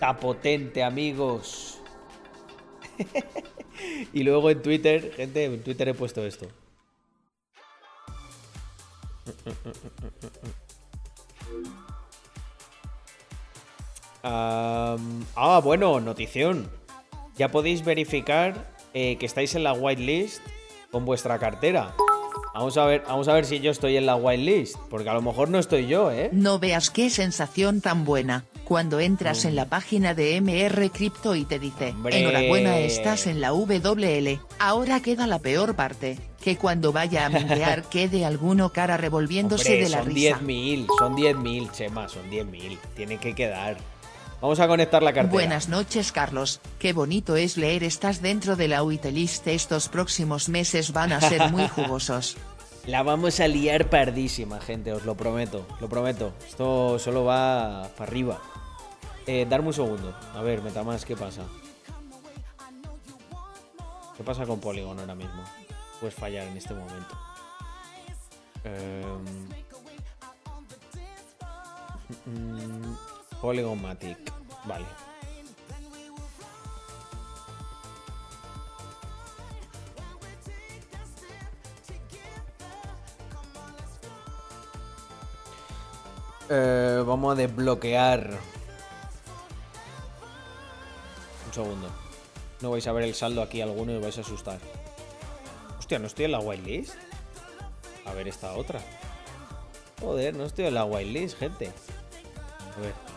Potente, amigos. y luego en Twitter, gente, en Twitter he puesto esto. ah, bueno, notición. Ya podéis verificar eh, que estáis en la whitelist con vuestra cartera. Vamos a ver, vamos a ver si yo estoy en la whitelist, porque a lo mejor no estoy yo, ¿eh? No veas qué sensación tan buena cuando entras en la página de MR Crypto y te dice, enhorabuena estás en la WL, ahora queda la peor parte, que cuando vaya a mintear quede alguno cara revolviéndose de la risa. Son 10.000, son 10.000, Chema, son 10.000, tiene que quedar. Vamos a conectar la cartera. Buenas noches, Carlos. Qué bonito es leer. Estás dentro de la Witelist. Estos próximos meses van a ser muy jugosos. La vamos a liar pardísima, gente, os lo prometo. Lo prometo. Esto solo va para arriba. Eh, darme un segundo. A ver, Metamask, ¿qué pasa? ¿Qué pasa con Polygon ahora mismo? Puedes fallar en este momento. Mm, Polygon Matic. Vale. Eh, vamos a desbloquear un segundo. No vais a ver el saldo aquí alguno y vais a asustar. Hostia, ¿no estoy en la whitelist? A ver esta otra. Joder, no estoy en la whitelist, gente. A ver.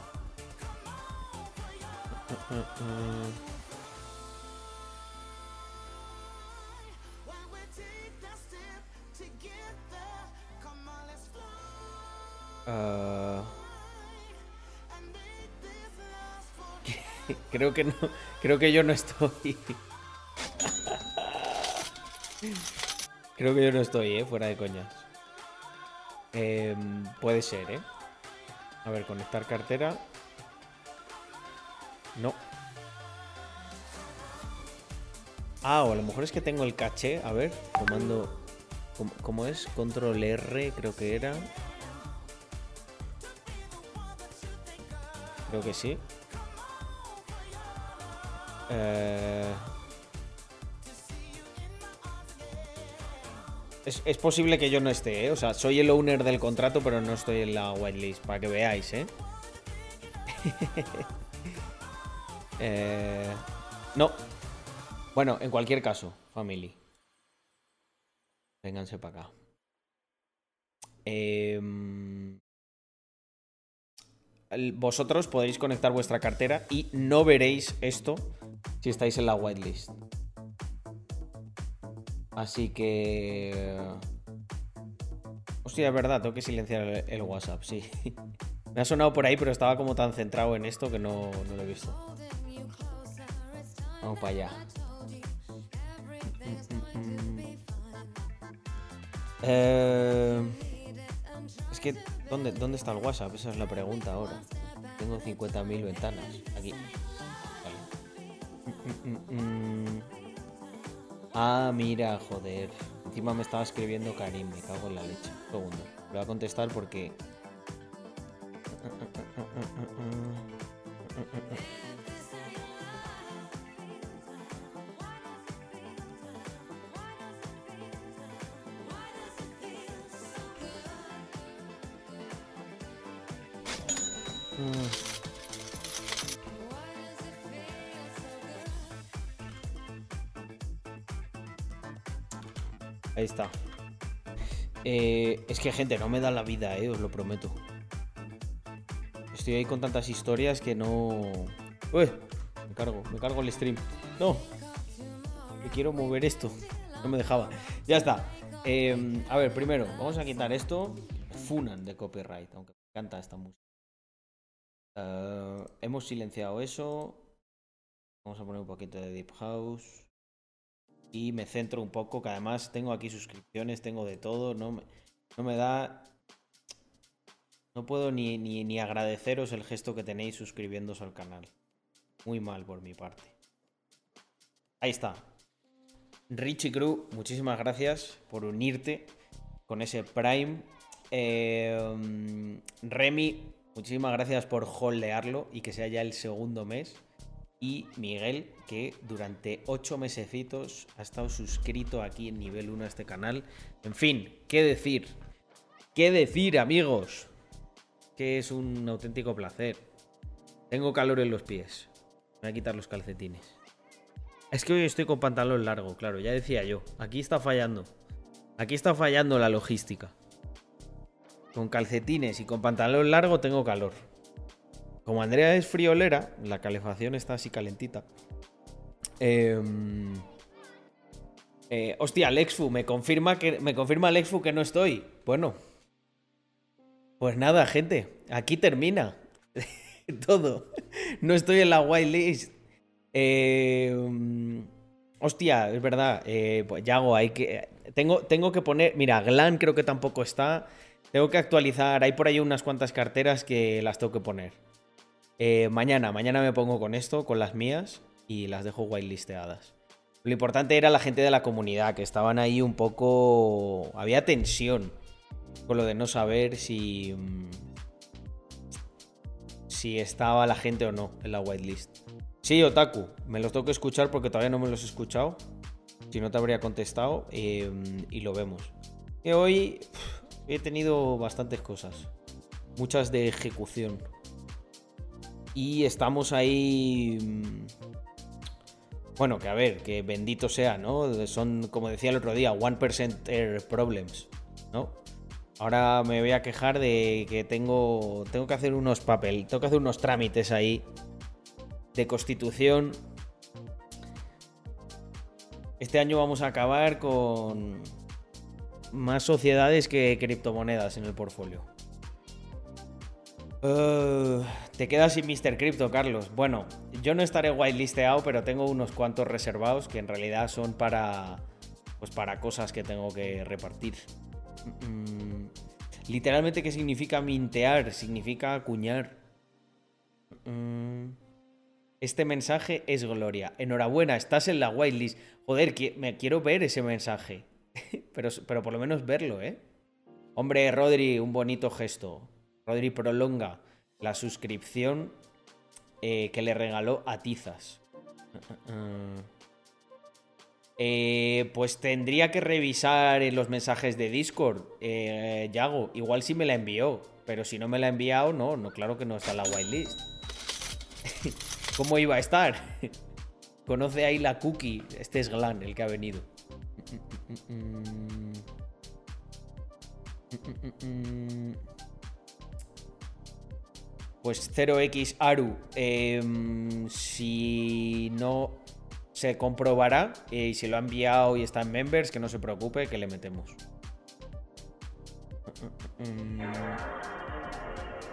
Uh... creo que no. Creo que yo no estoy. creo que yo no estoy, eh, fuera de coñas. Em, puede ser, eh. A ver, conectar cartera. No. Ah, o a lo mejor es que tengo el caché. A ver, comando. ¿Cómo, es? Control R, creo que era. Creo que sí. Eh, es, posible que yo no esté, ¿eh? O sea, soy el owner del contrato, pero no estoy en la whitelist, para que veáis, ¿eh? ¿eh? No. Bueno, en cualquier caso, family. Vénganse para acá. Eh vosotros podréis conectar vuestra cartera y no veréis esto si estáis en la whitelist. Así que... Hostia, es verdad, tengo que silenciar el, WhatsApp, sí. Me ha sonado por ahí, pero estaba como tan centrado en esto que no, no lo he visto. Vamos para allá. Eh, es que ¿Dónde, ¿Dónde está el WhatsApp? Esa es la pregunta ahora. Tengo 50.000 ventanas. Aquí. Ah, mira, joder. Encima me estaba escribiendo Karim, me cago en la leche. Un segundo. Le voy a contestar porque Ahí está. Eh, es que, gente, no me da la vida, eh, os lo prometo. Estoy ahí con tantas historias que no... Uy, me cargo, me cargo el stream. No. Me quiero mover esto. No me dejaba. Ya está. Em, a ver, primero, vamos a quitar esto. Funan de copyright, aunque me encanta esta música. Eh, hemos silenciado eso. Vamos a poner un poquito de Deep House y me centro un poco, que además tengo aquí suscripciones, tengo de todo, no me, da... No puedo ni, ni, agradeceros el gesto que tenéis suscribiéndose al canal. Muy mal por mi parte. Ahí está. Richie Crew, muchísimas gracias por unirte con ese Prime. Eh, Remy, muchísimas gracias por holdearlo y que sea ya el segundo mes. Y Miguel, que durante ocho mesecitos ha estado suscrito aquí en nivel 1 a este canal. En fin, ¿qué decir? ¿Qué decir, amigos? Que es un auténtico placer. Tengo calor en los pies. Me voy a quitar los calcetines. Es que hoy estoy con pantalón largo, claro, ya decía yo. Aquí está fallando. Aquí está fallando la logística. Con calcetines y con pantalón largo tengo calor. Como Andrea es friolera, la calefacción está así calentita. Em, eh, hostia, Alexfu, me confirma que me confirma Alexfu que no estoy. Bueno. Pues nada, gente, aquí termina todo. No estoy en la whitelist. Eh, hostia, es verdad. Eh, pues Yago, hay que. Tengo, tengo que poner. Mira, Glan creo que tampoco está. Tengo que actualizar. Hay por ahí unas cuantas carteras que las tengo que poner. Eh, mañana, mañana me pongo con esto, con las mías, y las dejo whitelisteadas. Lo importante era la gente de la comunidad, que estaban ahí un poco. Había tensión con lo de no saber si. Mm, si estaba la gente o no en la whitelist. Sí, Otaku, me los tengo que escuchar porque todavía no me los he escuchado. Si no te habría contestado em, y lo vemos. Y hoy he tenido bastantes cosas, muchas de ejecución. Y estamos ahí... Mm, bueno, que a ver, que bendito sea, ¿no? Son, como decía el otro día, 1% problems, ¿no? Ahora me voy a quejar de que tengo, tengo que hacer unos papel, tengo que hacer unos trámites ahí de constitución. Este año vamos a acabar con más sociedades que criptomonedas en el portfolio. Uh, te quedas sin Mr. Crypto, Carlos. Bueno, yo no estaré whitelisteado, pero tengo unos cuantos reservados que en realidad son para. Pues para cosas que tengo que repartir. Mm, literalmente, ¿qué significa mintear? Significa acuñar. Mm, este mensaje es gloria. Enhorabuena, estás en la whitelist. Joder, me quiero ver ese mensaje. pero, pero por lo menos verlo, ¿eh? Hombre, Rodri, un bonito gesto. Rodri prolonga la suscripción eh, que le regaló a Tizas. Eh, pues tendría que revisar los mensajes de Discord, eh, Yago. Igual sí me la envió, pero si no me la ha enviado, no, no, claro que no está en la whitelist. ¿Cómo iba a estar? Conoce ahí la cookie. Este es Glan, el que ha venido. Pues 0x Aru. Em, si no se comprobará eh, y si lo ha enviado y está en members, que no se preocupe, que le metemos.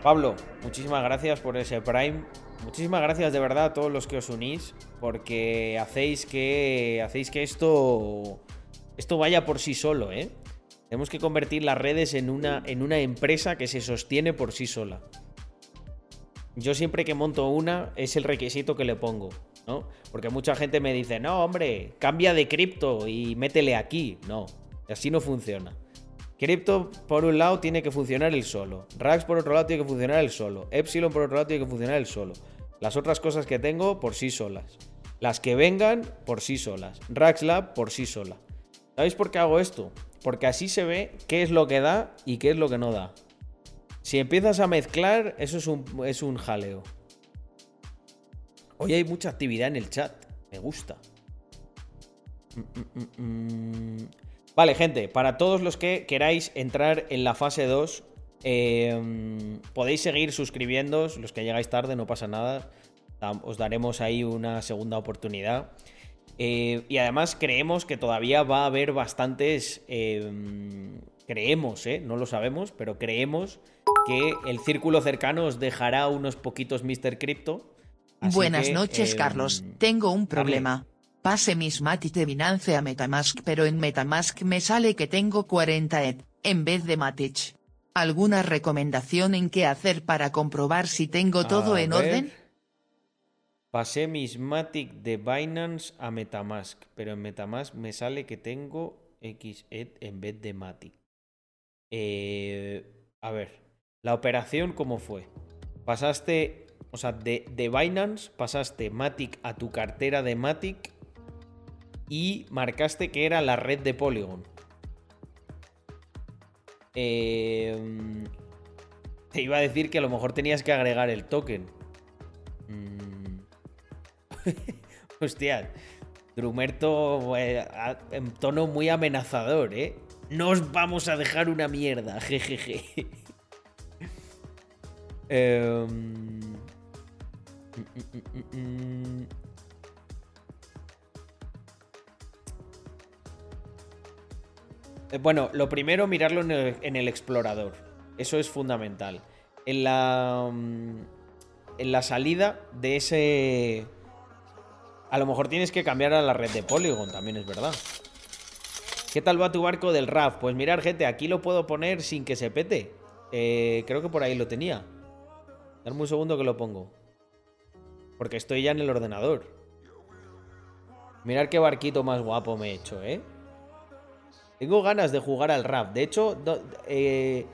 Pablo, muchísimas gracias por ese Prime. Muchísimas gracias de verdad a todos los que os unís, porque hacéis que, hacéis que esto, esto vaya por sí solo, ¿eh? Tenemos que convertir las redes en una, en una empresa que se sostiene por sí sola. Yo siempre que monto una es el requisito que le pongo, ¿no? Porque mucha gente me dice, no, hombre, cambia de cripto y métele aquí. No, así no funciona. Crypto, por un lado, tiene que funcionar el solo. Rax, por otro lado, tiene que funcionar el solo. Epsilon, por otro lado, tiene que funcionar el solo. Las otras cosas que tengo, por sí solas. Las que vengan, por sí solas. Raxlab, por sí sola. ¿Sabéis por qué hago esto? Porque así se ve qué es lo que da y qué es lo que no da. Si empiezas a mezclar, eso es un, es un jaleo. Hoy hay mucha actividad en el chat. Me gusta. Mm, mm, mm, Vale, gente, para todos los que queráis entrar en la fase 2, em, podéis seguir suscribiéndoos, los que llegáis tarde, no pasa nada, os daremos ahí una segunda oportunidad. Eh, y además creemos que todavía va a haber bastantes, em, creemos, ¿eh? no lo sabemos, pero creemos que el círculo cercano os dejará unos poquitos Mr. Crypto. Buenas noches, Carlos. Em, Tengo un problema. Pase mis Matic de Binance a Metamask pero en Metamask me sale que tengo 40 ETH, en vez de Matic. ¿Alguna recomendación en qué hacer para comprobar si tengo todo en orden? Pasé mis Matic de Binance a Metamask, pero en Metamask me sale que tengo XETH en vez de Matic. Eh, a ver, la operación cómo fue. pasaste, o sea, de, de Binance pasaste Matic a tu cartera de Matic y marcaste que era la red de Polygon. Em, te iba a decir que a lo mejor tenías que agregar el token. Mm. Hostia, Drumerto eh, en tono muy amenazador, ¿eh? Nos vamos a dejar una mierda, jejeje. eh... Bueno, lo primero, mirarlo en el, en el, explorador. Eso es fundamental. En la. En la salida de ese. A lo mejor tienes que cambiar a la red de Polygon, también es verdad. ¿Qué tal va tu barco del RAF? Pues mirar, gente, aquí lo puedo poner sin que se pete. Eh, creo que por ahí lo tenía. Dame un segundo que lo pongo. Porque estoy ya en el ordenador. Mirar qué barquito más guapo me he hecho, ¿eh? Tengo ganas de jugar al RAF. De hecho, eh,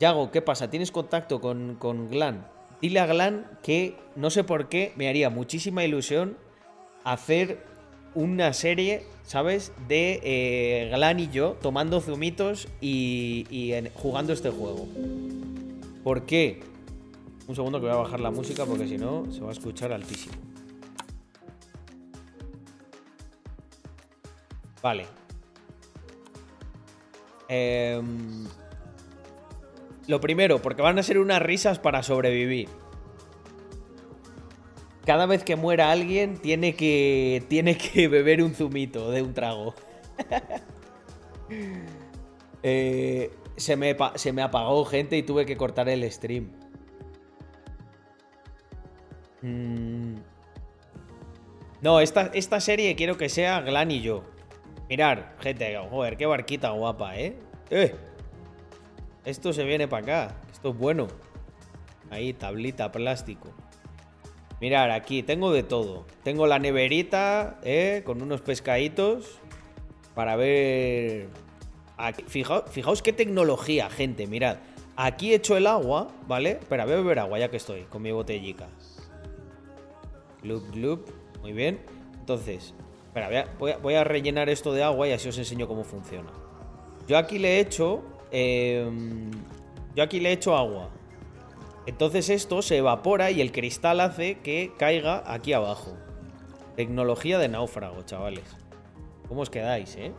Yago, ¿qué pasa? ¿Tienes contacto con, con Glan? Dile a Glan que no sé por qué me haría muchísima ilusión hacer una serie, ¿sabes? De eh, Glan y yo tomando zumitos y, jugando este juego. ¿Por qué? Un segundo que voy a bajar la música porque si no se va a escuchar altísimo. Vale. Em, lo primero, porque van a ser unas risas para sobrevivir cada vez que muera alguien tiene que, tiene que beber un zumito de un trago. Eh, se, me, se me apagó gente y tuve que cortar el stream. Mm. No, esta, esta, serie quiero que sea Glan y yo. Mirar, gente, joder, qué barquita guapa, ¿eh? ¡Eh! Esto se viene para acá. Esto es bueno. Ahí, tablita, plástico. Mirar, aquí tengo de todo. Tengo la neverita, ¿eh? Con unos pescaditos. Para ver... Fijaos, qué tecnología, gente. Mirad. Aquí he hecho el agua, ¿vale? Espera, voy a beber agua ya que estoy con mi botellica. Gloop, gloop. Muy bien. Entonces, espera, voy a, rellenar esto de agua y así os enseño cómo funciona. Yo aquí le he hecho... Em, yo aquí le he hecho agua. Entonces esto se evapora y el cristal hace que caiga aquí abajo. Tecnología de náufrago, chavales. ¿Cómo os quedáis, eh?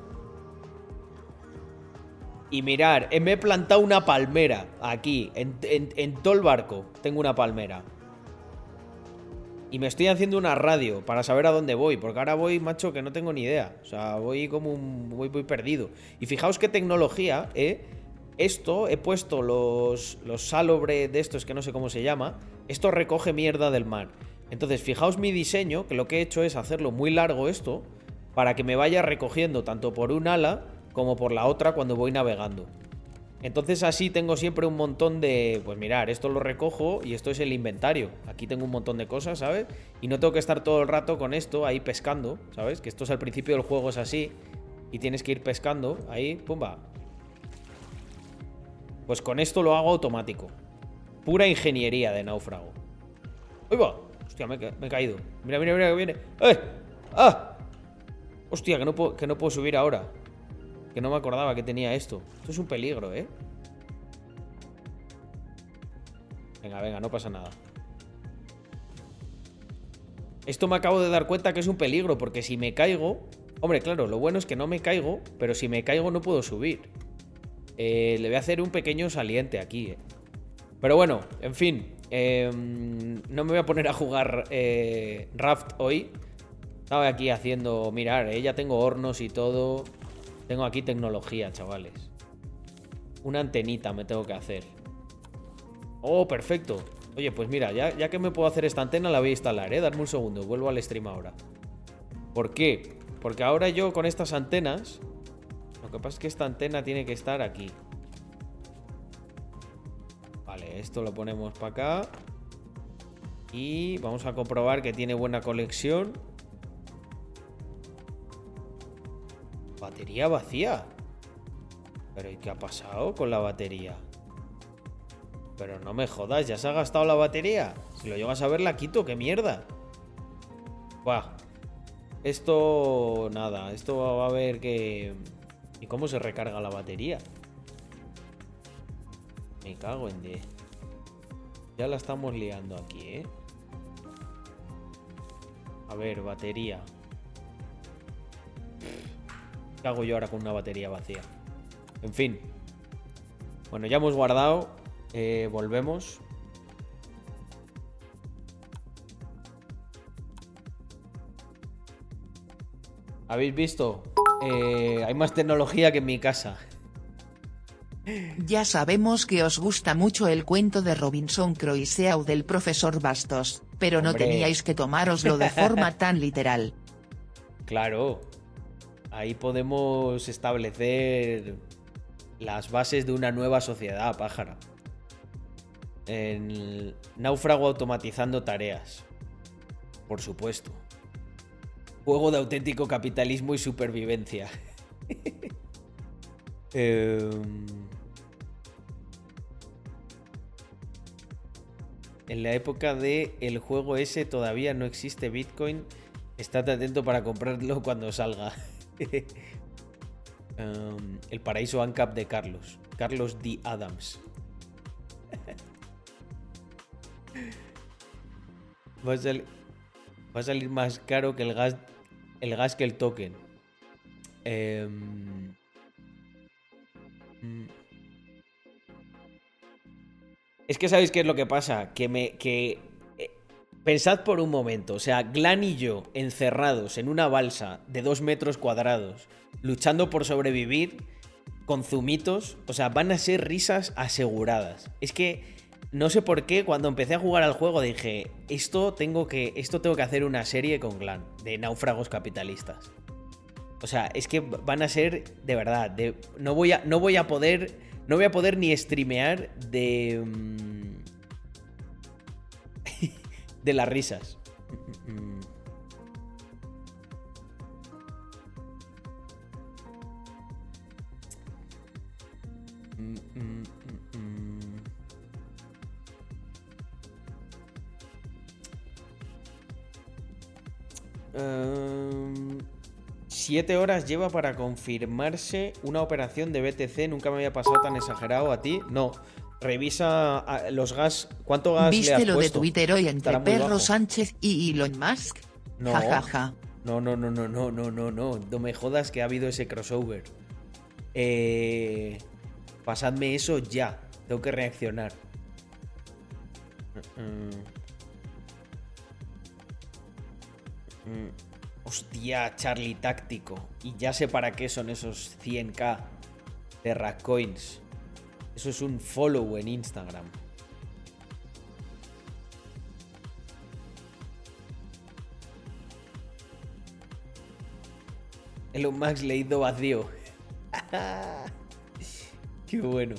Y mirar, me he plantado una palmera aquí, en, todo el barco. Tengo una palmera. Y me estoy haciendo una radio para saber a dónde voy. Porque ahora voy, macho, que no tengo ni idea. O sea, voy como un. Voy, voy perdido. Y fijaos qué tecnología, ¿eh? Esto, he puesto los, los salobre de estos que no sé cómo se llama. Esto recoge mierda del mar. Entonces, fijaos mi diseño, que lo que he hecho es hacerlo muy largo esto, para que me vaya recogiendo tanto por un ala como por la otra cuando voy navegando. Entonces así tengo siempre un montón de... Pues mirar, esto lo recojo y esto es el inventario. Aquí tengo un montón de cosas, ¿sabes? Y no tengo que estar todo el rato con esto ahí pescando, ¿sabes? Que esto es al principio del juego es así. Y tienes que ir pescando ahí, pumba, pues con esto lo hago automático. Pura ingeniería de náufrago. ¡Uy va! Hostia, me, he caído. Mira, mira, mira que viene. ¡Eh! ¡Ah! Hostia, que no, puedo, que no puedo subir ahora. Que no me acordaba que tenía esto. Esto es un peligro, ¿eh? Venga, venga, no pasa nada. Esto me acabo de dar cuenta que es un peligro, porque si me caigo... Hombre, claro, lo bueno es que no me caigo, pero si me caigo no puedo subir. Eh, le voy a hacer un pequeño saliente aquí. Eh. Pero bueno, en fin. Em, no me voy a poner a jugar eh, Raft hoy. Estaba aquí haciendo. Mirar, ya tengo hornos y todo. Tengo aquí tecnología, chavales. Una antenita me tengo que hacer. Oh, perfecto. Oye, pues mira, ya, ya que me puedo hacer esta antena, la voy a instalar, ¿eh? Darme un segundo, vuelvo al stream ahora. ¿Por qué? Porque ahora yo con estas antenas que pasa es que esta antena tiene que estar aquí. Vale, esto lo ponemos para acá. Y vamos a comprobar que tiene buena conexión. Batería vacía. Pero ¿y qué ha pasado con la batería? Pero no me jodas, ya se ha gastado la batería. Si lo llegas a ver, la quito, qué mierda. Buah. Esto. Nada, esto va a haber que. ¿Y cómo se recarga la batería? Me cago en 10. Ya la estamos liando aquí, ¿eh? A ver, batería. ¿Qué hago yo ahora con una batería vacía? En fin. Bueno, ya hemos guardado. Eh, volvemos. ¿Habéis visto? Eh, hay más tecnología que en mi casa. Ya sabemos que os gusta mucho el cuento de Robinson Crusoe o del profesor Bastos, pero no teníais que tomároslo de forma tan literal. Claro. Ahí podemos establecer las bases de una nueva sociedad, pájara. En náufrago automatizando tareas. Por supuesto. Juego de auténtico capitalismo y supervivencia. Em, en la época de el juego ese todavía no existe Bitcoin. Estate atento para comprarlo cuando salga. Em, el paraíso ANCAP de Carlos. Carlos D. Adams. Va a, salir, más caro que el gas, el gas que el token. Em, mm. Es que sabéis qué es lo que pasa, que me que eh, pensad por un momento, o sea, Glan y yo encerrados en una balsa de dos metros cuadrados, luchando por sobrevivir con zumitos, o sea, van a ser risas aseguradas. Es que no sé por qué cuando empecé a jugar al juego dije, esto tengo que, esto tengo que hacer una serie con Glan, de náufragos capitalistas. O sea, es que van a ser, de verdad, de, no, voy a, no voy a poder, no voy a poder ni streamear de... Mm, de las risas. Em, siete horas lleva para confirmarse una operación de BTC. Nunca me había pasado tan exagerado a ti. No. Revisa ah, los gas. ¿Cuánto gas ¿Viste le has lo de Twitter hoy entre Perro Sánchez y Elon Musk? No. No, no, no, no, no, no, no, no. No me jodas que ha habido ese crossover. Eh, pasadme eso ya. Tengo que reaccionar. Mm, mm. Hostia, Charlie Táctico. Y ya sé para qué son esos 100k de Coins. Eso es un follow en Instagram. Elon Max leído vacío. Qué bueno.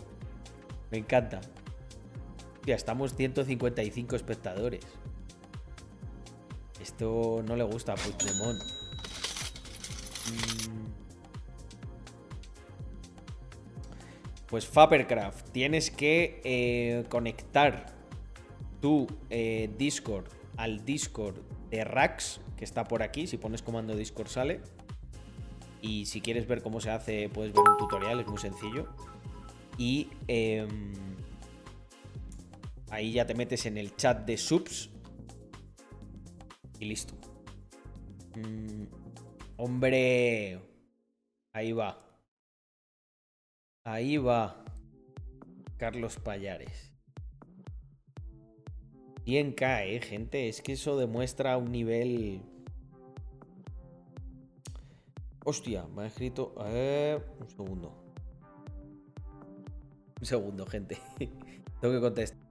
Me encanta. Ya estamos 155 espectadores. Esto no le gusta a Puigdemont. Mm. Pues Fabercraft, tienes que eh, conectar tu eh, Discord al Discord de Rax, que está por aquí. Si pones comando Discord sale. Y si quieres ver cómo se hace, puedes ver un tutorial, es muy sencillo. Y em, ahí ya te metes en el chat de subs y listo. Mm, hombre. Ahí va. Ahí va. Carlos Payares. Bien cae, gente. Es que eso demuestra un nivel. Hostia, me ha escrito. un segundo. Un segundo, gente. Tengo que contestar.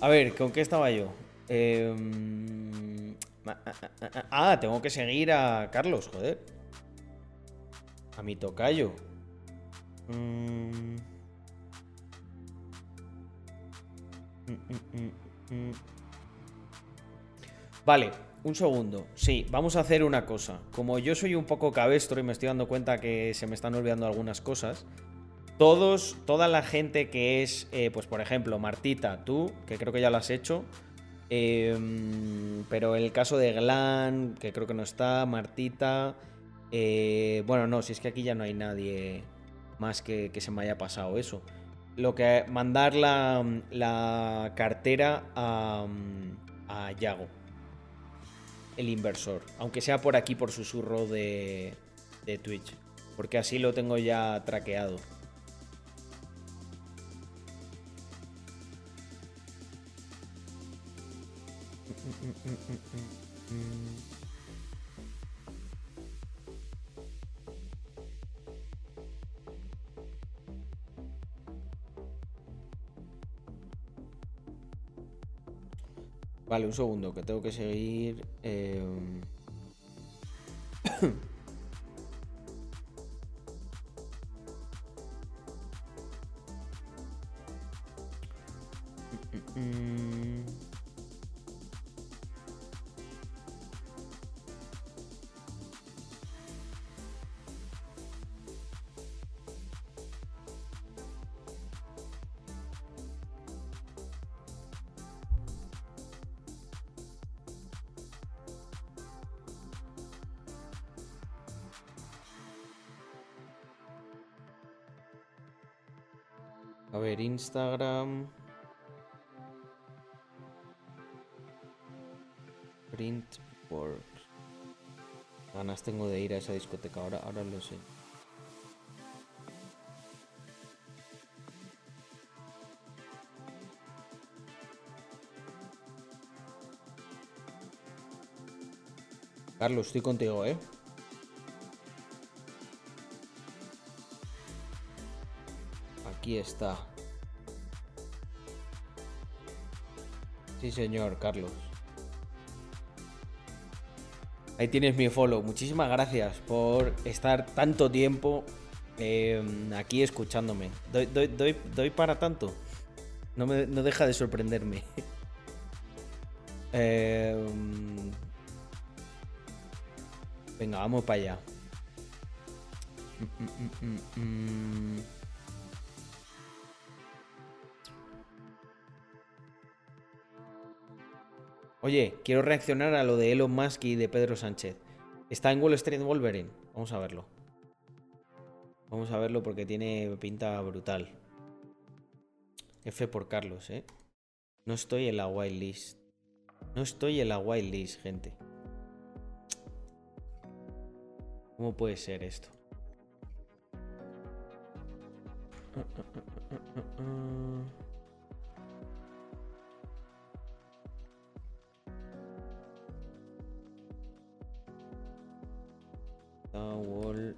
A ver, ¿con qué estaba yo? Em, ah, tengo que seguir a Carlos, joder. A mi tocayo. Mm. Mm, mm, vale, un segundo. Sí, vamos a hacer una cosa. Como yo soy un poco cabestro y me estoy dando cuenta que se me están olvidando algunas cosas, todos, toda la gente que es, eh, pues por ejemplo, Martita, tú, que creo que ya lo has hecho, em, pero el caso de Glan, que creo que no está, Martita, eh, bueno, no, si es que aquí ya no hay nadie más que, se me haya pasado eso. Lo que mandar la, la cartera a, a Yago, el inversor, aunque sea por aquí por susurro de, de Twitch, porque así lo tengo ya traqueado. Vale, un segundo, que tengo que seguir. Eh... A ver, Instagram. Printworks. Ganas tengo de ir a esa discoteca, ahora, ahora lo sé. Carlos, estoy contigo, ¿eh? Aquí está. Sí, señor, Carlos. Ahí tienes mi follow. Muchísimas gracias por estar tanto tiempo em, aquí escuchándome. Doy, para tanto. No, me, no deja de sorprenderme. Em, venga, vamos para allá. Mm, mm, mm, Oye, quiero reaccionar a lo de Elon Musk y de Pedro Sánchez. ¿Está en Wall Street Wolverine? Vamos a verlo. Vamos a verlo porque tiene pinta brutal. F por Carlos, ¿eh? No estoy en la wild list. No estoy en la wild list, gente. ¿Cómo puede ser esto? Wall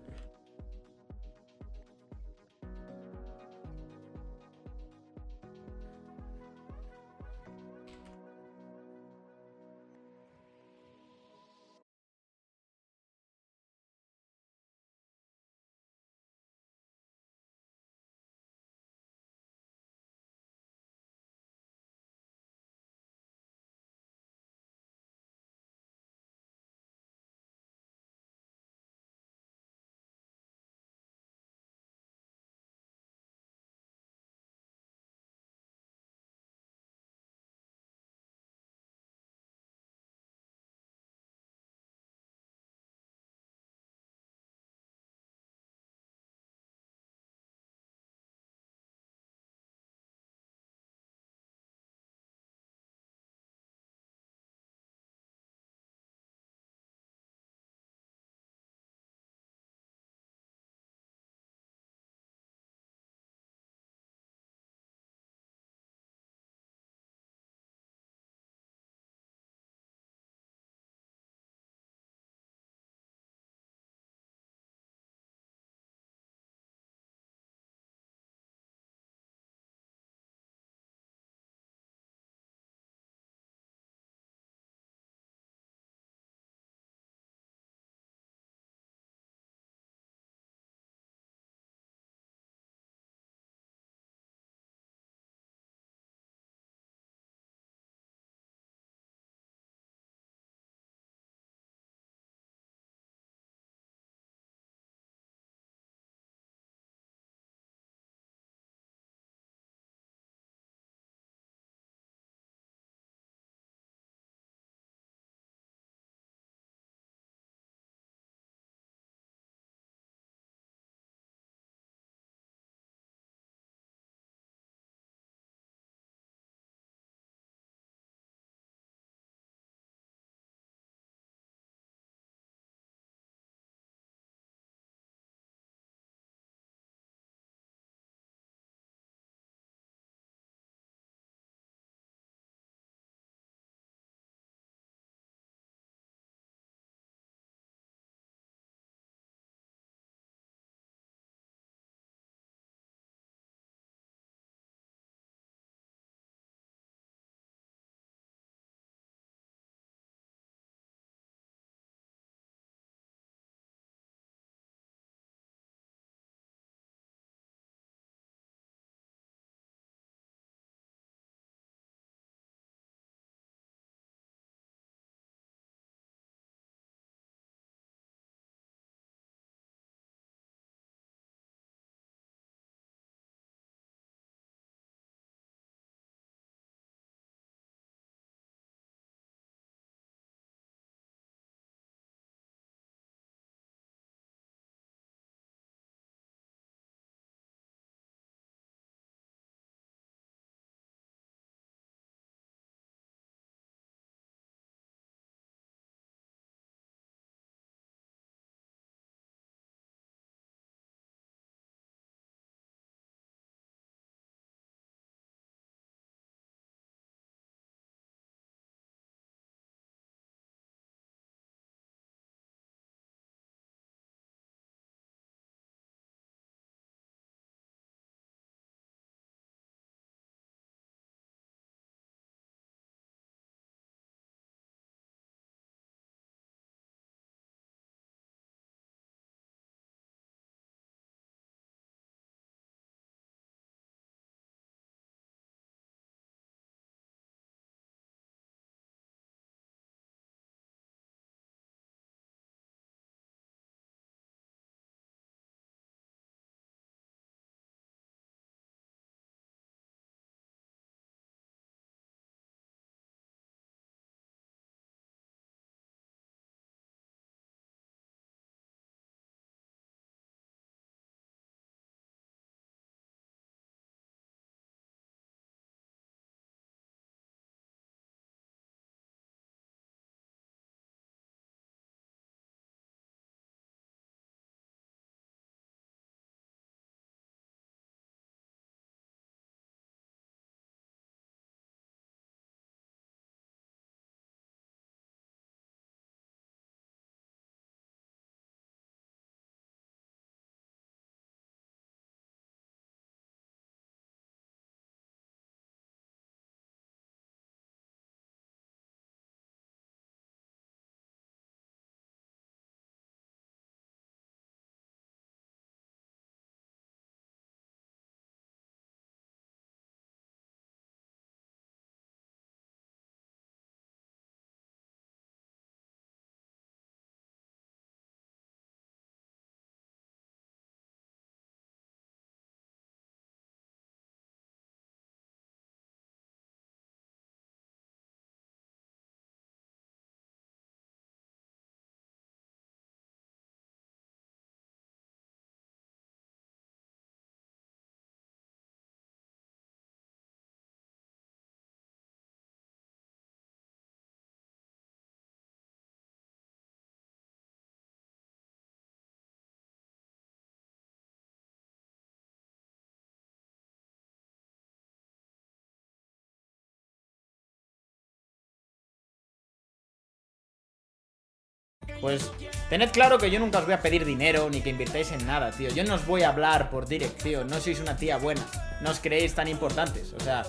Pues tened claro que yo nunca os voy a pedir dinero ni que invirtáis en nada, tío. Yo no os voy a hablar por dirección, no sois una tía buena. No os creéis tan importantes, o sea.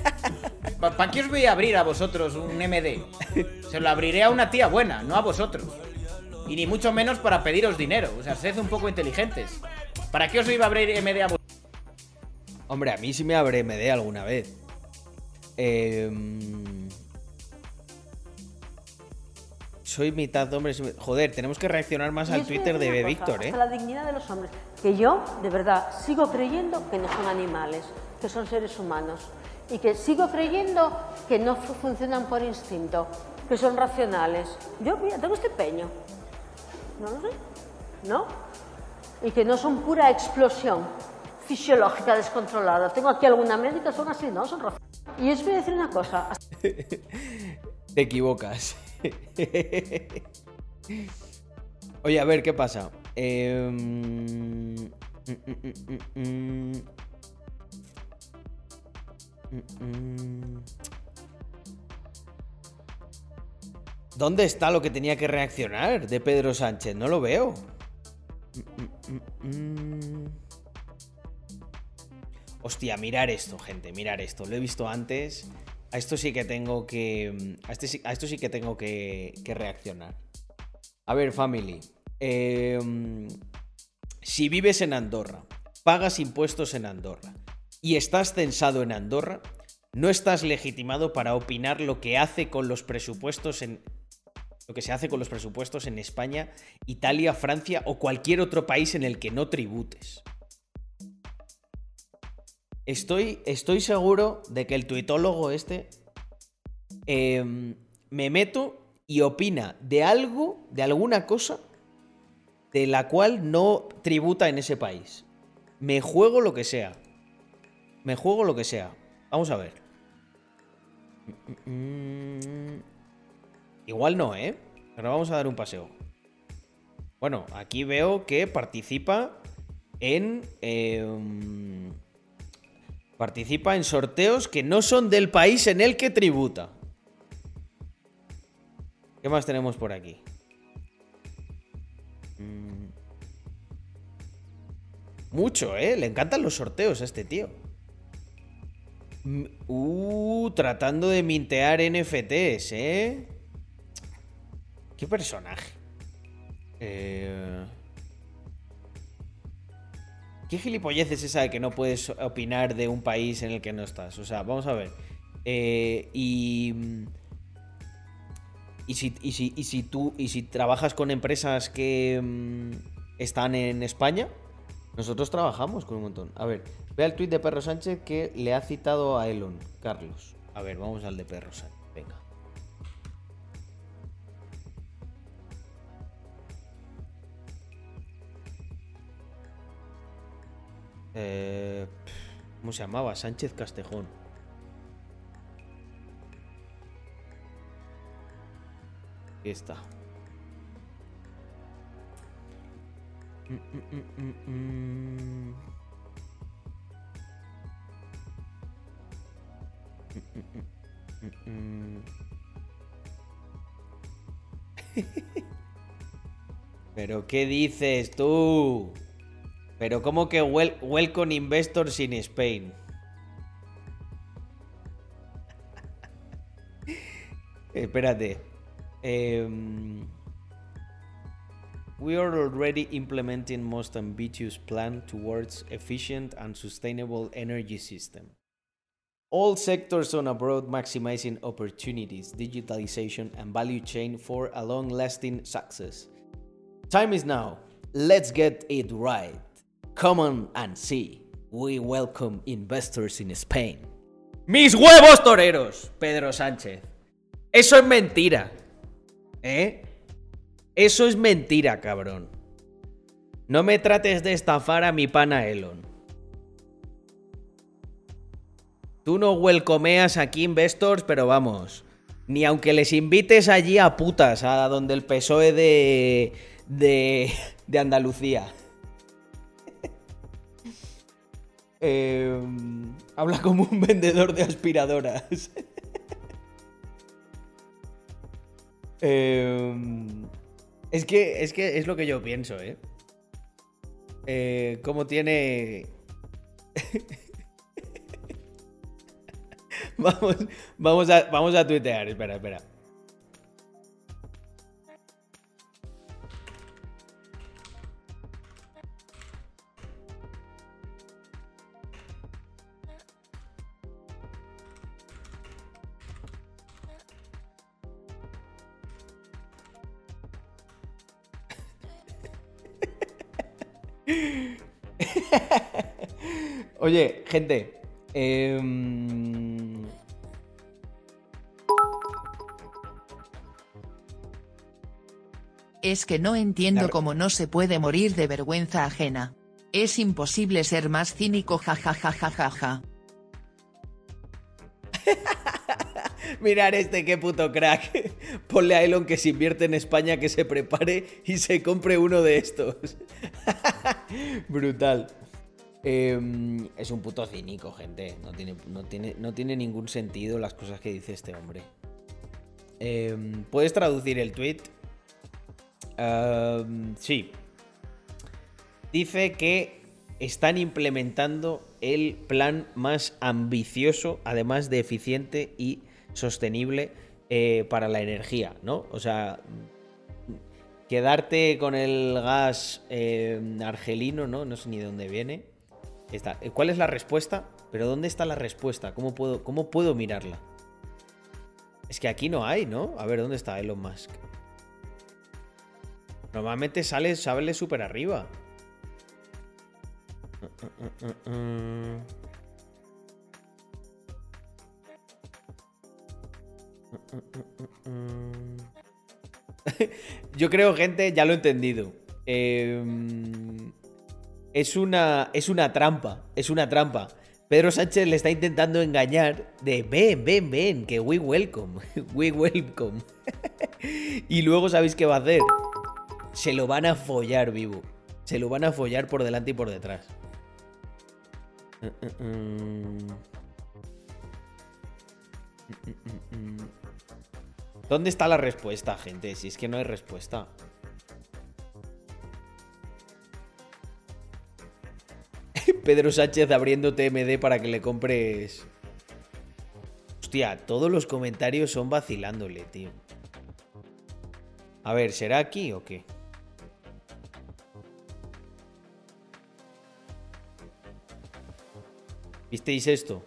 ¿Para qué os voy a abrir a vosotros un MD? Se lo abriré a una tía buena, no a vosotros. Y ni mucho menos para pediros dinero. O sea, sed un poco inteligentes. ¿Para qué os iba a abrir MD a vosotros? Hombre, a mí sí me abre MD alguna vez. Eh, soy mitad hombre. Joder, tenemos que reaccionar más al Twitter de Víctor, ¿eh? la dignidad de los hombres. Que yo, de verdad, sigo creyendo que no son animales, que son seres humanos. Y que sigo creyendo que no funcionan por instinto, que son racionales. Yo, mira, tengo este peño. No lo sé. ¿No? Y que no son pura explosión fisiológica descontrolada. Tengo aquí alguna médica, son así, ¿no? Son racionales. Y os voy a decir una cosa. Te equivocas. Oye, a ver, ¿qué pasa? ¿Dónde está lo que tenía que reaccionar de Pedro Sánchez? No lo veo. Hostia, mirar esto, gente, mirar esto. Lo he visto antes. A esto sí que tengo que. A, este, esto sí que tengo que, reaccionar. A ver, family. Em, si vives en Andorra, pagas impuestos en Andorra y estás censado en Andorra, no estás legitimado para opinar lo que hace con los presupuestos en. Lo que se hace con los presupuestos en España, Italia, Francia o cualquier otro país en el que no tributes. Estoy, estoy seguro de que el tuitólogo este em, me meto y opina de algo, de alguna cosa, de la cual no tributa en ese país. Me juego lo que sea. Me juego lo que sea. Vamos a ver. Igual no, ¿eh? Pero vamos a dar un paseo. Bueno, aquí veo que participa en... Em, Participa en sorteos que no son del país en el que tributa. ¿Qué más tenemos por aquí? Mm. Mucho, ¿eh? Le encantan los sorteos a este tío. Mm, uh, tratando de mintear NFTs, ¿eh? ¿Qué personaje? Eh... ¿Qué gilipollez es esa de que no puedes opinar de un país en el que no estás? O sea, vamos a ver. Eh, y. Y si, y, si, tú. Y si trabajas con empresas que mm, están en España, nosotros trabajamos con un montón. A ver, ve el tuit de Perro Sánchez que le ha citado a Elon, Carlos. A ver, vamos al de Perro Sánchez. Venga. Eh, ¿Cómo se llamaba? Sánchez Castejón. Está. Pero ¿qué dices tú? Pero ¿cómo que welcome investors in Spain? Espérate. We are already implementing most ambitious plan towards efficient and sustainable energy system. All sectors on abroad maximizing opportunities, digitalization and value chain for a long-lasting success. Time is now. Let's get it right. Come and see. We welcome investors in Spain. ¡Mis huevos toreros! Pedro Sánchez. Eso es mentira. ¿Eh? Eso es mentira, cabrón. No me trates de estafar a mi pana Elon. Tú no welcomeas aquí investors, pero vamos. Ni aunque les invites allí a putas, a donde el PSOE de. de. de Andalucía. Em, habla como un vendedor de aspiradoras. Em, Es que, es que es lo que yo pienso, ¿eh? eh ¿Cómo tiene... vamos, vamos, a, vamos a tuitear, espera, espera. Oye, gente. Em, es que no entiendo cómo no se puede morir de vergüenza ajena. Es imposible ser más cínico jajajajajaja. Mirar este, qué puto crack. Ponle a Elon que se invierte en España que se prepare y se compre uno de estos. Brutal. Em, es un puto cínico, gente. No tiene, no, tiene, no tiene ningún sentido las cosas que dice este hombre. Em, ¿Puedes traducir el tweet? Em, sí. Dice que están implementando el plan más ambicioso, además de eficiente y sostenible eh, para la energía, ¿no? O sea, quedarte con el gas argelino, ¿no? No sé ni de dónde viene. Eh, ¿Cuál es la respuesta? Pero ¿dónde está la respuesta? ¿Cómo puedo, ¿Cómo puedo mirarla? Es que aquí no hay, ¿no? A ver, ¿dónde está Elon Musk? Normalmente sale, sale súper arriba. Yo creo, gente, ya lo he entendido. Eh, es una, es una trampa, es una trampa. Pedro Sánchez le está intentando engañar de ven, ven, ven, que we welcome, we welcome. y luego sabéis qué va a hacer. Se lo van a follar vivo. Se lo van a follar por delante y por detrás. ¿Dónde está la respuesta, gente? Si es que no hay respuesta. Pedro Sánchez abriendo TMD para que le compres. Hostia, todos los comentarios son vacilándole, tío. A ver, ¿será aquí o qué? ¿Visteis esto?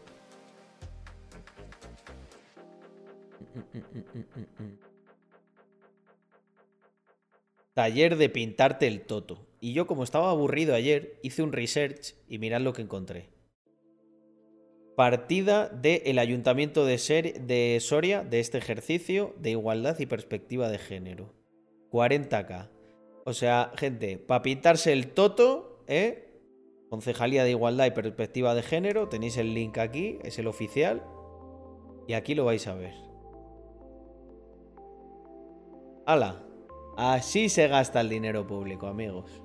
Taller de pintarte el toto. Y yo, como estaba aburrido ayer, hice un research y mirad lo que encontré. Partida del Ayuntamiento de, de Soria de este ejercicio de igualdad y perspectiva de género. 40k. O sea, gente, para pintarse el toto, ¿eh? Concejalía de Igualdad y Perspectiva de Género, tenéis el link aquí, es el oficial. Y aquí lo vais a ver. ¡Hala! Así se gasta el dinero público, amigos.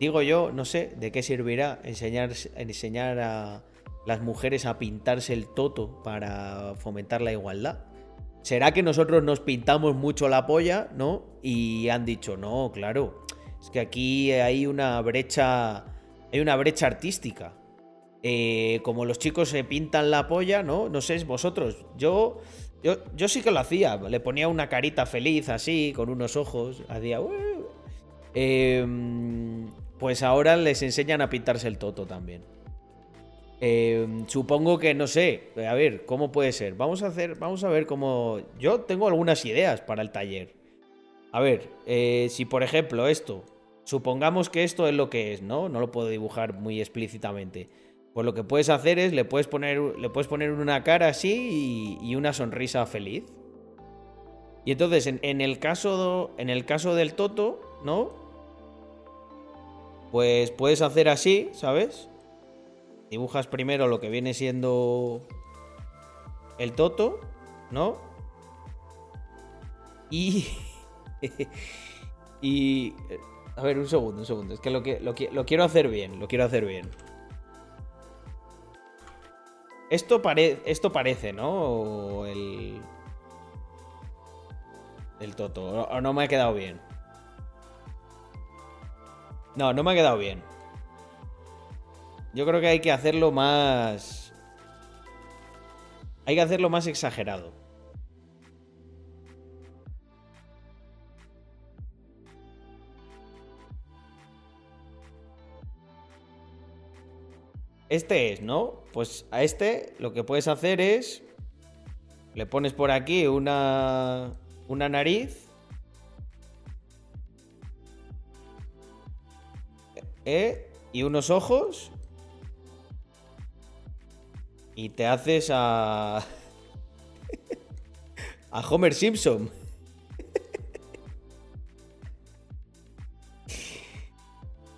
Digo yo, no sé de qué servirá enseñar, a las mujeres a pintarse el toto para fomentar la igualdad. ¿Será que nosotros nos pintamos mucho la polla, no? Y han dicho, no, claro, es que aquí hay una brecha, hay una brecha artística. Eh, como los chicos se pintan la polla, ¿no? No sé, vosotros. Yo, yo, yo sí que lo hacía. Le ponía una carita feliz así, con unos ojos. Hacía. Eh, pues ahora les enseñan a pintarse el toto también. Eh, supongo que no sé. A ver, ¿cómo puede ser? Vamos a hacer. Vamos a ver cómo. Yo tengo algunas ideas para el taller. A ver, eh, si por ejemplo esto. Supongamos que esto es lo que es, ¿no? No lo puedo dibujar muy explícitamente. Pues lo que puedes hacer es le puedes poner, le puedes poner una cara así y, una sonrisa feliz. Y entonces, en, el caso, en el caso del Toto, ¿no? Pues puedes hacer así, ¿sabes? Dibujas primero lo que viene siendo el toto, ¿no? Y... y... A ver, un segundo, un segundo. Es que lo, que lo, quiero hacer bien, lo quiero hacer bien. Esto, esto parece, ¿no? El. El Toto. O no me ha quedado bien. No, no me ha quedado bien. Yo creo que hay que hacerlo más. Hay que hacerlo más exagerado. Este es, ¿no? Pues a este lo que puedes hacer es... Le pones por aquí una, una nariz. ¿Eh? Y unos ojos. Y te haces a... a Homer Simpson.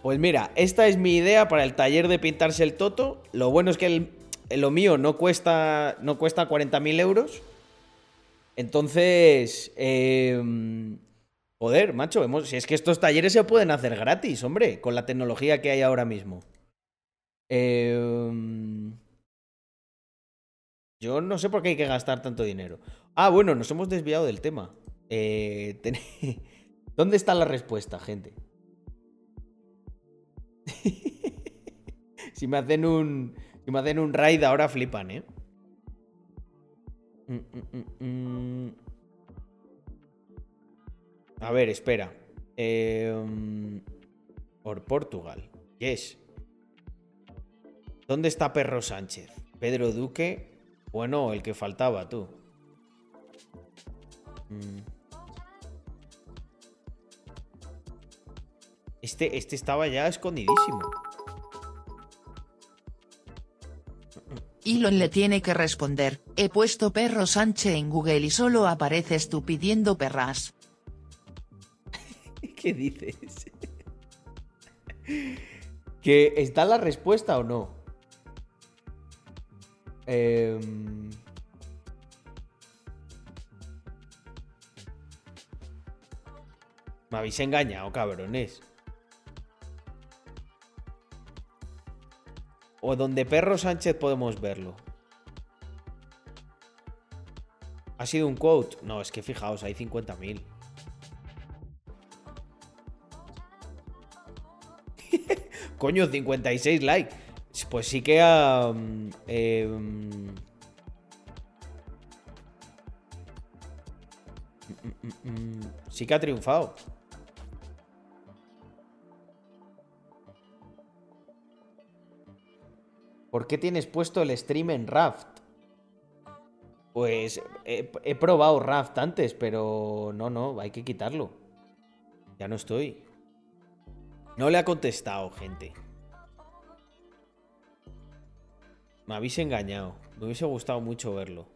Pues mira, esta es mi idea para el taller de pintarse el toto. Lo bueno es que lo mío no cuesta, no cuesta 40.000 euros. Entonces, em, joder, macho, si es que estos talleres se pueden hacer gratis, hombre, con la tecnología que hay ahora mismo. Em, yo no sé por qué hay que gastar tanto dinero. Ah, bueno, nos hemos desviado del tema. Eh, ¿Dónde está la respuesta, gente? si me hacen un. Si me hacen un raid ahora flipan, ¿eh? Mm, mm, mm, A ver, espera. Em, por Portugal. Yes. ¿Dónde está Perro Sánchez? Pedro Duque. Bueno, el que faltaba, tú. Este, este estaba ya escondidísimo. Elon le tiene que responder, he puesto perro Sánchez en Google y solo apareces tú pidiendo perras. ¿Qué dices? ¿Que está la respuesta o no? Em, me habéis engañado, cabrones. O donde Perro Sánchez podemos verlo. ¿Ha sido un quote? No, es que fijaos, hay 50.000. Coño, 56 likes. Pues sí que ha... Em, sí que ha triunfado. ¿Por qué tienes puesto el stream en Raft? Pues he, probado Raft antes, pero no, no, hay que quitarlo. Ya no estoy. No le ha contestado, gente. Me habéis engañado. Me hubiese gustado mucho verlo.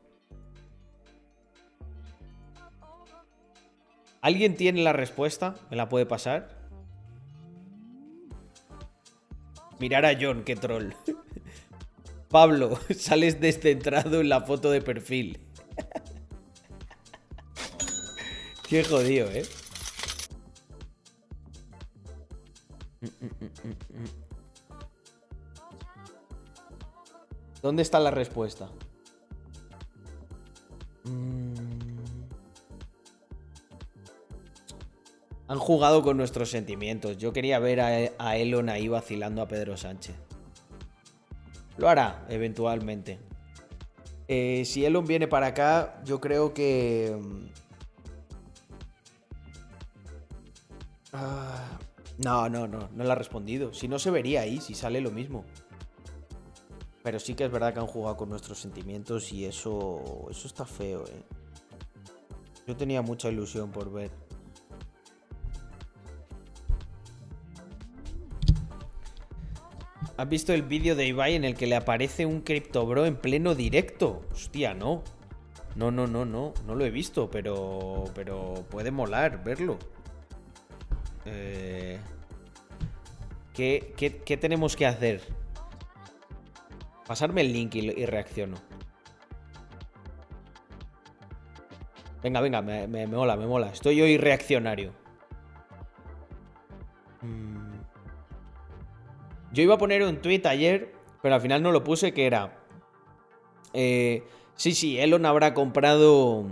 ¿Alguien tiene la respuesta? ¿Me la puede pasar? Mirar a John, qué troll. Pablo, sales descentrado en la foto de perfil. Qué jodido, ¿eh? ¿Dónde está la respuesta? Han jugado con nuestros sentimientos. Yo quería ver a, Elon ahí vacilando a Pedro Sánchez. Lo hará, eventualmente. Eh, si Elon viene para acá, yo creo que... Mm, ah, no, no, no, no le ha respondido. Si no se vería ahí, si sale lo mismo. Pero sí que es verdad que han jugado con nuestros sentimientos y eso, eso está feo, ¿eh? Yo tenía mucha ilusión por ver ¿Has visto el vídeo de Ibai en el que le aparece un CryptoBro en pleno directo? Hostia, no. No, no, no, no. No lo he visto, pero. Pero puede molar verlo. Eh, ¿qué, qué, tenemos que hacer? Pasarme el link y, reacciono. Venga, venga, me, mola, me mola. Estoy hoy reaccionario. Mmm. Yo iba a poner un tweet ayer, pero al final no lo puse, que era... Eh, sí, sí, Elon habrá comprado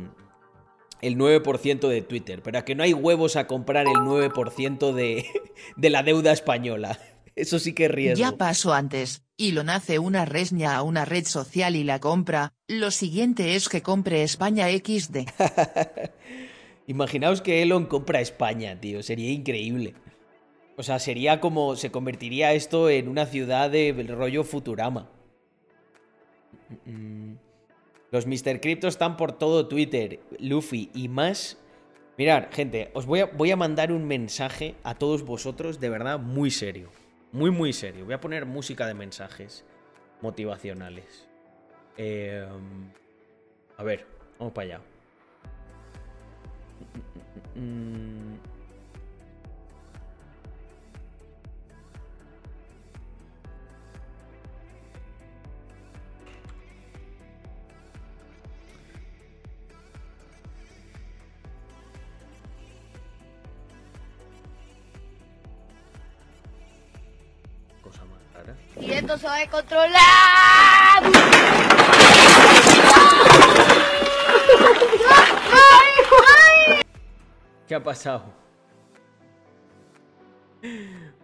el 9% de Twitter, pero a que no hay huevos a comprar el 9% de, de la deuda española. Eso sí que es riesgo. Ya pasó antes, Elon hace una resña a una red social y la compra, lo siguiente es que compre España XD. Imaginaos que Elon compra España, tío, sería increíble. O sea, sería como, se convertiría esto en una ciudad de rollo Futurama. Los Mr. Crypto están por todo Twitter, Luffy y más. Mirad, gente, os voy a, voy a mandar un mensaje a todos vosotros de verdad muy serio. Muy, muy serio. Voy a poner música de mensajes motivacionales. Em, a ver, vamos para allá. Y esto se va a controlar. ¿Qué ha pasado?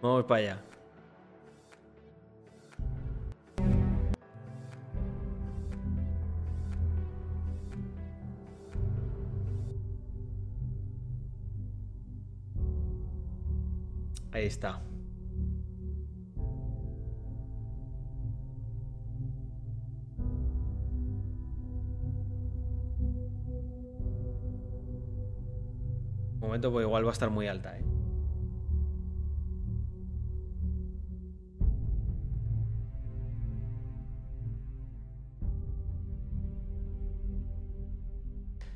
Vamos para allá. Ahí está. Momento, pues igual va a estar muy alta, ¿eh?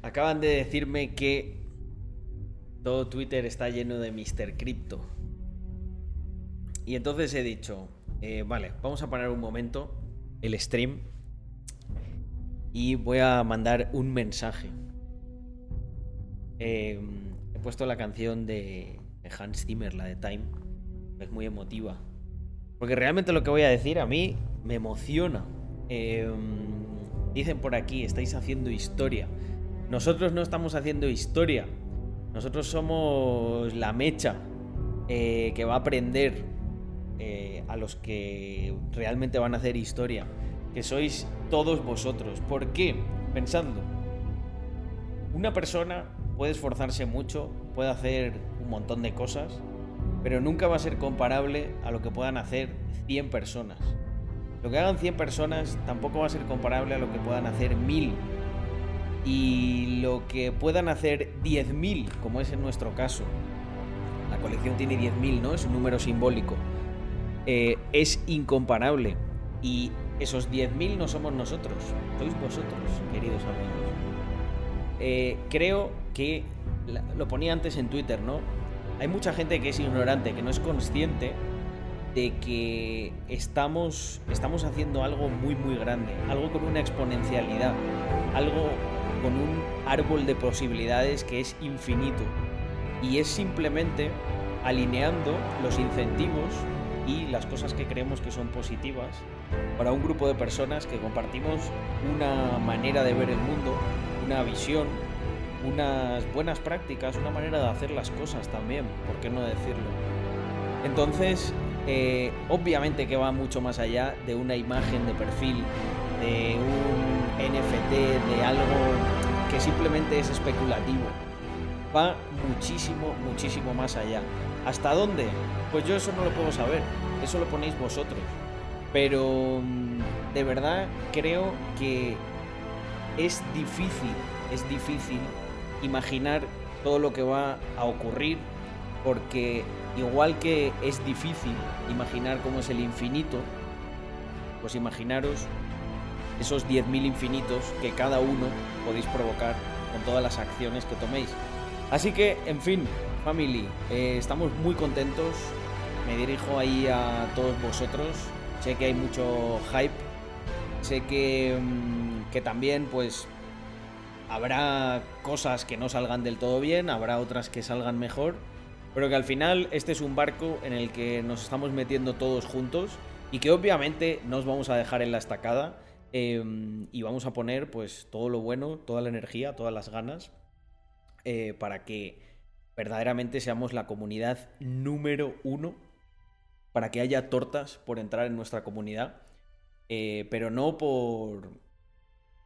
Acaban de decirme que todo Twitter está lleno de Mr. Crypto. Y entonces he dicho, eh, vale, vamos a parar un momento el stream y voy a mandar un mensaje. He puesto la canción de, Hans Zimmer, la de Time. Es muy emotiva. Porque realmente lo que voy a decir a mí me emociona. Em, dicen por aquí, estáis haciendo historia. Nosotros no estamos haciendo historia. Nosotros somos la mecha eh, que va a aprender eh, a los que realmente van a hacer historia. Que sois todos vosotros. ¿Por qué? Pensando. Una persona puede esforzarse mucho, puede hacer un montón de cosas, pero nunca va a ser comparable a lo que puedan hacer 100 personas. Lo que hagan 100 personas tampoco va a ser comparable a lo que puedan hacer 1000. Y lo que puedan hacer 10.000, como es en nuestro caso, la colección tiene 10.000, ¿no? Es un número simbólico. Eh, es incomparable. Y esos 10.000 no somos nosotros, sois vosotros, queridos amigos. Eh, creo que lo ponía antes en Twitter, ¿no? Hay mucha gente que es ignorante, que no es consciente de que estamos, estamos haciendo algo muy, muy grande, algo con una exponencialidad, algo con un árbol de posibilidades que es infinito. Y es simplemente alineando los incentivos y las cosas que creemos que son positivas para un grupo de personas que compartimos una manera de ver el mundo, una visión, unas buenas prácticas, una manera de hacer las cosas también, ¿por qué no decirlo? Entonces, eh, obviamente que va mucho más allá de una imagen de perfil, de un NFT, de algo que simplemente es especulativo. Va muchísimo, muchísimo más allá. ¿Hasta dónde? Pues yo eso no lo puedo saber, eso lo ponéis vosotros. Pero mm, de verdad creo que es difícil, es difícil imaginar todo lo que va a ocurrir porque igual que es difícil imaginar cómo es el infinito, pues imaginaros esos 10.000 infinitos que cada uno podéis provocar con todas las acciones que toméis. Así que, en fin, family, eh, estamos muy contentos. Me dirijo ahí a todos vosotros. Sé que hay mucho hype. Sé que, mm, que también, pues, habrá cosas que no salgan del todo bien, habrá otras que salgan mejor, pero que al final este es un barco en el que nos estamos metiendo todos juntos y que obviamente nos vamos a dejar en la estacada em, y vamos a poner pues todo lo bueno, toda la energía, todas las ganas eh, para que verdaderamente seamos la comunidad número uno, para que haya tortas por entrar en nuestra comunidad, eh, pero no por,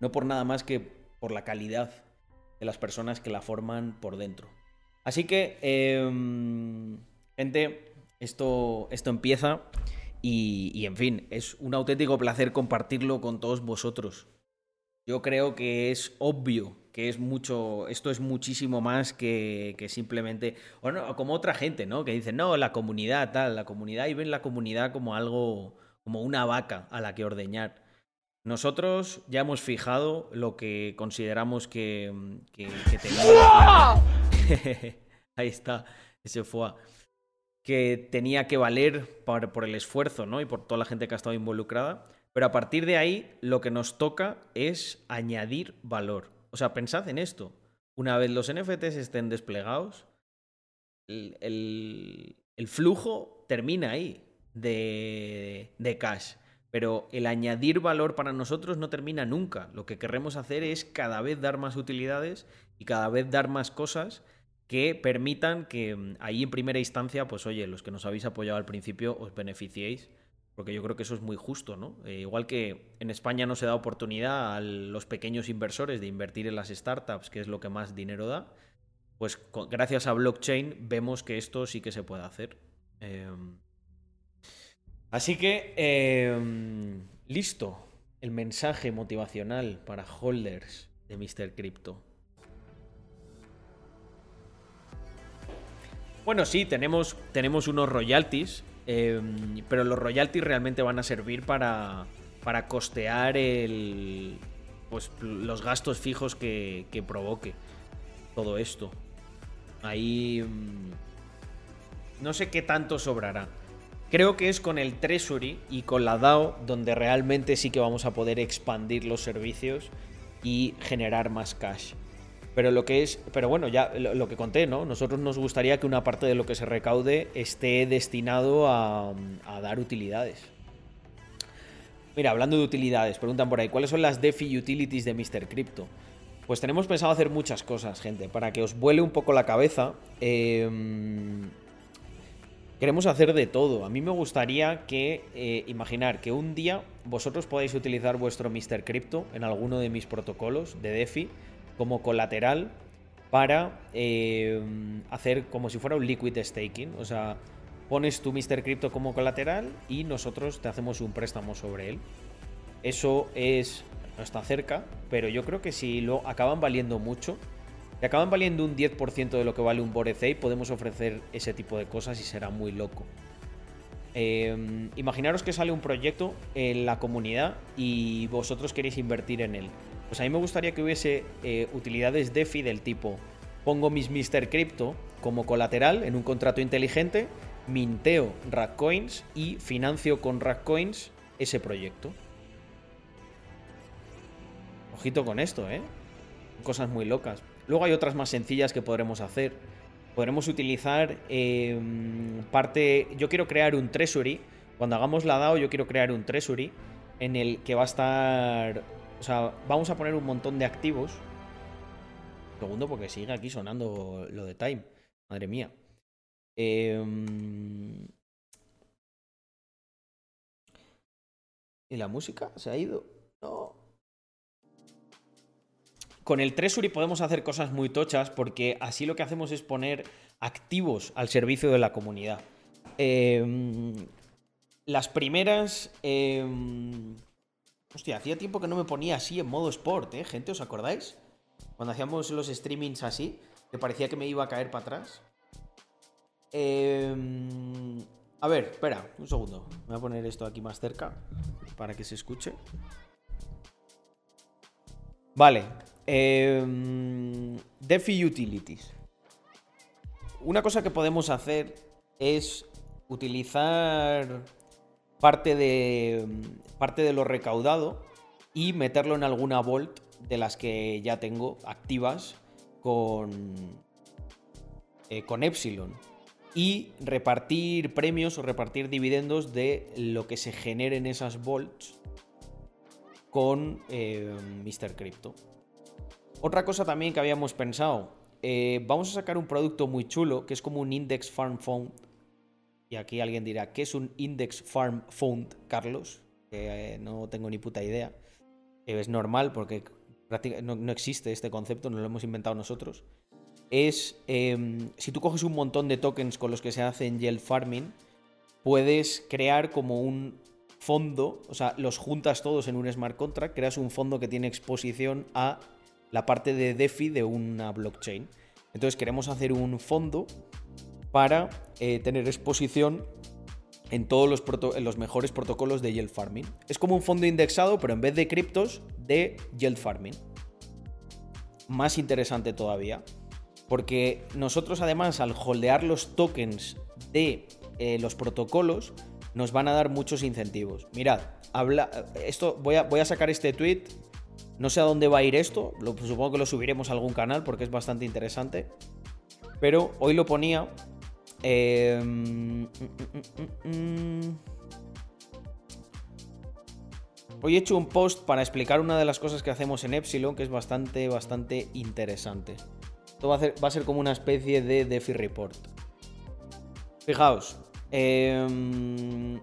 no por nada más que por la calidad de las personas que la forman por dentro. Así que, em, gente, esto, esto empieza y, en fin, es un auténtico placer compartirlo con todos vosotros. Yo creo que es obvio que es mucho, esto es muchísimo más que, que simplemente, o no, como otra gente, ¿no? Que dice, no, la comunidad, tal, la comunidad, y ven la comunidad como algo, como una vaca a la que ordeñar. Nosotros ya hemos fijado lo que consideramos que, que, que tenía. Ahí está, ese fue. Que tenía que valer por, por el esfuerzo, ¿no? Y por toda la gente que ha estado involucrada. Pero a partir de ahí, lo que nos toca es añadir valor. O sea, pensad en esto. Una vez los NFTs estén desplegados, el, el, el flujo termina ahí de, de, cash. Pero el añadir valor para nosotros no termina nunca. Lo que queremos hacer es cada vez dar más utilidades y cada vez dar más cosas que permitan que ahí en primera instancia, pues oye, los que nos habéis apoyado al principio os beneficiéis porque yo creo que eso es muy justo, ¿no? Eh, igual que en España no se da oportunidad a los pequeños inversores de invertir en las startups, que es lo que más dinero da, pues gracias a blockchain vemos que esto sí que se puede hacer. Eh, así que, eh, listo, el mensaje motivacional para holders de Mr. Crypto. Bueno, sí, tenemos, tenemos unos royalties eh, pero los royalties realmente van a servir para, para costear el, pues, los gastos fijos que, que provoque todo esto. Ahí... No sé qué tanto sobrará. Creo que es con el Treasury y con la DAO donde realmente sí que vamos a poder expandir los servicios y generar más cash. Pero lo que es, pero bueno, ya lo, que conté, ¿no? Nosotros nos gustaría que una parte de lo que se recaude esté destinado a, a dar utilidades. Mira, hablando de utilidades, preguntan por ahí, ¿cuáles son las DeFi utilities de Mr. Crypto? Pues tenemos pensado hacer muchas cosas, gente, para que os vuele un poco la cabeza. Eh, queremos hacer de todo. A mí me gustaría que, eh, imaginar que un día vosotros podáis utilizar vuestro Mr. Crypto en alguno de mis protocolos de DeFi como colateral para eh, hacer como si fuera un liquid staking. O sea, pones tu Mr. Crypto como colateral y nosotros te hacemos un préstamo sobre él. Eso es. no está cerca, pero yo creo que si lo acaban valiendo mucho, si acaban valiendo un 10% de lo que vale un Borezei, podemos ofrecer ese tipo de cosas y será muy loco. Eh, imaginaros que sale un proyecto en la comunidad y vosotros queréis invertir en él. Pues a mí me gustaría que hubiese eh, utilidades DeFi del tipo, pongo mis Mr. Crypto como colateral en un contrato inteligente, minteo Coins y financio con Coins ese proyecto. Ojito con esto, ¿eh? Cosas muy locas. Luego hay otras más sencillas que podremos hacer. Podremos utilizar eh, parte... Yo quiero crear un treasury. Cuando hagamos la DAO yo quiero crear un treasury en el que va a estar o sea, vamos a poner un montón de activos. Segundo, porque sigue aquí sonando lo de Time. Madre mía. Eh... ¿Y la música? ¿Se ha ido? No. Con el Treasury podemos hacer cosas muy tochas porque así lo que hacemos es poner activos al servicio de la comunidad. Eh, las primeras... Eh, Hostia, hacía tiempo que no me ponía así en modo sport, ¿eh, gente? ¿Os acordáis? Cuando hacíamos los streamings así, que parecía que me iba a caer para atrás. Eh... A ver, espera, un segundo. Voy a poner esto aquí más cerca para que se escuche. Vale. Eh... DeFi Utilities. Una cosa que podemos hacer es utilizar parte de, parte de lo recaudado y meterlo en alguna Vault de las que ya tengo activas con, eh, con Epsilon. Y repartir premios o repartir dividendos de lo que se genere en esas Vaults con eh, Mr. Crypto. Otra cosa también que habíamos pensado, eh, vamos a sacar un producto muy chulo que es como un Index Farm Fund. Y aquí alguien dirá, ¿qué es un Index Farm Fund, Carlos? Que eh, no tengo ni puta idea. Eh, es normal porque no, no, existe este concepto, no lo hemos inventado nosotros. Es, em, si tú coges un montón de tokens con los que se hace en yield farming, puedes crear como un fondo, o sea, los juntas todos en un smart contract, creas un fondo que tiene exposición a la parte de DeFi de una blockchain. Entonces queremos hacer un fondo para eh, tener exposición en todos los, mejores protocolos de yield farming. Es como un fondo indexado, pero en vez de criptos, de yield farming. Más interesante todavía. Porque nosotros además al holdear los tokens de eh, los protocolos, nos van a dar muchos incentivos. Mirad, habla, esto, voy, a, voy a sacar este tweet. No sé a dónde va a ir esto. Lo, supongo que lo subiremos a algún canal porque es bastante interesante. Pero hoy lo ponía. Em, hoy he hecho un post para explicar una de las cosas que hacemos en Epsilon que es bastante, bastante interesante. Esto va a, va a ser como una especie de DeFi Report. Fijaos, Em,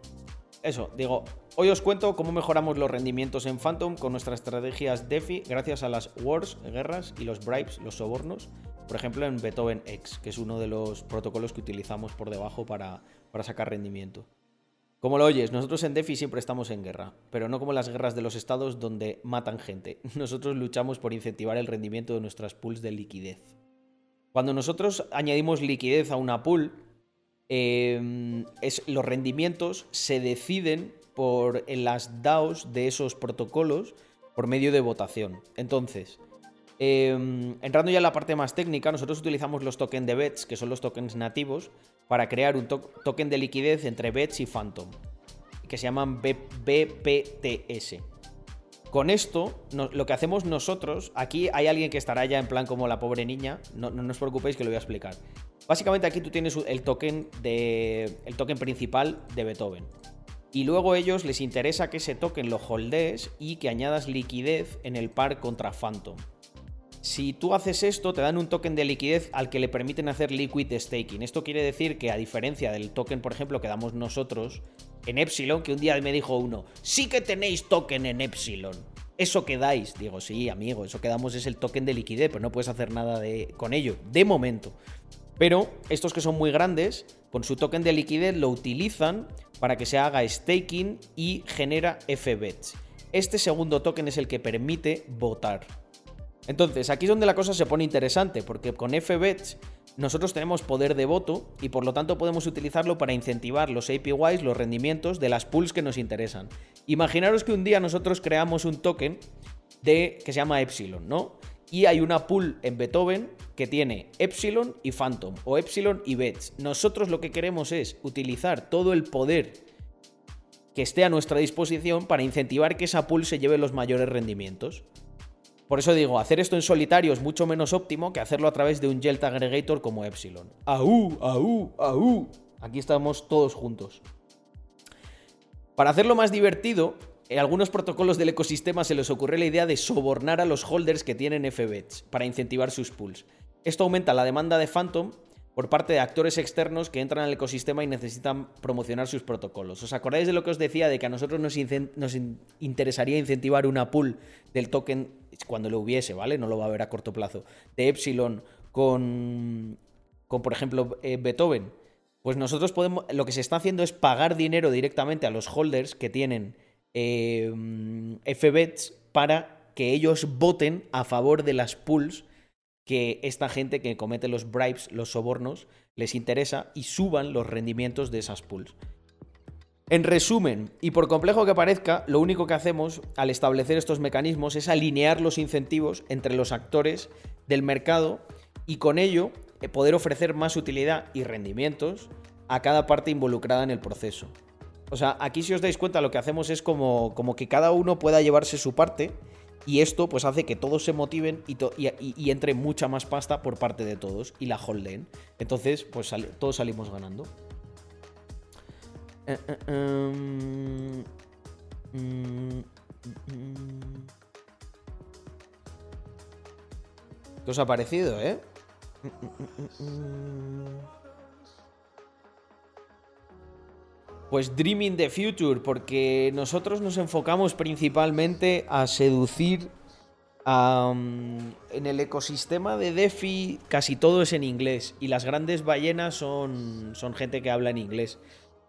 eso, digo, hoy os cuento cómo mejoramos los rendimientos en Phantom con nuestras estrategias DeFi gracias a las wars, guerras y los bribes, los sobornos. Por ejemplo, en Beethoven X, que es uno de los protocolos que utilizamos por debajo para, para sacar rendimiento. Como lo oyes, nosotros en DeFi siempre estamos en guerra, pero no como las guerras de los estados donde matan gente. Nosotros luchamos por incentivar el rendimiento de nuestras pools de liquidez. Cuando nosotros añadimos liquidez a una pool, Em, los rendimientos se deciden por en las DAOs de esos protocolos por medio de votación. Entonces, em, entrando ya en la parte más técnica, nosotros utilizamos los tokens de BETS, que son los tokens nativos, para crear un token de liquidez entre BETS y Phantom, que se llaman BPTS. Con esto, lo que hacemos nosotros, aquí hay alguien que estará ya en plan como la pobre niña, no, no, os preocupéis que lo voy a explicar. Básicamente aquí tú tienes el token, de, el token principal de Beethoven. Y luego a ellos les interesa que ese token lo holdees y que añadas liquidez en el par contra Phantom. Si tú haces esto, te dan un token de liquidez al que le permiten hacer liquid staking. Esto quiere decir que a diferencia del token, por ejemplo, que damos nosotros en Epsilon, que un día me dijo uno, sí que tenéis token en Epsilon. Eso que dais, digo, sí, amigo, eso que damos es el token de liquidez, pero no puedes hacer nada de, con ello, de momento. Pero estos que son muy grandes, con su token de liquidez lo utilizan para que se haga staking y genera FBETs. Este segundo token es el que permite votar. Entonces, aquí es donde la cosa se pone interesante, porque con FBETs nosotros tenemos poder de voto y por lo tanto podemos utilizarlo para incentivar los APYs, los rendimientos de las pools que nos interesan. Imaginaros que un día nosotros creamos un token de que se llama Epsilon, ¿no? Y hay una pool en Beethoven que tiene Epsilon y Phantom o Epsilon y Bets. Nosotros lo que queremos es utilizar todo el poder que esté a nuestra disposición para incentivar que esa pool se lleve los mayores rendimientos. Por eso digo, hacer esto en solitario es mucho menos óptimo que hacerlo a través de un Gelt Aggregator como Epsilon. ¡Aú! ¡Aú! ¡Aú! Aquí estamos todos juntos. Para hacerlo más divertido, en algunos protocolos del ecosistema se les ocurre la idea de sobornar a los holders que tienen FBETs para incentivar sus pools. Esto aumenta la demanda de Phantom por parte de actores externos que entran al ecosistema y necesitan promocionar sus protocolos. ¿Os acordáis de lo que os decía de que a nosotros nos, interesaría incentivar una pool del token cuando lo hubiese, ¿vale? No lo va a haber a corto plazo. De Epsilon con, con por ejemplo, eh, Beethoven. Pues nosotros podemos, lo que se está haciendo es pagar dinero directamente a los holders que tienen eh, FBETs para que ellos voten a favor de las pools que esta gente que comete los bribes, los sobornos, les interesa y suban los rendimientos de esas pools. En resumen, y por complejo que parezca, lo único que hacemos al establecer estos mecanismos es alinear los incentivos entre los actores del mercado y con ello eh, poder ofrecer más utilidad y rendimientos a cada parte involucrada en el proceso. O sea, aquí si os dais cuenta lo que hacemos es como, como que cada uno pueda llevarse su parte y esto pues hace que todos se motiven y, entre mucha más pasta por parte de todos y la holdeen. Entonces, pues todos salimos ganando. Eh, eh, em, mm, ¿Qué os ha parecido, eh? Pues Dreaming the Future, porque nosotros nos enfocamos principalmente a seducir en el ecosistema de DeFi casi todo es en inglés y las grandes ballenas son, son gente que habla en inglés.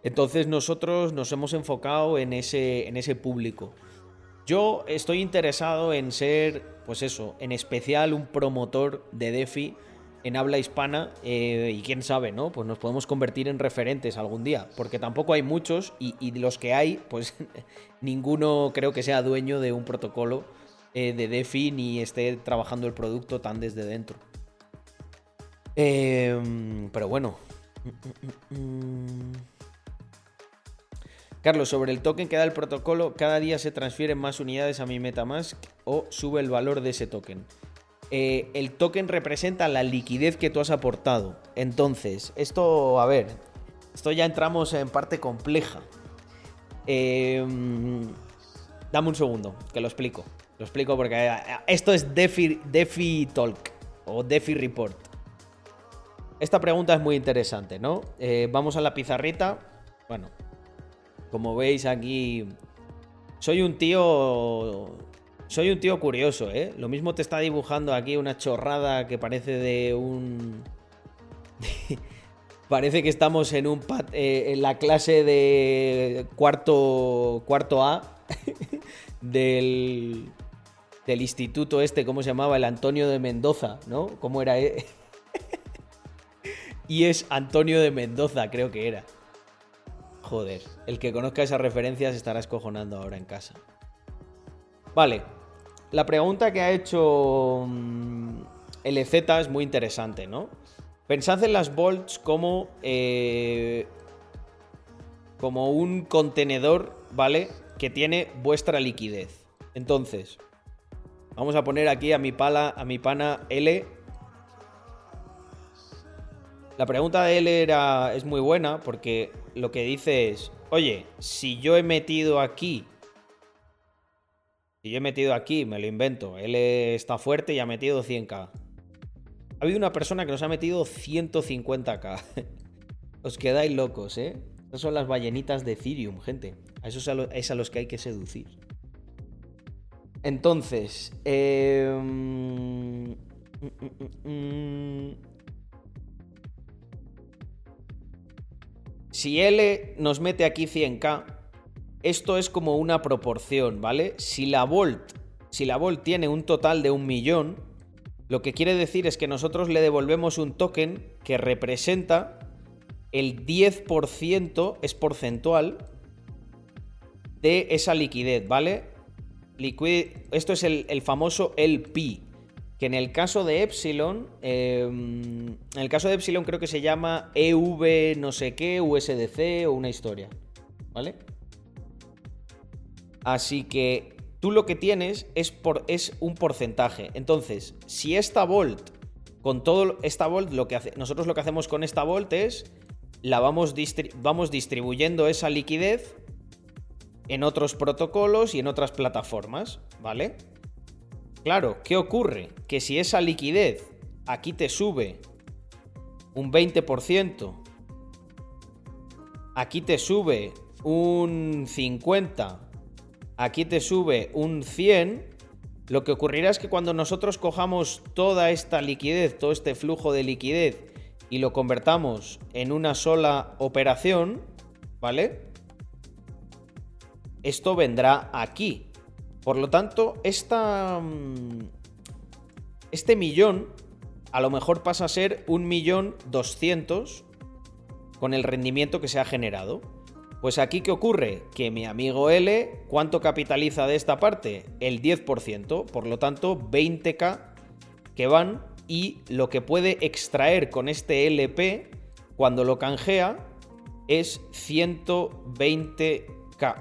Entonces nosotros nos hemos enfocado en ese, en ese público. Yo estoy interesado en ser, pues eso, en especial un promotor de DeFi en habla hispana eh, y quién sabe, ¿no? Pues nos podemos convertir en referentes algún día, porque tampoco hay muchos y, los que hay, pues ninguno creo que sea dueño de un protocolo eh, de DeFi ni esté trabajando el producto tan desde dentro. Em, pero bueno. Carlos, sobre el token que da el protocolo, cada día se transfieren más unidades a mi Metamask o sube el valor de ese token. Eh, el token representa la liquidez que tú has aportado. Entonces, esto, a ver, esto ya entramos en parte compleja. Em, dame un segundo, que lo explico. Lo explico porque eh, esto es DeFi, Talk o DeFi Report. Esta pregunta es muy interesante, ¿no? Eh, vamos a la pizarrita. Bueno, como veis aquí, soy un tío... Soy un tío curioso, ¿eh? Lo mismo te está dibujando aquí una chorrada que parece de un... parece que estamos en un eh, la clase de cuarto cuarto A del del instituto este, ¿cómo se llamaba? El Antonio de Mendoza, ¿no? ¿Cómo era? Eh? y es Antonio de Mendoza, creo que era. Joder, el que conozca esas referencias estará escojonando ahora en casa. Vale, la pregunta que ha hecho mm, LZ es muy interesante, ¿no? Pensad en las bolts como, eh, como un contenedor, ¿vale? Que tiene vuestra liquidez. Entonces, Vamos a poner aquí a mi pala, a mi pana L. La pregunta de L era, es muy buena porque lo que dice es, oye, si yo he metido aquí, si yo he metido aquí, me lo invento, L está fuerte y ha metido 100k. Ha habido una persona que nos ha metido 150k. Os quedáis locos, ¿eh? Esas son las ballenitas de Ethereum, gente. A esos es a los que hay que seducir. Entonces, em, si L nos mete aquí 100k, esto es como una proporción, ¿vale? Si la Volt, si la Volt tiene un total de un millón, lo que quiere decir es que nosotros le devolvemos un token que representa el 10% es porcentual de esa liquidez, ¿vale? esto es el, famoso LP, que en el caso de Epsilon, em, en el caso de Epsilon creo que se llama EV no sé qué, USDC o una historia, ¿vale? Así que tú lo que tienes es, un porcentaje. Entonces, si esta Volt, con todo esta Volt, lo que hace, nosotros lo que hacemos con esta Volt es, la vamos, vamos distribuyendo esa liquidez en otros protocolos y en otras plataformas, ¿vale? Claro, ¿qué ocurre? Que si esa liquidez aquí te sube un 20%, aquí te sube un 50%, aquí te sube un 100%, lo que ocurrirá es que cuando nosotros cojamos toda esta liquidez, todo este flujo de liquidez y lo convertamos en una sola operación, ¿vale? esto vendrá aquí. Por lo tanto, mm, este millón a lo mejor pasa a ser un millón doscientos con el rendimiento que se ha generado. Pues aquí, ¿qué ocurre? Que mi amigo L, ¿cuánto capitaliza de esta parte? El 10%, por lo tanto, 20k que van y lo que puede extraer con este LP cuando lo canjea es 120k.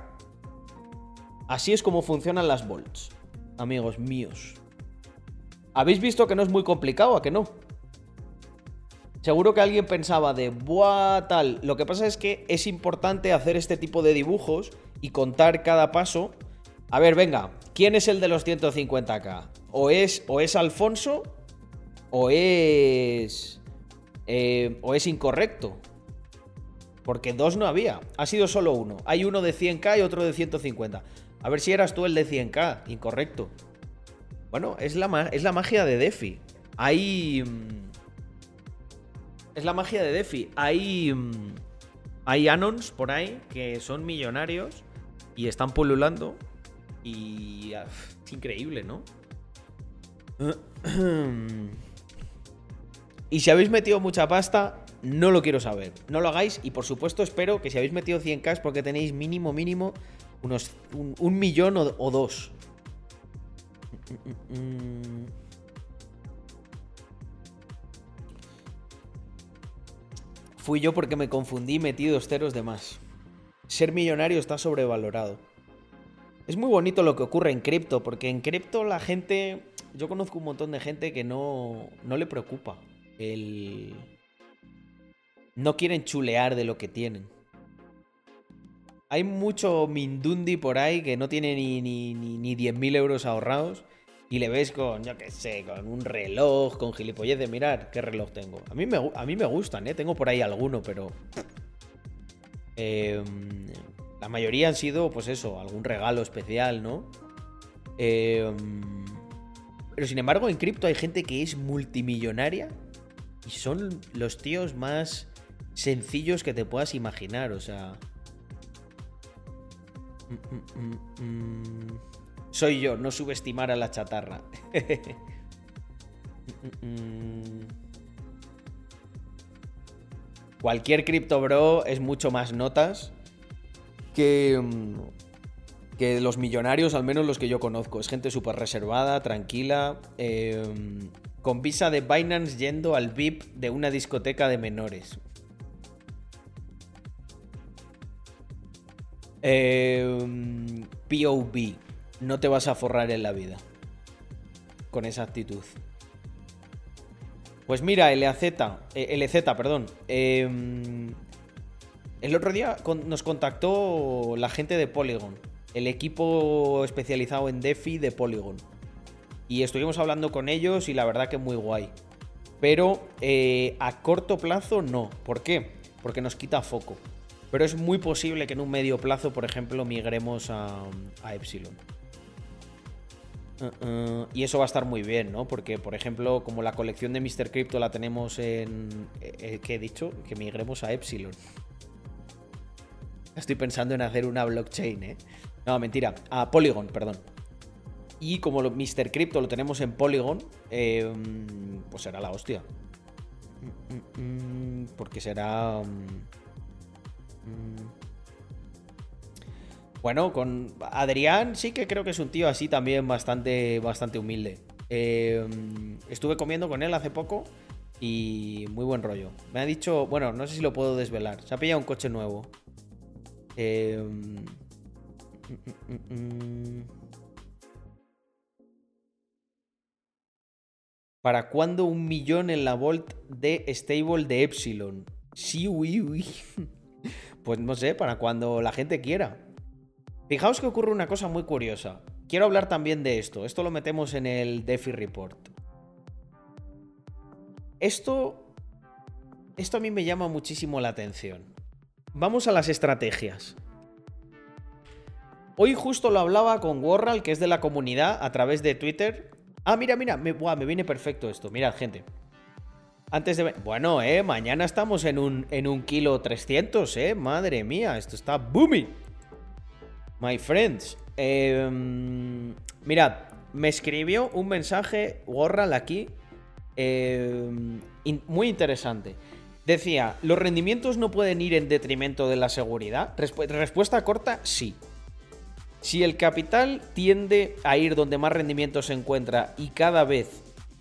Así es como funcionan las bolts, amigos míos. ¿Habéis visto que no es muy complicado, a que no? Seguro que alguien pensaba de, buah, tal. Lo que pasa es que es importante hacer este tipo de dibujos y contar cada paso. A ver, venga, ¿quién es el de los 150k? ¿O es, o es Alfonso o es. eh, o es incorrecto. Porque dos no había. Ha sido solo uno. Hay uno de 100k y otro de 150. A ver si eras tú el de 100k. Incorrecto. Bueno, es la, es la magia de Defi. Hay. Es la magia de Defi. Hay. mm, Hay Anons por ahí que son millonarios y están pululando. Y. Es increíble, ¿no? Y si habéis metido mucha pasta, no lo quiero saber. No lo hagáis y por supuesto espero que si habéis metido 100k es porque tenéis mínimo, mínimo unos un, millón o dos. Fui yo porque me confundí y metí dos ceros de más. Ser millonario está sobrevalorado. Es muy bonito lo que ocurre en cripto, porque en cripto la gente. Yo conozco un montón de gente que no, no le preocupa el. No quieren chulear de lo que tienen. Hay mucho Mindundi por ahí que no tiene ni, ni, ni, ni 10.000 euros ahorrados y le ves con, yo qué sé, con un reloj, con gilipollez de mirar qué reloj tengo. A mí me, a mí me gustan, ¿eh? Tengo por ahí alguno, pero... Eh, la mayoría han sido, pues eso, algún regalo especial, ¿no? Eh, pero sin embargo, en cripto hay gente que es multimillonaria y son los tíos más sencillos que te puedas imaginar, o sea... Mm, mm, mm, mm. Soy yo, no subestimar a la chatarra. Mm. Cualquier cripto bro es mucho más notas que, mm, que los millonarios, al menos los que yo conozco. Es gente súper reservada, tranquila, eh, con visa de Binance yendo al VIP de una discoteca de menores. Eh, POV, no te vas a forrar en la vida con esa actitud. Pues mira, LAZ, eh, LZ, perdón. eh, el otro día nos contactó la gente de Polygon, el equipo especializado en DeFi de Polygon. Y estuvimos hablando con ellos y la verdad que muy guay. Pero eh, a corto plazo no. ¿Por qué? Porque nos quita foco. Pero es muy posible que en un medio plazo, por ejemplo, migremos a, a Epsilon. Uh, y eso va a estar muy bien, ¿no? Porque, por ejemplo, como la colección de Mr. Crypto la tenemos en... eh, ¿Qué he dicho? Que migremos a Epsilon. Estoy pensando en hacer una blockchain, ¿eh? No, mentira. A Polygon, perdón. Y como lo, Mr. Crypto lo tenemos en Polygon, eh, pues será la hostia. Mm, mm, mm, Porque será... mm, mm. Bueno, con Adrián sí que creo que es un tío así también bastante, bastante humilde. Eh, estuve comiendo con él hace poco y muy buen rollo. Me ha dicho, bueno, no sé si lo puedo desvelar. Se ha pillado un coche nuevo. Eh. ¿Para cuándo un millón en la Volt de stable de Epsilon? Sí, uy, uy. Pues no sé, para cuando la gente quiera. Fijaos que ocurre una cosa muy curiosa. Quiero hablar también de esto. Esto lo metemos en el DeFi Report. Esto. Esto a mí me llama muchísimo la atención. Vamos a las estrategias. Hoy justo lo hablaba con Warral, que es de la comunidad, a través de Twitter. Ah, mira, mira, me, me viene perfecto esto. Mirad, gente. Antes de... Bueno, eh, mañana estamos en un, en un kilo 300, eh. Madre mía, esto está booming. My friends. Eh, mirad, me escribió un mensaje Warral aquí. in- muy interesante. Decía, ¿los rendimientos no pueden ir en detrimento de la seguridad? Respu- respuesta corta, sí. Si el capital tiende a ir donde más rendimiento se encuentra y cada vez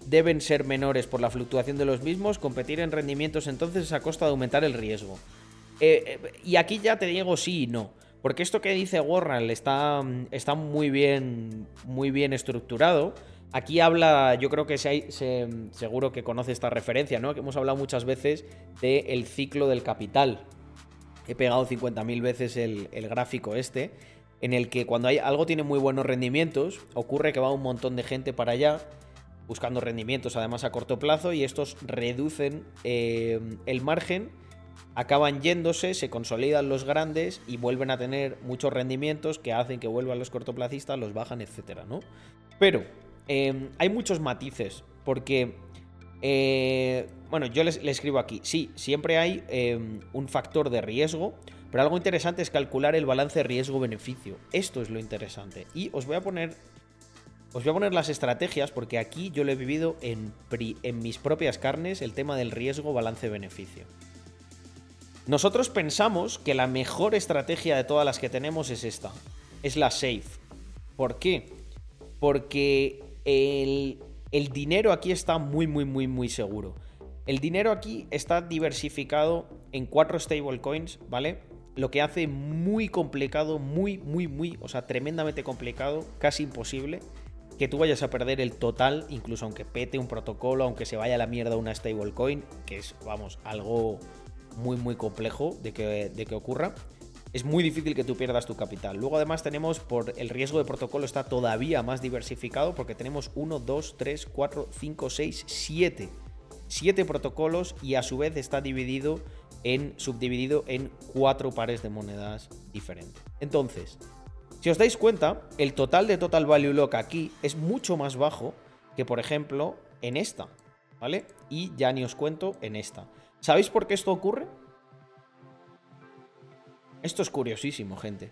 deben ser menores por la fluctuación de los mismos, competir en rendimientos entonces es a costa de aumentar el riesgo. Eh, eh, y aquí ya te digo sí y no. Porque esto que dice Warren está, está muy bien. Muy bien estructurado. Aquí habla, yo creo que se- seguro que conoce esta referencia, ¿no? Que hemos hablado muchas veces del ciclo del capital. He pegado 50.000 veces el, el gráfico este, en el que cuando hay, algo tiene muy buenos rendimientos, ocurre que va un montón de gente para allá buscando rendimientos además a corto plazo y estos reducen eh, el margen, acaban yéndose, se consolidan los grandes y vuelven a tener muchos rendimientos que hacen que vuelvan los cortoplacistas, los bajan, etcétera, ¿no? Pero eh, hay muchos matices porque eh, bueno, yo le escribo aquí, sí, siempre hay un factor de riesgo, pero algo interesante es calcular el balance riesgo-beneficio. Esto es lo interesante. Y os voy a poner os voy a poner las estrategias porque aquí yo lo he vivido en, mis propias carnes el tema del riesgo balance-beneficio. Nosotros pensamos que la mejor estrategia de todas las que tenemos es esta. Es la safe. ¿Por qué? Porque el, dinero aquí está muy, muy, muy, muy seguro. El dinero aquí está diversificado en cuatro stablecoins, ¿vale? Lo que hace muy complicado, muy, muy, muy, o sea, tremendamente complicado, casi imposible, que tú vayas a perder el total, incluso aunque pete un protocolo, aunque se vaya a la mierda una stablecoin, que es, vamos, algo muy, muy complejo de que, de que ocurra. Es muy difícil que tú pierdas tu capital. Luego además tenemos, por el riesgo de protocolo está todavía más diversificado porque tenemos 1, 2, 3, 4, 5, 6, 7. 7 protocolos y a su vez está dividido en, subdividido en 4 pares de monedas diferentes. Entonces, si os dais cuenta, el total de Total Value Lock aquí es mucho más bajo que, por ejemplo, en esta, ¿vale? Y ya ni os cuento en esta. ¿Sabéis por qué esto ocurre? Esto es curiosísimo, gente.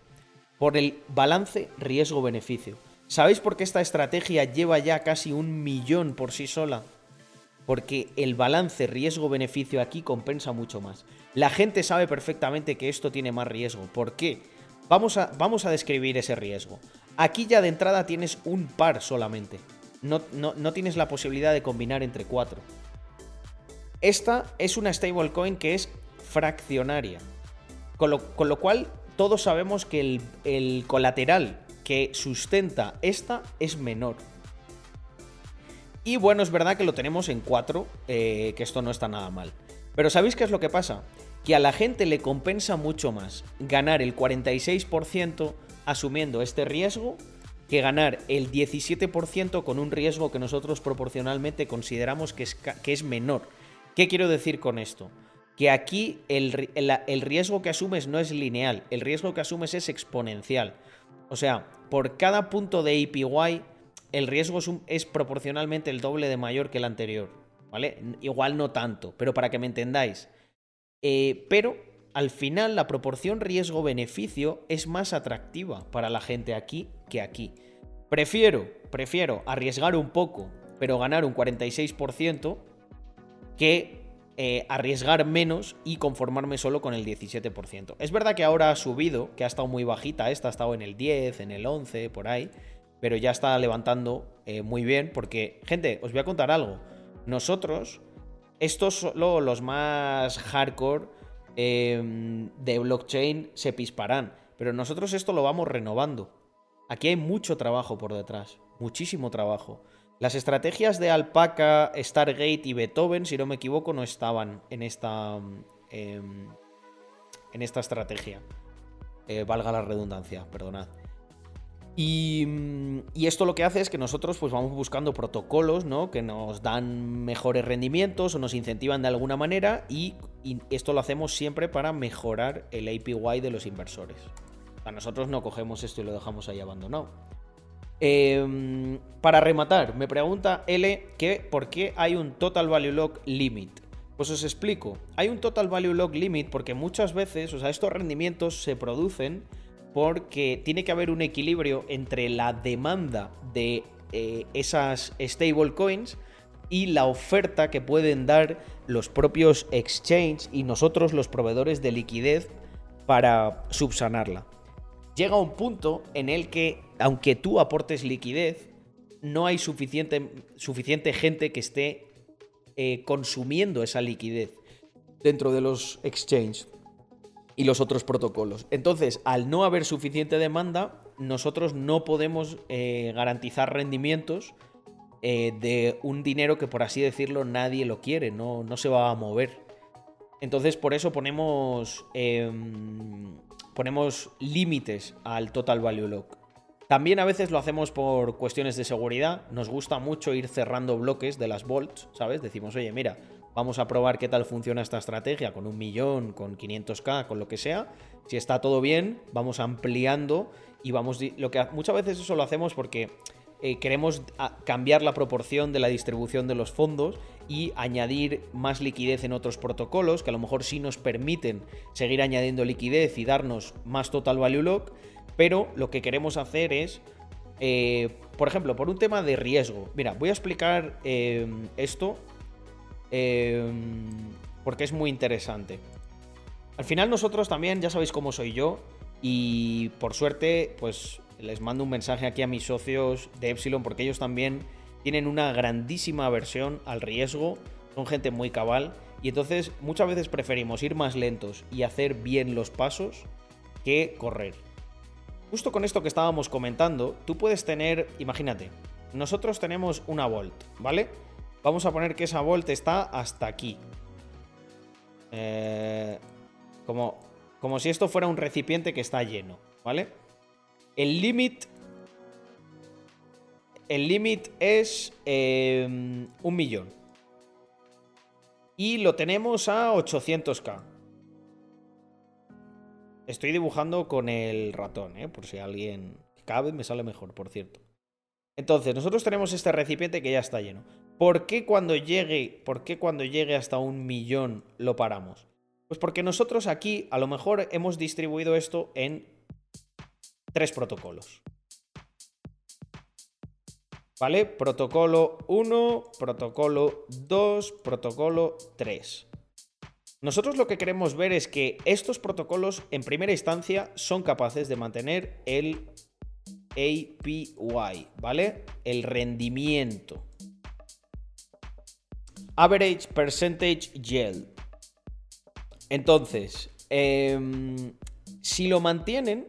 Por el balance riesgo-beneficio. ¿Sabéis por qué esta estrategia lleva ya casi un millón por sí sola? Porque el balance riesgo-beneficio aquí compensa mucho más. La gente sabe perfectamente que esto tiene más riesgo. ¿Por qué? Vamos a, vamos a describir ese riesgo. Aquí ya de entrada tienes un par solamente. No, no, tienes la posibilidad de combinar entre cuatro. Esta es una stablecoin que es fraccionaria. Con lo, cual todos sabemos que el, el, colateral que sustenta esta es menor. Y bueno, es verdad que lo tenemos en 4, eh, que esto no está nada mal. Pero ¿sabéis qué es lo que pasa? que a la gente le compensa mucho más ganar el 46% asumiendo este riesgo que ganar el 17% con un riesgo que nosotros proporcionalmente consideramos que es, que es menor. ¿Qué quiero decir con esto? Que aquí el, riesgo que asumes no es lineal, el riesgo que asumes es exponencial. O sea, por cada punto de APY, el riesgo es, es proporcionalmente el doble de mayor que el anterior. ¿Vale? Igual no tanto, pero para que me entendáis, eh, pero al final la proporción riesgo-beneficio es más atractiva para la gente aquí que aquí. Prefiero, prefiero arriesgar un poco, pero ganar un 46% que eh, arriesgar menos y conformarme solo con el 17%. Es verdad que ahora ha subido, que ha estado muy bajita, esta ha estado en el 10, en el 11, por ahí, pero ya está levantando eh, muy bien porque, gente, os voy a contar algo. Nosotros estos solo los más hardcore em, de blockchain se pisparán. Pero nosotros esto lo vamos renovando. Aquí hay mucho trabajo por detrás. Muchísimo trabajo. Las estrategias de Alpaca, Stargate y Beethoven, si no me equivoco, no estaban en esta. Em, en esta estrategia. Eh, valga la redundancia, perdonad. Y, esto lo que hace es que nosotros pues vamos buscando protocolos, ¿no? Que nos dan mejores rendimientos o nos incentivan de alguna manera y, esto lo hacemos siempre para mejorar el APY de los inversores. A nosotros no cogemos esto y lo dejamos ahí abandonado. Em, para rematar, me pregunta L que por qué hay un Total Value Lock Limit. Pues os explico. Hay un Total Value Lock Limit porque muchas veces, o sea, estos rendimientos se producen porque tiene que haber un equilibrio entre la demanda de eh, esas stablecoins y la oferta que pueden dar los propios exchanges y nosotros los proveedores de liquidez para subsanarla. Llega un punto en el que, aunque tú aportes liquidez, no hay suficiente, suficiente gente que esté eh, consumiendo esa liquidez dentro de los exchanges y los otros protocolos. Entonces, al no haber suficiente demanda, nosotros no podemos eh, garantizar rendimientos eh, de un dinero que, por así decirlo, nadie lo quiere, no, no se va a mover. Entonces, por eso ponemos, em, ponemos límites al total value lock. También a veces lo hacemos por cuestiones de seguridad. Nos gusta mucho ir cerrando bloques de las volts, ¿sabes? Decimos, oye, mira, vamos a probar qué tal funciona esta estrategia con un millón, con 500k, con lo que sea. Si está todo bien, vamos ampliando y vamos... Lo que muchas veces eso lo hacemos porque eh, queremos cambiar la proporción de la distribución de los fondos y añadir más liquidez en otros protocolos que a lo mejor sí nos permiten seguir añadiendo liquidez y darnos más total value lock pero lo que queremos hacer es, eh, por ejemplo, por un tema de riesgo. Mira, voy a explicar eh, esto porque es muy interesante. Al final nosotros también, ya sabéis cómo soy yo, y por suerte, pues les mando un mensaje aquí a mis socios de Epsilon porque ellos también tienen una grandísima aversión al riesgo, son gente muy cabal, y entonces muchas veces preferimos ir más lentos y hacer bien los pasos que correr. Justo con esto que estábamos comentando, tú puedes tener, imagínate, nosotros tenemos una volt, ¿vale? Vamos a poner que esa volt está hasta aquí. Eh, como, como si esto fuera un recipiente que está lleno, ¿vale? El límite... El límite es eh, un millón. Y lo tenemos a 800k. Estoy dibujando con el ratón, ¿eh? por si alguien cabe, me sale mejor, por cierto. Entonces, nosotros tenemos este recipiente que ya está lleno. ¿Por qué cuando llegue, por qué cuando llegue hasta un millón lo paramos? Pues porque nosotros aquí a lo mejor hemos distribuido esto en tres protocolos. ¿Vale? Protocolo 1, protocolo 2, protocolo 3. Nosotros lo que queremos ver es que estos protocolos en primera instancia son capaces de mantener el APY, ¿vale? El rendimiento. Average Percentage Yield. Entonces, em, si lo mantienen,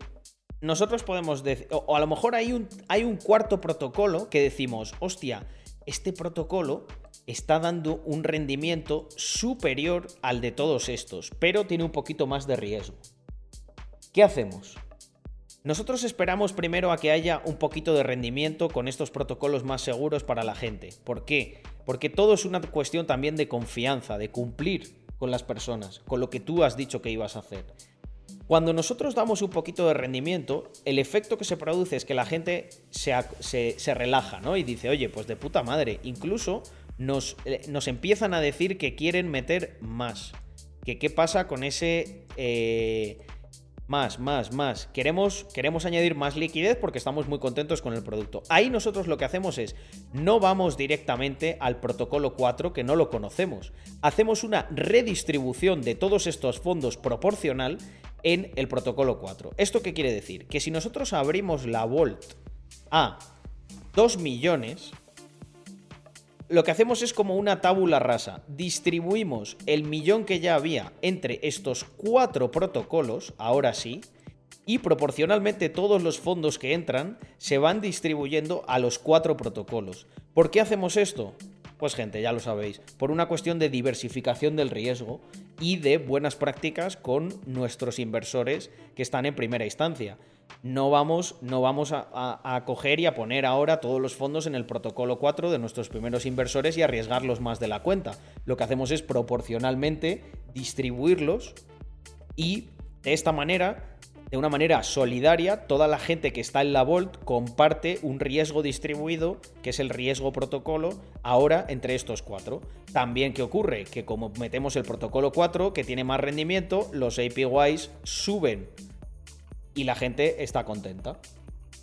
nosotros podemos decir, o, a lo mejor hay un, hay un cuarto protocolo que decimos, hostia, este protocolo está dando un rendimiento superior al de todos estos, pero tiene un poquito más de riesgo. ¿Qué hacemos? Nosotros esperamos primero a que haya un poquito de rendimiento con estos protocolos más seguros para la gente. ¿Por qué? Porque todo es una cuestión también de confianza, de cumplir con las personas, con lo que tú has dicho que ibas a hacer. Cuando nosotros damos un poquito de rendimiento, el efecto que se produce es que la gente se, relaja, ¿no? Y dice, oye, pues de puta madre, incluso nos, eh, nos empiezan a decir que quieren meter más. Que qué pasa con ese... Eh, más, más, más. Queremos, queremos añadir más liquidez porque estamos muy contentos con el producto. Ahí nosotros lo que hacemos es, no vamos directamente al protocolo 4 que no lo conocemos. Hacemos una redistribución de todos estos fondos proporcional en el protocolo 4. ¿Esto qué quiere decir? Que si nosotros abrimos la Volt a 2 millones, lo que hacemos es como una tábula rasa. Distribuimos el millón que ya había entre estos cuatro protocolos, ahora sí, y proporcionalmente todos los fondos que entran se van distribuyendo a los cuatro protocolos. ¿Por qué hacemos esto? Pues gente, ya lo sabéis, por una cuestión de diversificación del riesgo y de buenas prácticas con nuestros inversores que están en primera instancia no vamos, no vamos a, coger y a poner ahora todos los fondos en el protocolo 4 de nuestros primeros inversores y arriesgarlos más de la cuenta. Lo que hacemos es proporcionalmente distribuirlos y de esta manera, de una manera solidaria, toda la gente que está en la Volt comparte un riesgo distribuido, que es el riesgo protocolo, ahora entre estos cuatro. También, ¿qué ocurre? Que como metemos el protocolo 4, que tiene más rendimiento, los APYs suben y la gente está contenta.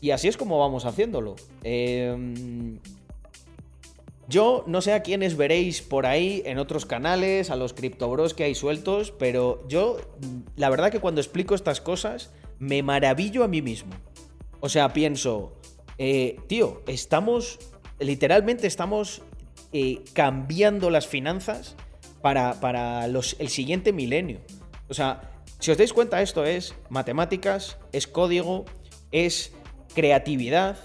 Y así es como vamos haciéndolo. Em, yo no sé a quiénes veréis por ahí en otros canales, a los criptobros que hay sueltos, pero yo, la verdad que cuando explico estas cosas, me maravillo a mí mismo. O sea, pienso, eh, tío, estamos, literalmente estamos eh, cambiando las finanzas para, para los, el siguiente milenio. O sea, si os dais cuenta, esto es matemáticas, es código, es creatividad,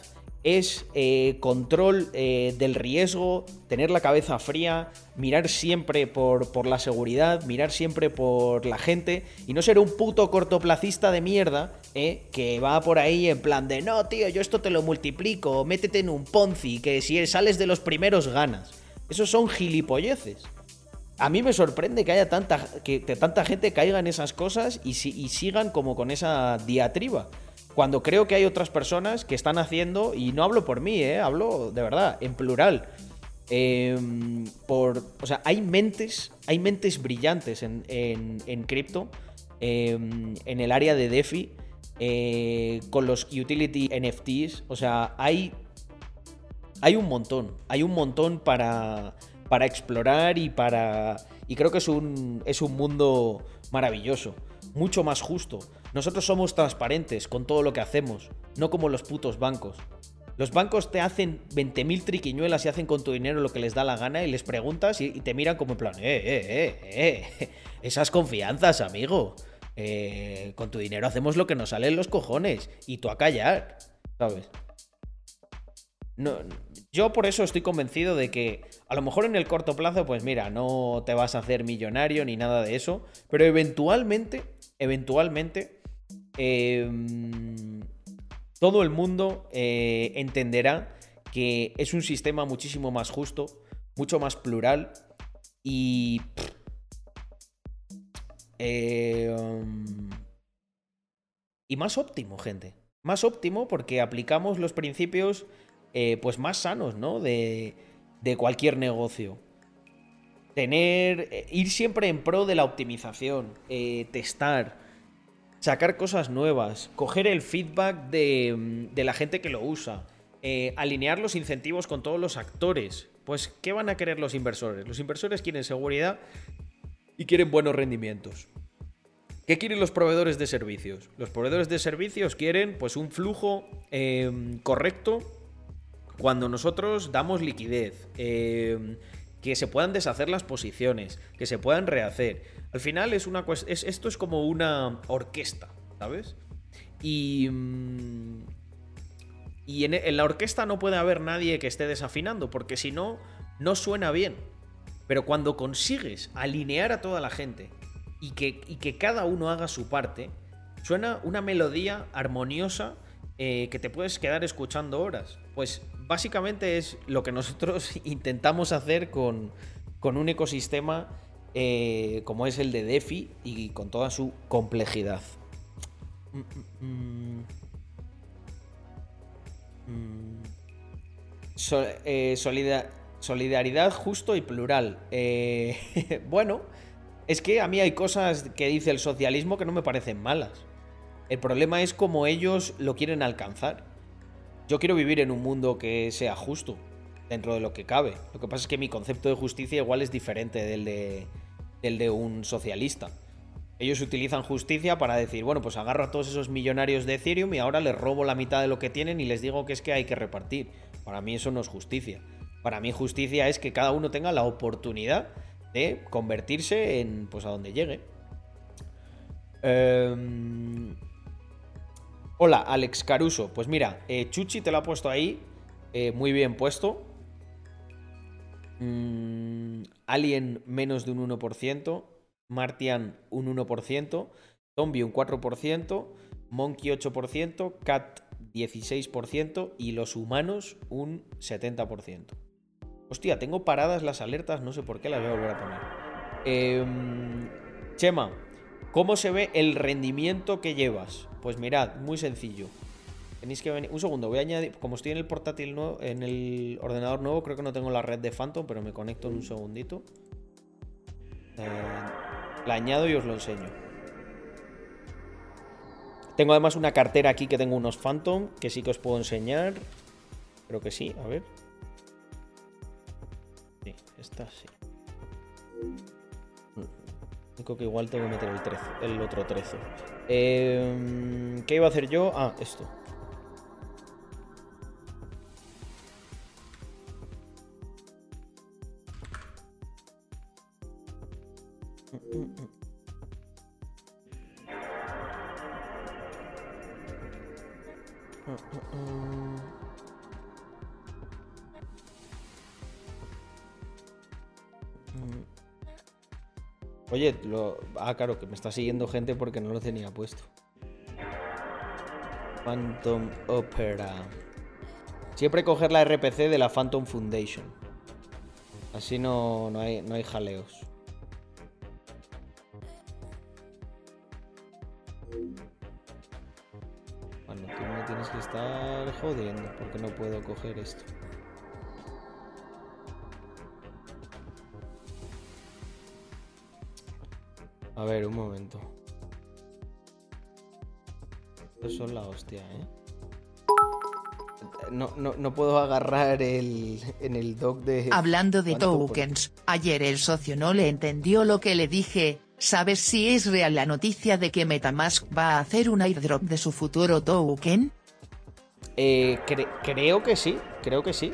es eh, control eh, del riesgo, tener la cabeza fría, mirar siempre por, por, la seguridad, mirar siempre por la gente y no ser un puto cortoplacista de mierda ¿eh? que va por ahí en plan de, no, tío, yo esto te lo multiplico, métete en un Ponzi, que si sales de los primeros ganas. Esos son gilipolleces. A mí me sorprende que haya tanta, que, tanta gente caiga en esas cosas y, sigan como con esa diatriba. Cuando creo que hay otras personas que están haciendo, y no hablo por mí, ¿eh? hablo de verdad, en plural. Em, por, o sea, hay mentes, hay mentes brillantes en, en, cripto, em, en el área de DeFi, eh, con los utility NFTs. O sea, hay, hay un montón, hay un montón para, para explorar y para... Y creo que es un, es un mundo maravilloso, mucho más justo. Nosotros somos transparentes con todo lo que hacemos, no como los putos bancos. Los bancos te hacen 20.000 triquiñuelas y hacen con tu dinero lo que les da la gana y les preguntas y, te miran como en plan, eh, eh, eh, eh, esas confianzas, amigo. Eh, con tu dinero hacemos lo que nos sale en los cojones y tú a callar, ¿sabes? No, yo por eso estoy convencido de que a lo mejor en el corto plazo, pues mira, no te vas a hacer millonario ni nada de eso, pero eventualmente, eventualmente, eh, todo el mundo eh, entenderá que es un sistema muchísimo más justo, mucho más plural y... Eh, y más óptimo, gente. Más óptimo porque aplicamos los principios eh, pues más sanos, ¿no? De, cualquier negocio. Tener... ir siempre en pro de la optimización, testar sacar cosas nuevas, coger el feedback de, la gente que lo usa, eh, alinear los incentivos con todos los actores. Pues, ¿qué van a querer los inversores? Los inversores quieren seguridad y quieren buenos rendimientos. ¿Qué quieren los proveedores de servicios? Los proveedores de servicios quieren pues un flujo em, correcto cuando nosotros damos liquidez, em, que se puedan deshacer las posiciones, que se puedan rehacer. Al final es una es, esto es como una orquesta, ¿sabes? Y mm, y en, la orquesta no puede haber nadie que esté desafinando, porque si no no suena bien. Pero cuando consigues alinear a toda la gente y que, y que cada uno haga su parte, suena una melodía armoniosa eh, que te puedes quedar escuchando horas. Pues básicamente es lo que nosotros intentamos hacer con, con un ecosistema eh, como es el de DeFi y con toda su complejidad. Eh, solidaridad justo y plural. Eh, bueno, es que a mí hay cosas que dice el socialismo que no me parecen malas. El problema es cómo ellos lo quieren alcanzar. Yo quiero vivir en un mundo que sea justo, dentro de lo que cabe. Lo que pasa es que mi concepto de justicia igual es diferente del de, el de un socialista. Ellos utilizan justicia para decir, bueno, pues agarro a todos esos millonarios de Ethereum y ahora les robo la mitad de lo que tienen y les digo que es que hay que repartir. Para mí eso no es justicia. Para mí justicia es que cada uno tenga la oportunidad de convertirse en, pues a donde llegue. Em, hola, Alex Caruso. Pues mira, eh, Chuchi te lo ha puesto ahí, eh, muy bien puesto. Mm, Alien menos de un 1%, Martian un 1%, Zombie un 4%, Monkey 8%, Cat 16% y los humanos un 70%. Hostia, tengo paradas las alertas, no sé por qué las voy a volver a poner. Em, Chema, ¿cómo se ve el rendimiento que llevas? Pues mirad, muy sencillo. Tenéis que venir. Un segundo, voy a añadir. Como estoy en el portátil nuevo, en el ordenador nuevo, creo que no tengo la red de Phantom, pero me conecto en un segundito. Eh, la añado y os lo enseño. Tengo además una cartera aquí que tengo unos Phantom, que sí que os puedo enseñar. Creo que sí, a ver. Sí, esta sí. Creo que igual tengo que meter el, el otro 13. Eh, ¿Qué iba a hacer yo? Ah, esto. Oye, lo... ah, claro, que me está siguiendo gente porque no lo tenía puesto. Phantom Opera. Siempre coger la RPC de la Phantom Foundation. Así no, no, hay, no hay jaleos. Bueno, tú me tienes que estar jodiendo porque no puedo coger esto. A ver, un momento. Estos son la hostia, ¿eh? No, no, no puedo agarrar el, en el dock de... Hablando de tokens, ayer el socio no le entendió lo que le dije, ¿sabes si es real la noticia de que Metamask va a hacer un airdrop de su futuro token? Eh, cre- creo que sí, creo que sí.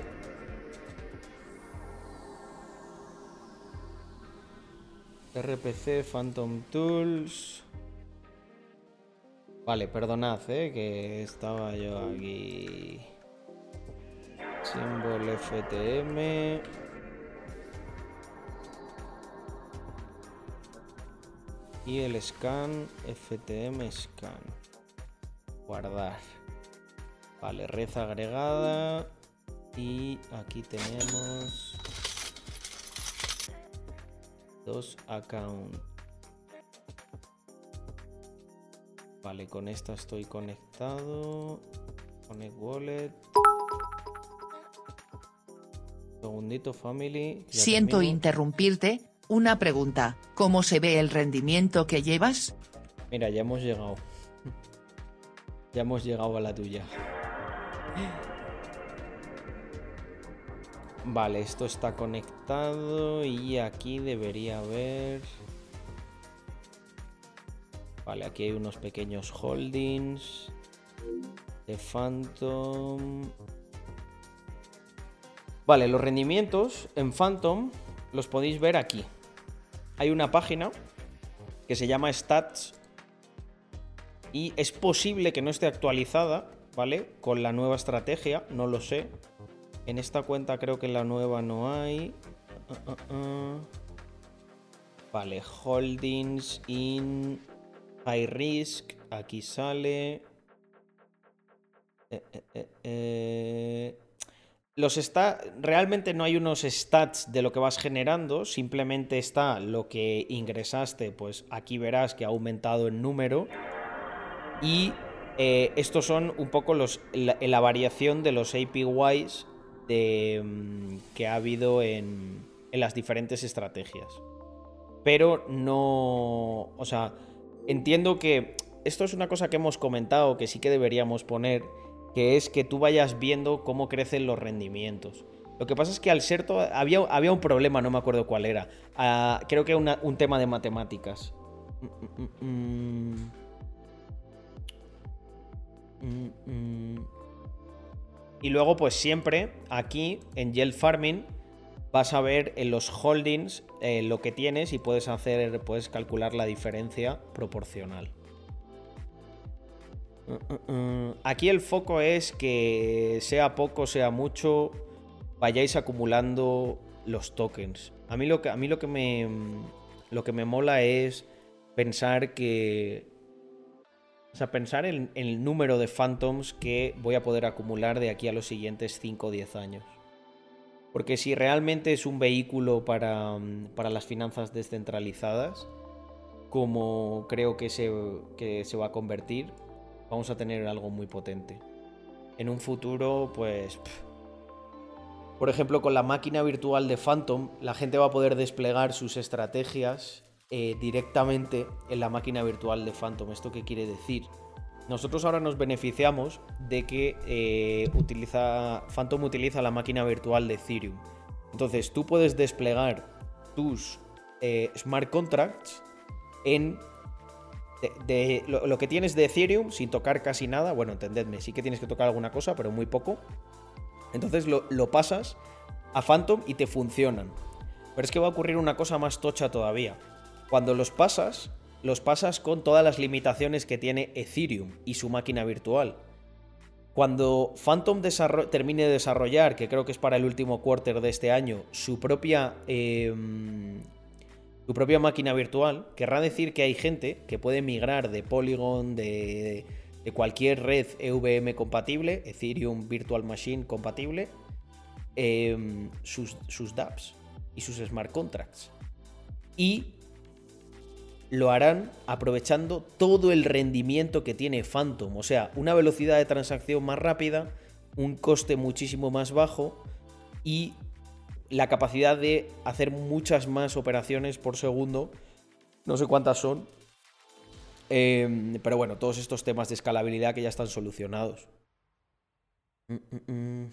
RPC, Phantom Tools. Vale, perdonad, eh, que estaba yo aquí. Symbol FTM. Y el scan, FTM scan. Guardar. Vale, red agregada. Y aquí tenemos dos accounts. Vale, con esta estoy conectado. Connect wallet. Segundito, family. Siento termino. interrumpirte, una pregunta, ¿cómo se ve el rendimiento que llevas? Mira, ya hemos llegado. Ya hemos llegado a la tuya. Vale, esto está conectado y aquí debería haber... Vale, aquí hay unos pequeños holdings de Phantom. Vale, los rendimientos en Phantom los podéis ver aquí. Hay una página que se llama Stats y es posible que no esté actualizada, ¿vale? Con la nueva estrategia, no lo sé. En esta cuenta creo que la nueva no hay. Ah, ah, ah. Vale, holdings in high risk, aquí sale. Eh, eh, eh. Los está realmente no hay unos stats de lo que vas generando, simplemente está lo que ingresaste, pues aquí verás que ha aumentado en número y estos son un poco los, la, la variación de los APYs de, mm, que ha habido en, en las diferentes estrategias. Pero no. O sea, entiendo que esto es una cosa que hemos comentado que sí que deberíamos poner, que es que tú vayas viendo cómo crecen los rendimientos. Lo que pasa es que al ser todo. Había, había un problema, no me acuerdo cuál era. Ah, creo que una- un tema de matemáticas. Mm, mm, mm. Y luego, pues siempre aquí en Yield Farming vas a ver en los holdings eh, lo que tienes y puedes hacer, puedes calcular la diferencia proporcional. Aquí el foco es que sea poco, sea mucho, vayáis acumulando los tokens. A mí lo que, a mí lo que me lo que me mola es pensar que o sea, pensar en, el número de Phantoms que voy a poder acumular de aquí a los siguientes 5 o 10 años. Porque si realmente es un vehículo para, mm, para las finanzas descentralizadas, como creo que se, que se va a convertir, vamos a tener algo muy potente. En un futuro, pues... Por ejemplo, con la máquina virtual de Phantom, la gente va a poder desplegar sus estrategias eh, directamente en la máquina virtual de Phantom. ¿Esto qué quiere decir? Nosotros ahora nos beneficiamos de que eh, utiliza, Phantom utiliza la máquina virtual de Ethereum. Entonces tú puedes desplegar tus eh, smart contracts en de, lo, que tienes de Ethereum sin tocar casi nada. Bueno, entendedme, sí que tienes que tocar alguna cosa, pero muy poco. Entonces lo pasas a Phantom y te funcionan. Pero es que va a ocurrir una cosa más tocha todavía. Cuando los pasas, los pasas con todas las limitaciones que tiene Ethereum y su máquina virtual. Cuando Phantom termine de desarrollar, que creo que es para el último quarter de este año, su propia, em, su propia máquina virtual, querrá decir que hay gente que puede migrar de Polygon, de, de cualquier red EVM compatible, Ethereum Virtual Machine compatible, em, sus, sus dApps y sus smart contracts. Y lo harán aprovechando todo el rendimiento que tiene Phantom, o sea, una velocidad de transacción más rápida, un coste muchísimo más bajo y la capacidad de hacer muchas más operaciones por segundo. No sé cuántas son. Em, pero bueno, todos estos temas de escalabilidad que ya están solucionados. Mm, mm, mm.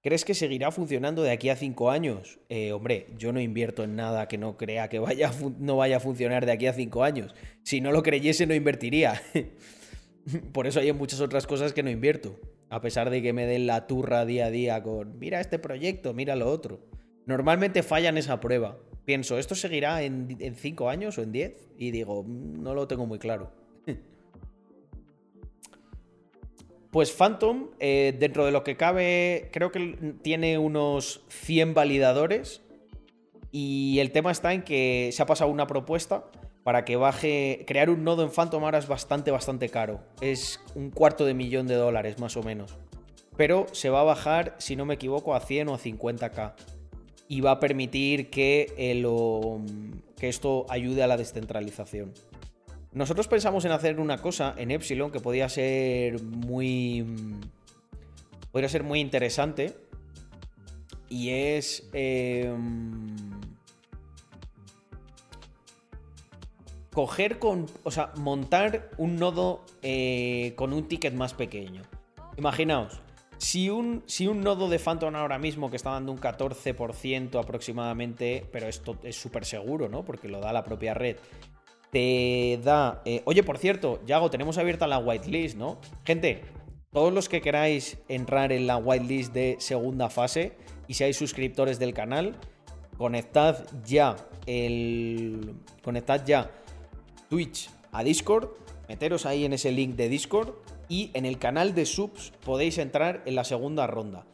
¿Crees que seguirá funcionando de aquí a cinco años? Eh, hombre, yo no invierto en nada que no crea que vaya no vaya a funcionar de aquí a cinco años. Si no lo creyese, no invertiría. Por eso hay muchas otras cosas que no invierto. A pesar de que me den la turra día a día con, mira este proyecto, mira lo otro. Normalmente fallan esa prueba. Pienso, ¿esto seguirá en, en cinco años o en diez? Y digo, mm, no lo tengo muy claro. Pues Phantom, eh, dentro de lo que cabe, creo que tiene unos 100 validadores. Y el tema está en que se ha pasado una propuesta para que baje. Crear un nodo en Phantom ahora es bastante, bastante caro. Es un cuarto de millón de dólares, más o menos. Pero se va a bajar, si no me equivoco, a 100 o a 50k. Y va a permitir que, que esto ayude a la descentralización. Nosotros pensamos en hacer una cosa en Epsilon que podía ser muy. Podría ser muy interesante. Y es. Em, coger con. O sea, montar un nodo eh, con un ticket más pequeño. Imaginaos. Si un, si un nodo de Phantom ahora mismo que está dando un 14% aproximadamente, pero esto es súper seguro, ¿no? Porque lo da la propia red, te da... Eh, oye, por cierto, Yago, tenemos abierta la whitelist, ¿no? Gente, todos los que queráis entrar en la whitelist de segunda fase y seáis suscriptores del canal, conectad ya el... Conectad ya Twitch a Discord, meteros ahí en ese link de Discord y en el canal de subs podéis entrar en la segunda ronda.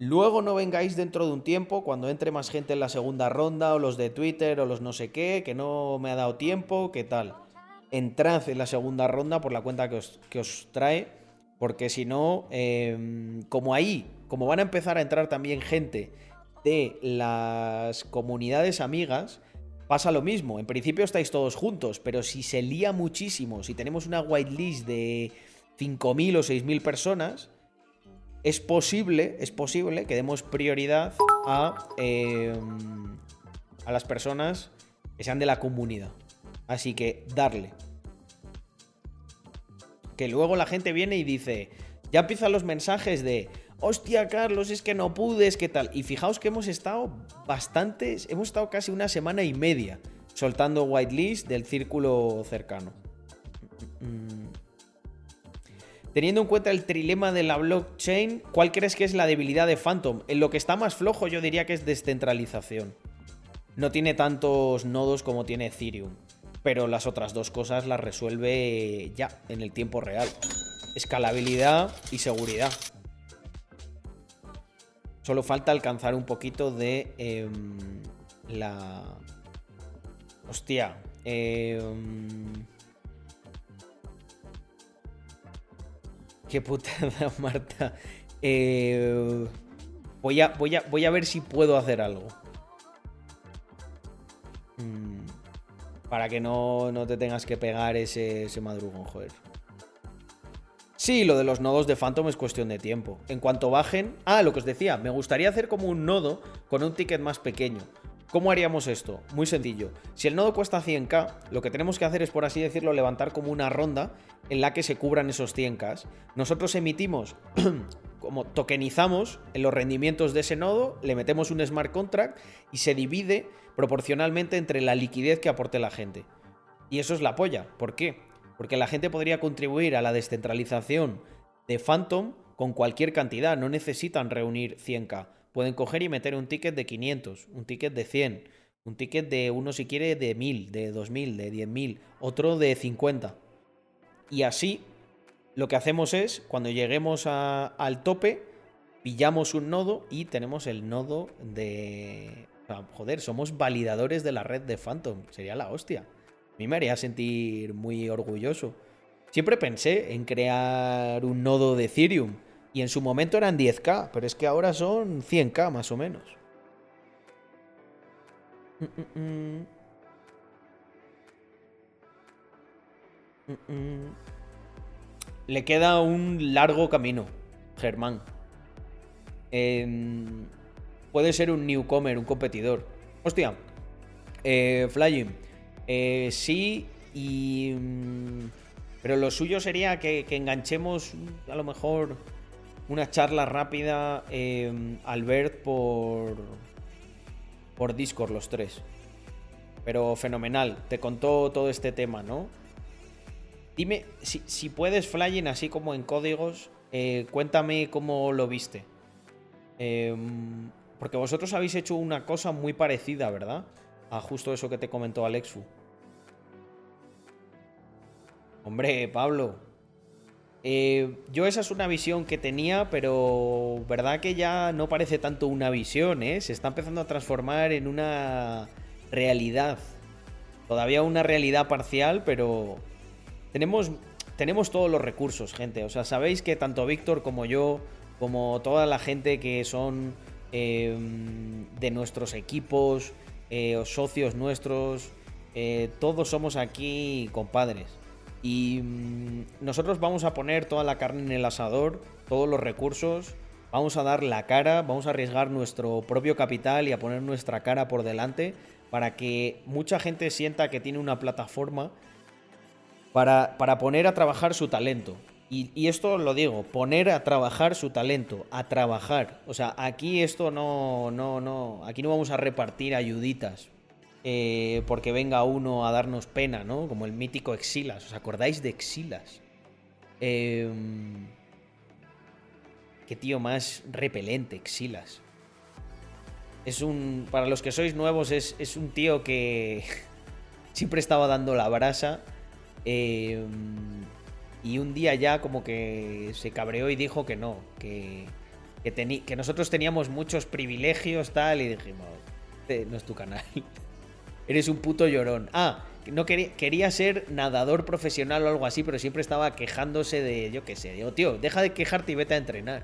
Luego no vengáis dentro de un tiempo, cuando entre más gente en la segunda ronda, o los de Twitter, o los no sé qué, que no me ha dado tiempo, ¿qué tal? Entrad en la segunda ronda por la cuenta que os, trae, porque si no, em, como ahí, como van a empezar a entrar también gente de las comunidades amigas, pasa lo mismo. En principio estáis todos juntos, pero si se lía muchísimo, si tenemos una whitelist de 5.000 o 6.000 personas, es posible, es posible que demos prioridad a, em, a las personas que sean de la comunidad. Así que darle. Que luego la gente viene y dice, ya empiezan los mensajes de, hostia Carlos, es que no pude, es que tal. Y fijaos que hemos estado bastantes, hemos estado casi una semana y media soltando whitelist del círculo cercano. Mm. Teniendo en cuenta el trilema de la blockchain, ¿cuál crees que es la debilidad de Phantom? En lo que está más flojo yo diría que es descentralización. No tiene tantos nodos como tiene Ethereum, pero las otras dos cosas las resuelve ya, en el tiempo real. Escalabilidad y seguridad. Solo falta alcanzar un poquito de em, la... Hostia. Eh, Qué putada, Marta. Eh, voy, a, voy, a, voy a ver si puedo hacer algo. Mm, para que no, no, te tengas que pegar ese, ese madrugón, joder. Sí, lo de los nodos de Phantom es cuestión de tiempo. En cuanto bajen... Ah, lo que os decía, me gustaría hacer como un nodo con un ticket más pequeño. ¿Cómo haríamos esto? Muy sencillo. Si el nodo cuesta 100k, lo que tenemos que hacer es, por así decirlo, levantar como una ronda en la que se cubran esos 100k. Nosotros emitimos, como tokenizamos en los rendimientos de ese nodo, le metemos un smart contract y se divide proporcionalmente entre la liquidez que aporte la gente. Y eso es la polla. ¿Por qué? Porque la gente podría contribuir a la descentralización de Phantom con cualquier cantidad, no necesitan reunir 100k pueden coger y meter un ticket de 500, un ticket de 100, un ticket de uno si quiere de 1000, de 2000, de 10000, otro de 50. Y así lo que hacemos es, cuando lleguemos al tope, pillamos un nodo y tenemos el nodo de... joder, somos validadores de la red de Phantom. Sería la hostia. A mí me haría sentir muy orgulloso. Siempre pensé en crear un nodo de Ethereum. Y en su momento eran 10k, pero es que ahora son 100k más o menos. Mm, mm, mm. Le queda un largo camino, Germán. puede ser un newcomer, un competidor. Hostia, eh, Flying. Eh, sí, y. Pero lo suyo sería que, enganchemos a lo mejor una charla rápida, eh, Albert, por. por Discord, los tres. Pero fenomenal. Te contó todo este tema, ¿no? Dime, si, puedes, Flying, así como en códigos, eh, cuéntame cómo lo viste. Em, porque vosotros habéis hecho una cosa muy parecida, ¿verdad? A justo eso que te comentó Alexfu. Hombre, Pablo. Eh, yo esa es una visión que tenía, pero verdad que ya no parece tanto una visión, ¿eh? Se está empezando a transformar en una realidad. Todavía una realidad parcial, pero tenemos, tenemos todos los recursos, gente. O sea, sabéis que tanto Víctor como yo, como toda la gente que son em, de nuestros equipos, eh, socios nuestros, eh, todos somos aquí compadres. Y mm, nosotros vamos a poner toda la carne en el asador, todos los recursos, vamos a dar la cara, vamos a arriesgar nuestro propio capital y a poner nuestra cara por delante para que mucha gente sienta que tiene una plataforma para, para poner a trabajar su talento. Y, esto lo digo, poner a trabajar su talento, a trabajar. O sea, aquí esto no, no, no, aquí no vamos a repartir ayuditas eh, porque venga uno a darnos pena, ¿no? Como el mítico Exilas. ¿Os acordáis de Exilas? Em, qué tío más repelente, Exilas. Es un. Para los que sois nuevos, es, es un tío que siempre estaba dando la brasa. Eh, y un día ya como que se cabreó y dijo que no, que, que, que nosotros teníamos muchos privilegios, tal, y dijimos, este no es tu canal. Eres un puto llorón. Ah, no quería, quería ser nadador profesional o algo así, pero siempre estaba quejándose de, yo qué sé, digo, tío, deja de quejarte y vete a entrenar.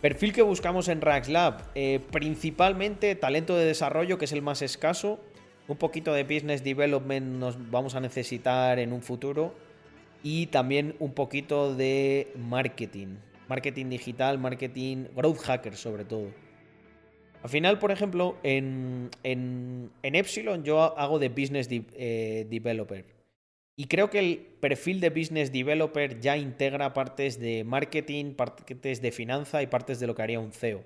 Perfil que buscamos en Raxlab, eh, principalmente talento de desarrollo, que es el más escaso. Un poquito de business development nos vamos a necesitar en un futuro y también un poquito de marketing. Marketing digital, marketing, growth hacker sobre todo. Al final, por ejemplo, en, en, Epsilon yo hago de business eh, developer. Y creo que el perfil de business developer ya integra partes de marketing, partes de finanza y partes de lo que haría un CEO.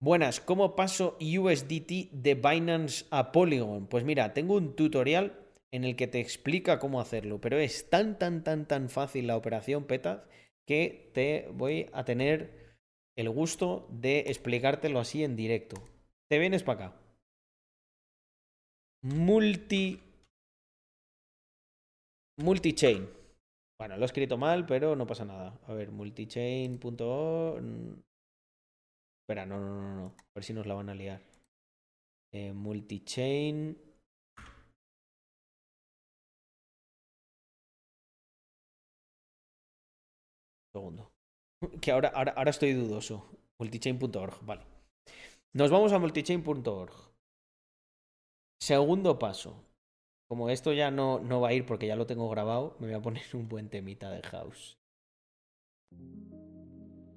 Buenas, ¿cómo paso USDT de Binance a Polygon? Pues mira, tengo un tutorial en el que te explica cómo hacerlo, pero es tan, tan, tan, tan fácil la operación Petaz que te voy a tener el gusto de explicártelo así en directo. Te vienes para acá. Multi. Multichain. Bueno, lo he escrito mal, pero no pasa nada. A ver, multichain.org. Espera, no, no, no, no. A ver si nos la van a liar. Eh, multichain. Segundo. Que ahora, ahora, estoy dudoso. Multichain.org, vale. Nos vamos a multichain.org. Segundo paso. Como esto ya no, no va a ir porque ya lo tengo grabado, me voy a poner un buen temita de house.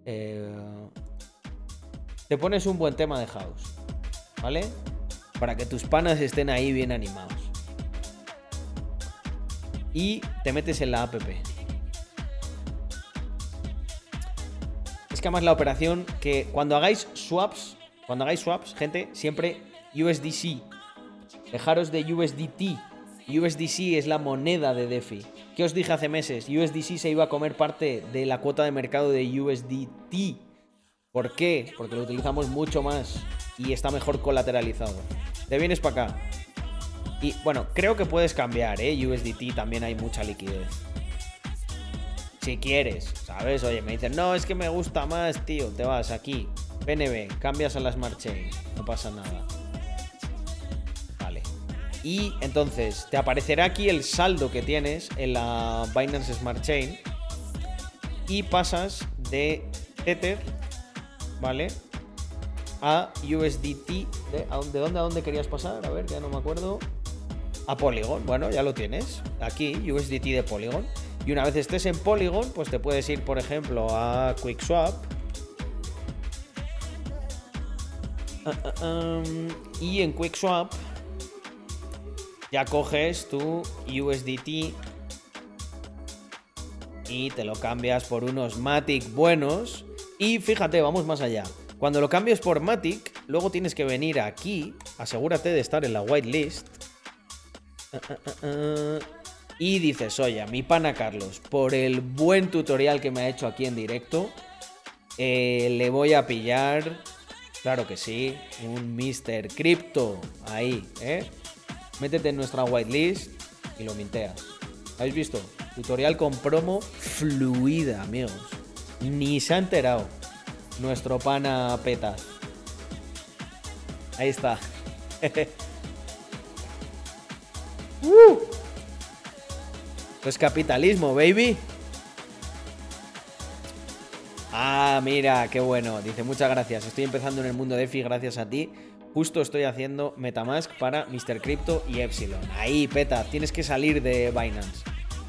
Eh, te pones un buen tema de house, ¿vale? Para que tus panas estén ahí bien animados. Y te metes en la app. Es la operación que cuando hagáis swaps, cuando hagáis swaps, gente, siempre USDC. Dejaros de USDT. USDC es la moneda de DeFi. ¿Qué os dije hace meses? USDC se iba a comer parte de la cuota de mercado de USDT. ¿Por qué? Porque lo utilizamos mucho más y está mejor colateralizado. Te vienes para acá. Y bueno, creo que puedes cambiar, ¿eh? USDT también hay mucha liquidez. Si quieres, ¿sabes? Oye, me dicen, no, es que me gusta más, tío. Te vas aquí, PNB, cambias a la Smart Chain, no pasa nada. Vale. Y entonces te aparecerá aquí el saldo que tienes en la Binance Smart Chain. Y pasas de Tether, ¿vale? A USDT. ¿De, a dónde, ¿De dónde querías pasar? A ver, ya no me acuerdo. A Polygon, bueno, ya lo tienes. Aquí, USDT de Polygon. Y una vez estés en Polygon, pues te puedes ir, por ejemplo, a QuickSwap. Uh, um, y en QuickSwap ya coges tu USDT y te lo cambias por unos Matic buenos. Y fíjate, vamos más allá. Cuando lo cambies por Matic, luego tienes que venir aquí, asegúrate de estar en la whitelist. Uh, y dices, oye, mi pana Carlos, por el buen tutorial que me ha hecho aquí en directo, eh, le voy a pillar, claro que sí, un Mr. Crypto. Ahí, ¿eh? Métete en nuestra whitelist y lo minteas. ¿Habéis visto? Tutorial con promo fluida, amigos. Ni se ha enterado nuestro pana peta. Ahí está. ¡Uh! Pues capitalismo, baby. Ah, mira, qué bueno. Dice, muchas gracias. Estoy empezando en el mundo de EFI gracias a ti. Justo estoy haciendo Metamask para Mr. Crypto y Epsilon. Ahí, peta, tienes que salir de Binance.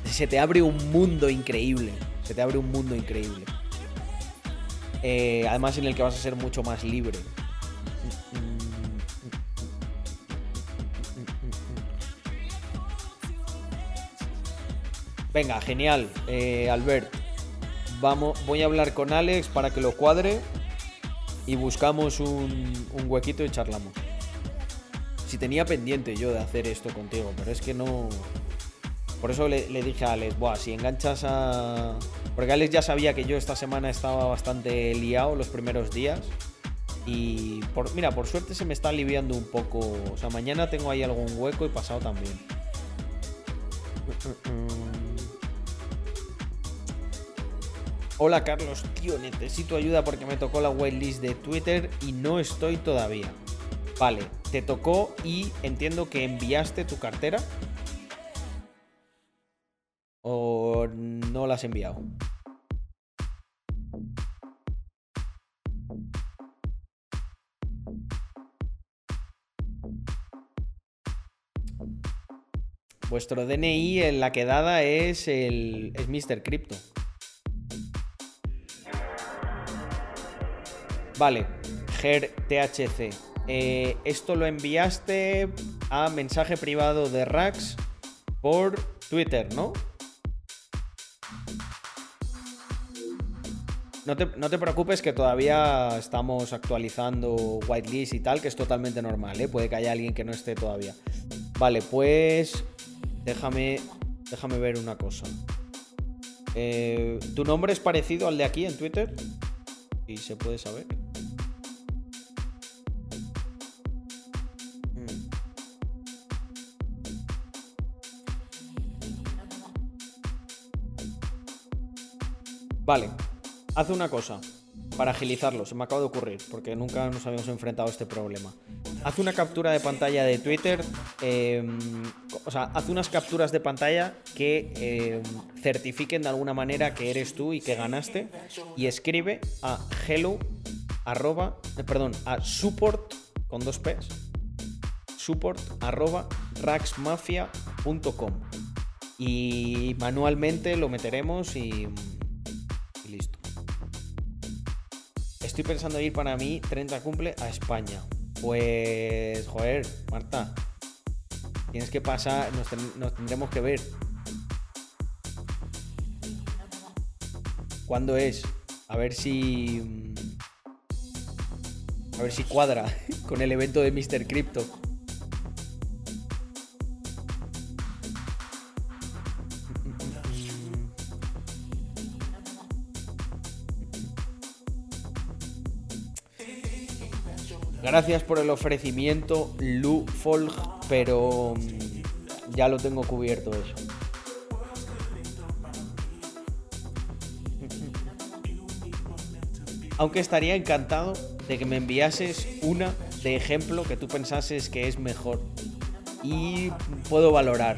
Se te abre un mundo increíble. Se te abre un mundo increíble. Eh, además en el que vas a ser mucho más libre. Venga, genial, eh, Albert. Vamos, voy a hablar con Alex para que lo cuadre y buscamos un, huequito y charlamos. Si tenía pendiente yo de hacer esto contigo, pero es que no. Por eso le, dije a Alex, Buah, si enganchas a. Porque Alex ya sabía que yo esta semana estaba bastante liado los primeros días. Y por, mira, por suerte se me está aliviando un poco. O sea, mañana tengo ahí algún hueco y pasado también. Hola Carlos, tío, necesito ayuda porque me tocó la whitelist de Twitter y no estoy todavía. Vale, te tocó y entiendo que enviaste tu cartera. ¿O no la has enviado? Vuestro DNI en la quedada es el es Mr. Crypto. Vale, GerTHC. Eh, esto lo enviaste a mensaje privado de Rax por Twitter, ¿no? No te, no te, preocupes que todavía estamos actualizando whitelist y tal, que es totalmente normal, ¿eh? Puede que haya alguien que no esté todavía. Vale, pues déjame, déjame ver una cosa. Eh, ¿Tu nombre es parecido al de aquí en Twitter? ¿Y se puede saber? Vale, haz una cosa para agilizarlo, se me acaba de ocurrir, porque nunca nos habíamos enfrentado a este problema. Haz una captura de pantalla de Twitter, em, o sea, haz unas capturas de pantalla que em, certifiquen de alguna manera que eres tú y que ganaste, y escribe a hello, arroba, eh, perdón, a support, con dos P's, support, arroba, raxmafia.com. Y manualmente lo meteremos y estoy pensando ir para mí 30 cumple a España. Pues, joder, Marta, tienes que pasar, nos, tendremos que ver. ¿Cuándo es? A ver si. A ver si cuadra con el evento de Mr. Crypto. Gracias por el ofrecimiento, Lu Folg, pero mm, ya lo tengo cubierto eso. Aunque estaría encantado de que me enviases una de ejemplo que tú pensases que es mejor. y puedo valorar.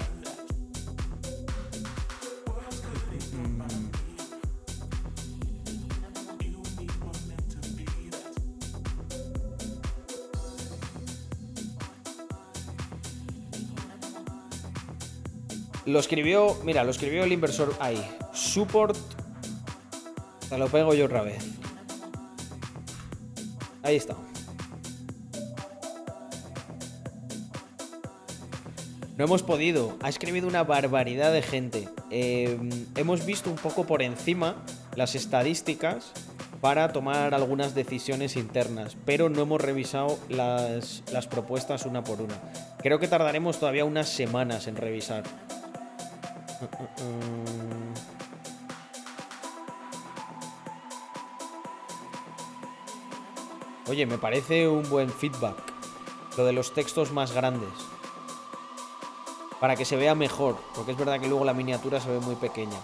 Lo escribió, mira, lo escribió el inversor ahí. Support. Te lo pego yo otra vez. Ahí está. No hemos podido. Ha escribido una barbaridad de gente. Eh, hemos visto un poco por encima las estadísticas para tomar algunas decisiones internas, pero no hemos revisado las, las propuestas una por una. Creo que tardaremos todavía unas semanas en revisar. Oye, me parece un buen feedback. Lo de los textos más grandes. Para que se vea mejor. Porque es verdad que luego la miniatura se ve muy pequeña.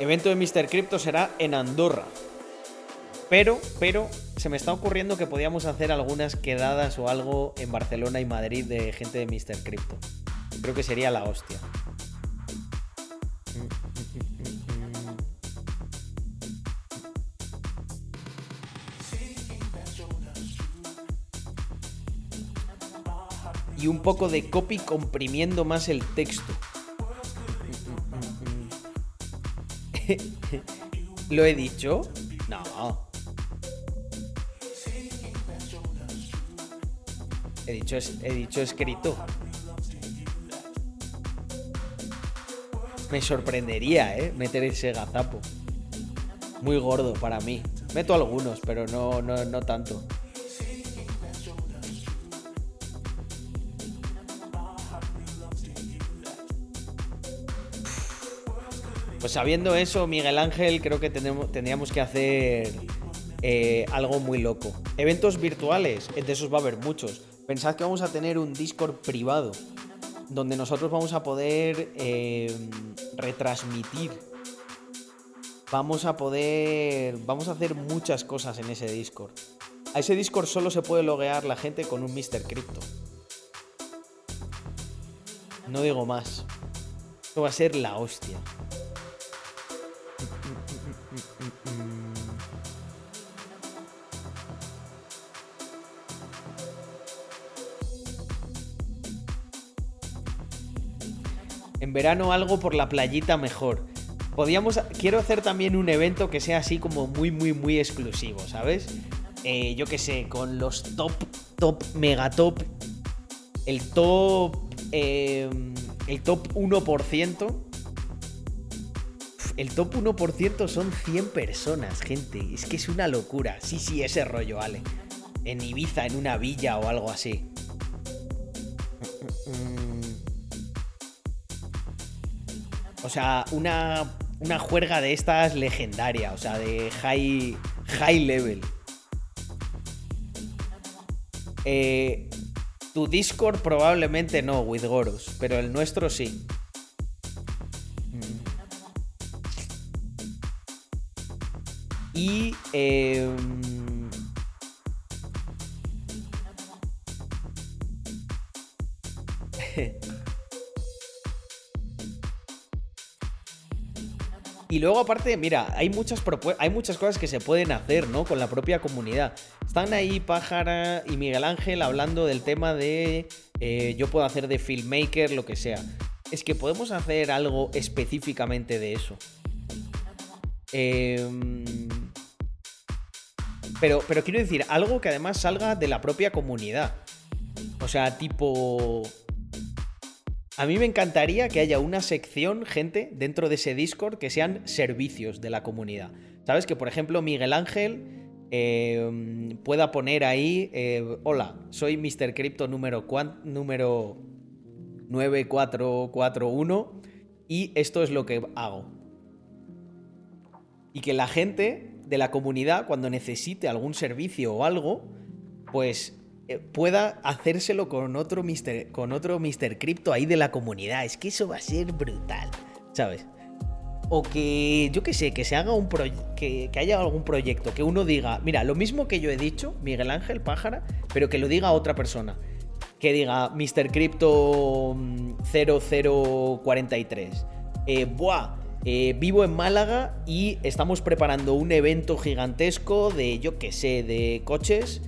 Evento de Mr. Crypto será en Andorra. Pero, pero, se me está ocurriendo que podíamos hacer algunas quedadas o algo en Barcelona y Madrid de gente de Mr. Crypto. Creo que sería la hostia. Y un poco de copy comprimiendo más el texto. ¿Lo he dicho? He dicho, he dicho escrito. Me sorprendería, ¿eh? Meter ese gazapo. Muy gordo para mí. Meto algunos, pero no, no, no tanto. Pues sabiendo eso, Miguel Ángel, creo que tenemos, tendríamos que hacer eh, algo muy loco. Eventos virtuales, de esos va a haber muchos. Pensad que vamos a tener un Discord privado donde nosotros vamos a poder eh, retransmitir. Vamos a poder. Vamos a hacer muchas cosas en ese Discord. A ese Discord solo se puede loguear la gente con un Mr. Crypto. No digo más. Esto va a ser la hostia. En verano algo por la playita mejor. Podíamos, quiero hacer también un evento que sea así como muy, muy, muy exclusivo, ¿sabes? Eh, yo qué sé, con los top, top, mega top. El top. Eh, el top 1%. El top 1% son 100 personas, gente. Es que es una locura. Sí, sí, ese rollo, vale. En Ibiza, en una villa o algo así. O sea, una, una juerga de estas legendaria, o sea, de high, high level. Eh, tu Discord probablemente no, with Goros, pero el nuestro sí. Mm. Y... Eh, Y luego, aparte, mira, hay muchas, hay muchas cosas que se pueden hacer, ¿no? Con la propia comunidad. Están ahí Pájara y Miguel Ángel hablando del tema de eh, yo puedo hacer de filmmaker, lo que sea. Es que podemos hacer algo específicamente de eso. Em, pero, pero quiero decir, algo que además salga de la propia comunidad. O sea, tipo a mí me encantaría que haya una sección, gente, dentro de ese Discord que sean servicios de la comunidad. ¿Sabes? Que por ejemplo Miguel Ángel eh, pueda poner ahí, eh, hola, soy Mr. Crypto número, número 9441 y esto es lo que hago. Y que la gente de la comunidad, cuando necesite algún servicio o algo, pues pueda hacérselo con otro Mr. con otro Mr. Crypto ahí de la comunidad. Es que eso va a ser brutal, ¿sabes? o que, yo qué sé, que se haga un que, que haya algún proyecto, que uno diga, mira, lo mismo que yo he dicho, Miguel Ángel Pájara, pero que lo diga otra persona. Que diga Mr. Crypto 0043. Eh, buah, eh, vivo en Málaga y estamos preparando un evento gigantesco de, yo qué sé, de coches.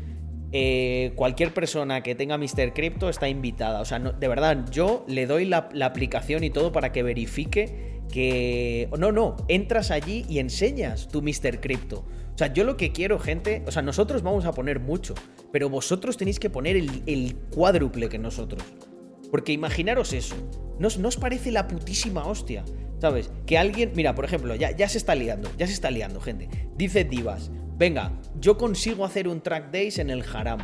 Eh, cualquier persona que tenga Mr. Crypto está invitada. O sea, de verdad, yo le doy la, aplicación y todo para que verifique que... No, no, entras allí y enseñas tu Mr. Crypto. O sea, yo lo que quiero, gente, o sea, nosotros vamos a poner mucho, pero vosotros tenéis que poner el, cuádruple que nosotros. Porque imaginaros eso, ¿no, os parece la putísima hostia? ¿Sabes? Que alguien, mira, por ejemplo, ya, ya se está liando, ya se está liando, gente. Dice Divas, venga, yo consigo hacer un track days en el Haram.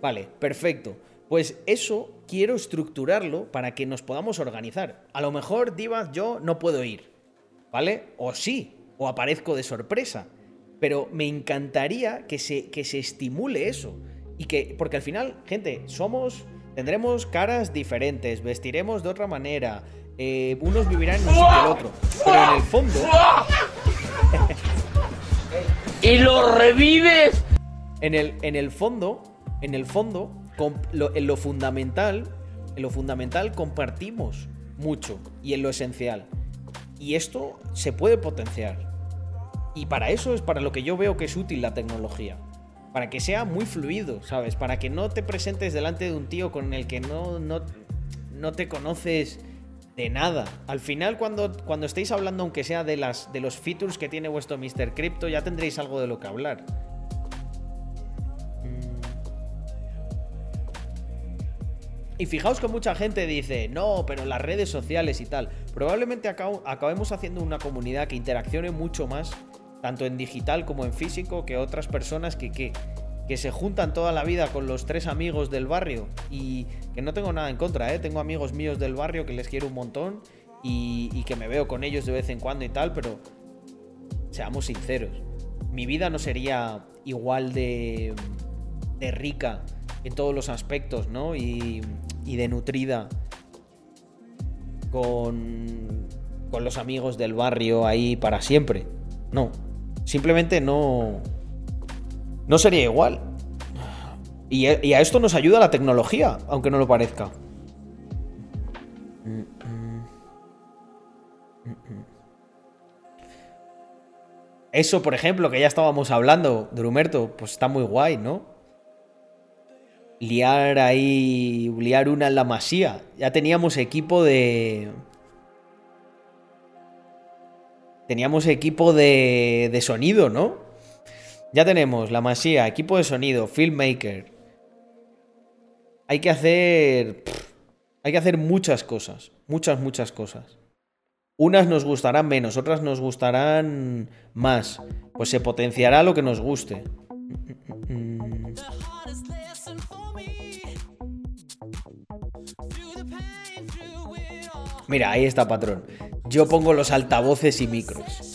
Vale, perfecto. Pues eso quiero estructurarlo para que nos podamos organizar. A lo mejor, Divas, yo no puedo ir, ¿vale? O sí, o aparezco de sorpresa. Pero me encantaría que se, que se estimule eso. Y que, porque al final, gente, somos, tendremos caras diferentes, vestiremos de otra manera, eh, unos vivirán en un sitio el otro. Pero en el fondo. ¡Y lo revives! En el, en el fondo, en el fondo, en lo fundamental, en lo fundamental compartimos mucho y en lo esencial. Y esto se puede potenciar. Y para eso es para lo que yo veo que es útil la tecnología. Para que sea muy fluido, ¿sabes? Para que no te presentes delante de un tío con el que no, no, no te conoces de nada. Al final, cuando, cuando estéis hablando, aunque sea de, las, de los features que tiene vuestro Mr. Crypto, ya tendréis algo de lo que hablar. Y fijaos que mucha gente dice, no, pero las redes sociales y tal. Probablemente acabemos haciendo una comunidad que interaccione mucho más, tanto en digital como en físico, que otras personas que, que, se juntan toda la vida con los tres amigos del barrio. Y que no tengo nada en contra, ¿eh? Tengo amigos míos del barrio que les quiero un montón y, y que me veo con ellos de vez en cuando y tal, pero seamos sinceros. Mi vida no sería igual de, de rica en todos los aspectos, ¿no? Y, y de nutrida con, con los amigos del barrio ahí para siempre. No, simplemente no, no sería igual. Y, y a esto nos ayuda la tecnología, aunque no lo parezca. Eso, por ejemplo, que ya estábamos hablando, Drumerto, pues está muy guay, ¿no? liar ahí, liar una en la masía. Ya teníamos equipo de... Teníamos equipo de, de sonido, ¿no? Ya tenemos la masía, equipo de sonido, filmmaker. Hay que hacer... hay que hacer muchas cosas, muchas, muchas cosas. Unas nos gustarán menos, otras nos gustarán más. Pues se potenciará lo que nos guste. Mira, ahí está, patrón. Yo pongo los altavoces y micros.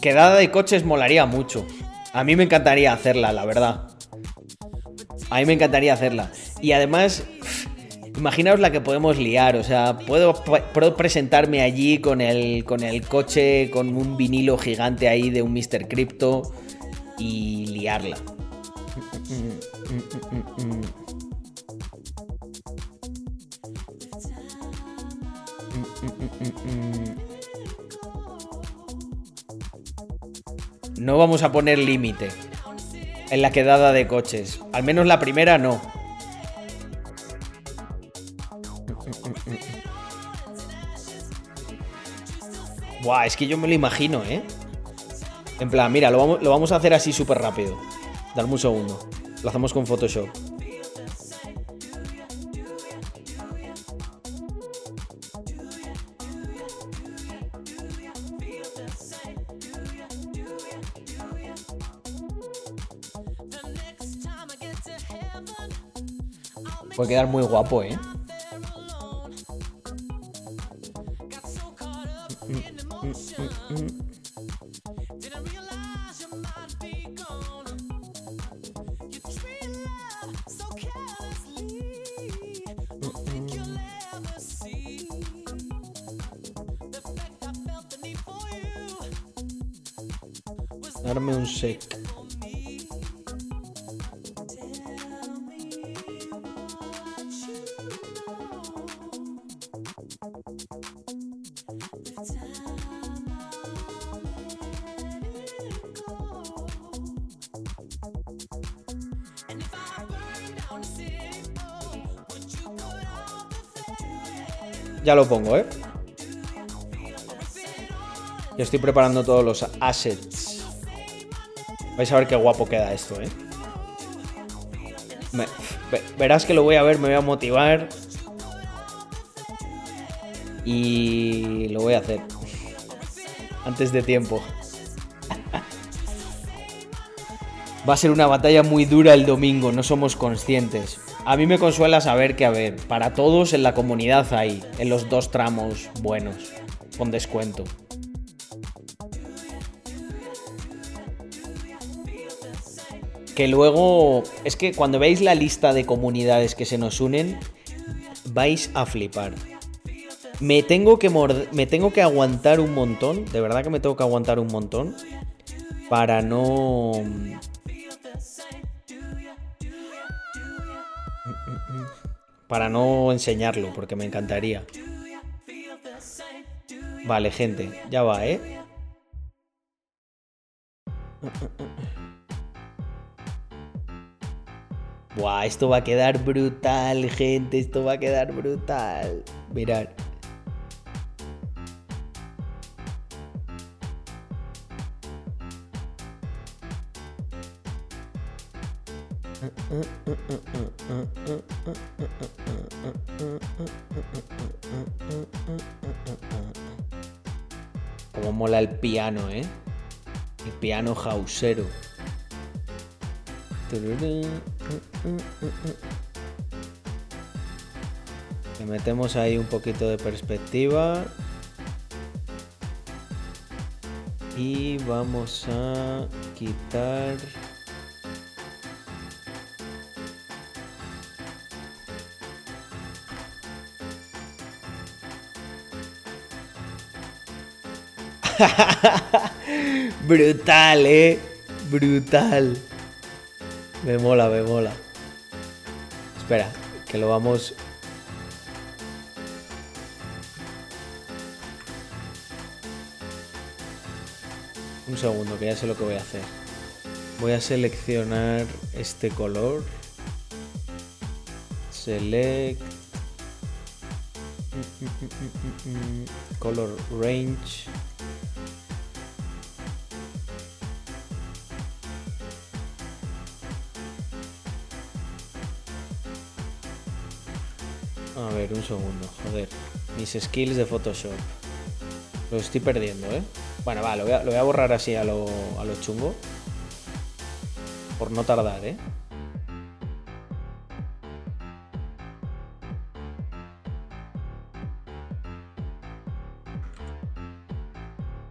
Quedada de coches molaría mucho. A mí me encantaría hacerla, la verdad. A mí me encantaría hacerla. Y además, imaginaos la que podemos liar. O sea, puedo, puedo, presentarme allí con el, con el coche, con un vinilo gigante ahí de un Mr. Crypto y liarla. No vamos a poner límite en la quedada de coches. Al menos la primera no. Buah, es que yo me lo imagino, ¿eh? En plan, mira, lo vamos, lo vamos a hacer así súper rápido. Dame un segundo. Lo hacemos con Photoshop. Puede quedar muy guapo, ¿eh? Darme un sec. Ya lo pongo, ¿eh? Ya estoy preparando todos los assets. Vais a ver qué guapo queda esto, ¿eh? verás que lo voy a ver, me voy a motivar. Y lo voy a hacer. Antes de tiempo. Va a ser una batalla muy dura el domingo, no somos conscientes. A mí me consuela saber que, a ver, para todos en la comunidad hay, en los dos tramos buenos, con descuento. Que luego, es que cuando veis la lista de comunidades que se nos unen, vais a flipar. Me tengo que me tengo que aguantar un montón, de verdad que me tengo que aguantar un montón para no para no enseñarlo, porque me encantaría. Vale, gente, ya va, ¿eh? Buah, esto va a quedar brutal, gente, esto va a quedar brutal. Mirad. Como mola el piano, ¿eh? El piano jausero. Le metemos ahí un poquito de perspectiva. Y vamos a quitar... Brutal, eh. Brutal. Me mola, me mola. Espera, que lo vamos... Un segundo, que ya sé lo que voy a hacer. Voy a seleccionar este color. Select. Color range. Un segundo, joder. Mis skills de Photoshop. Lo estoy perdiendo, ¿eh? Bueno, va, lo voy a, borrar así a lo, a lo chungo. Por no tardar, ¿eh?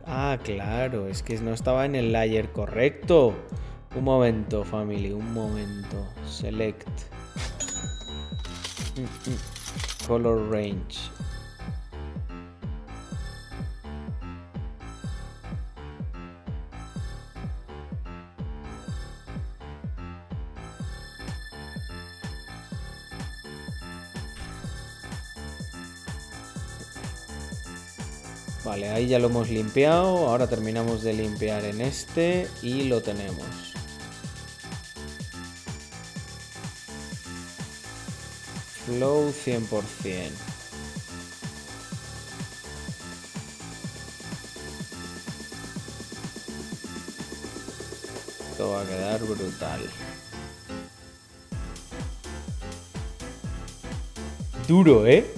Ah, claro, es que no estaba en el layer correcto. Un momento, family, un momento. Select. Mm, mm range Vale, ahí ya lo hemos limpiado. Ahora terminamos de limpiar en este y lo tenemos. Flow 100%. Esto va a quedar brutal. Duro, ¿eh?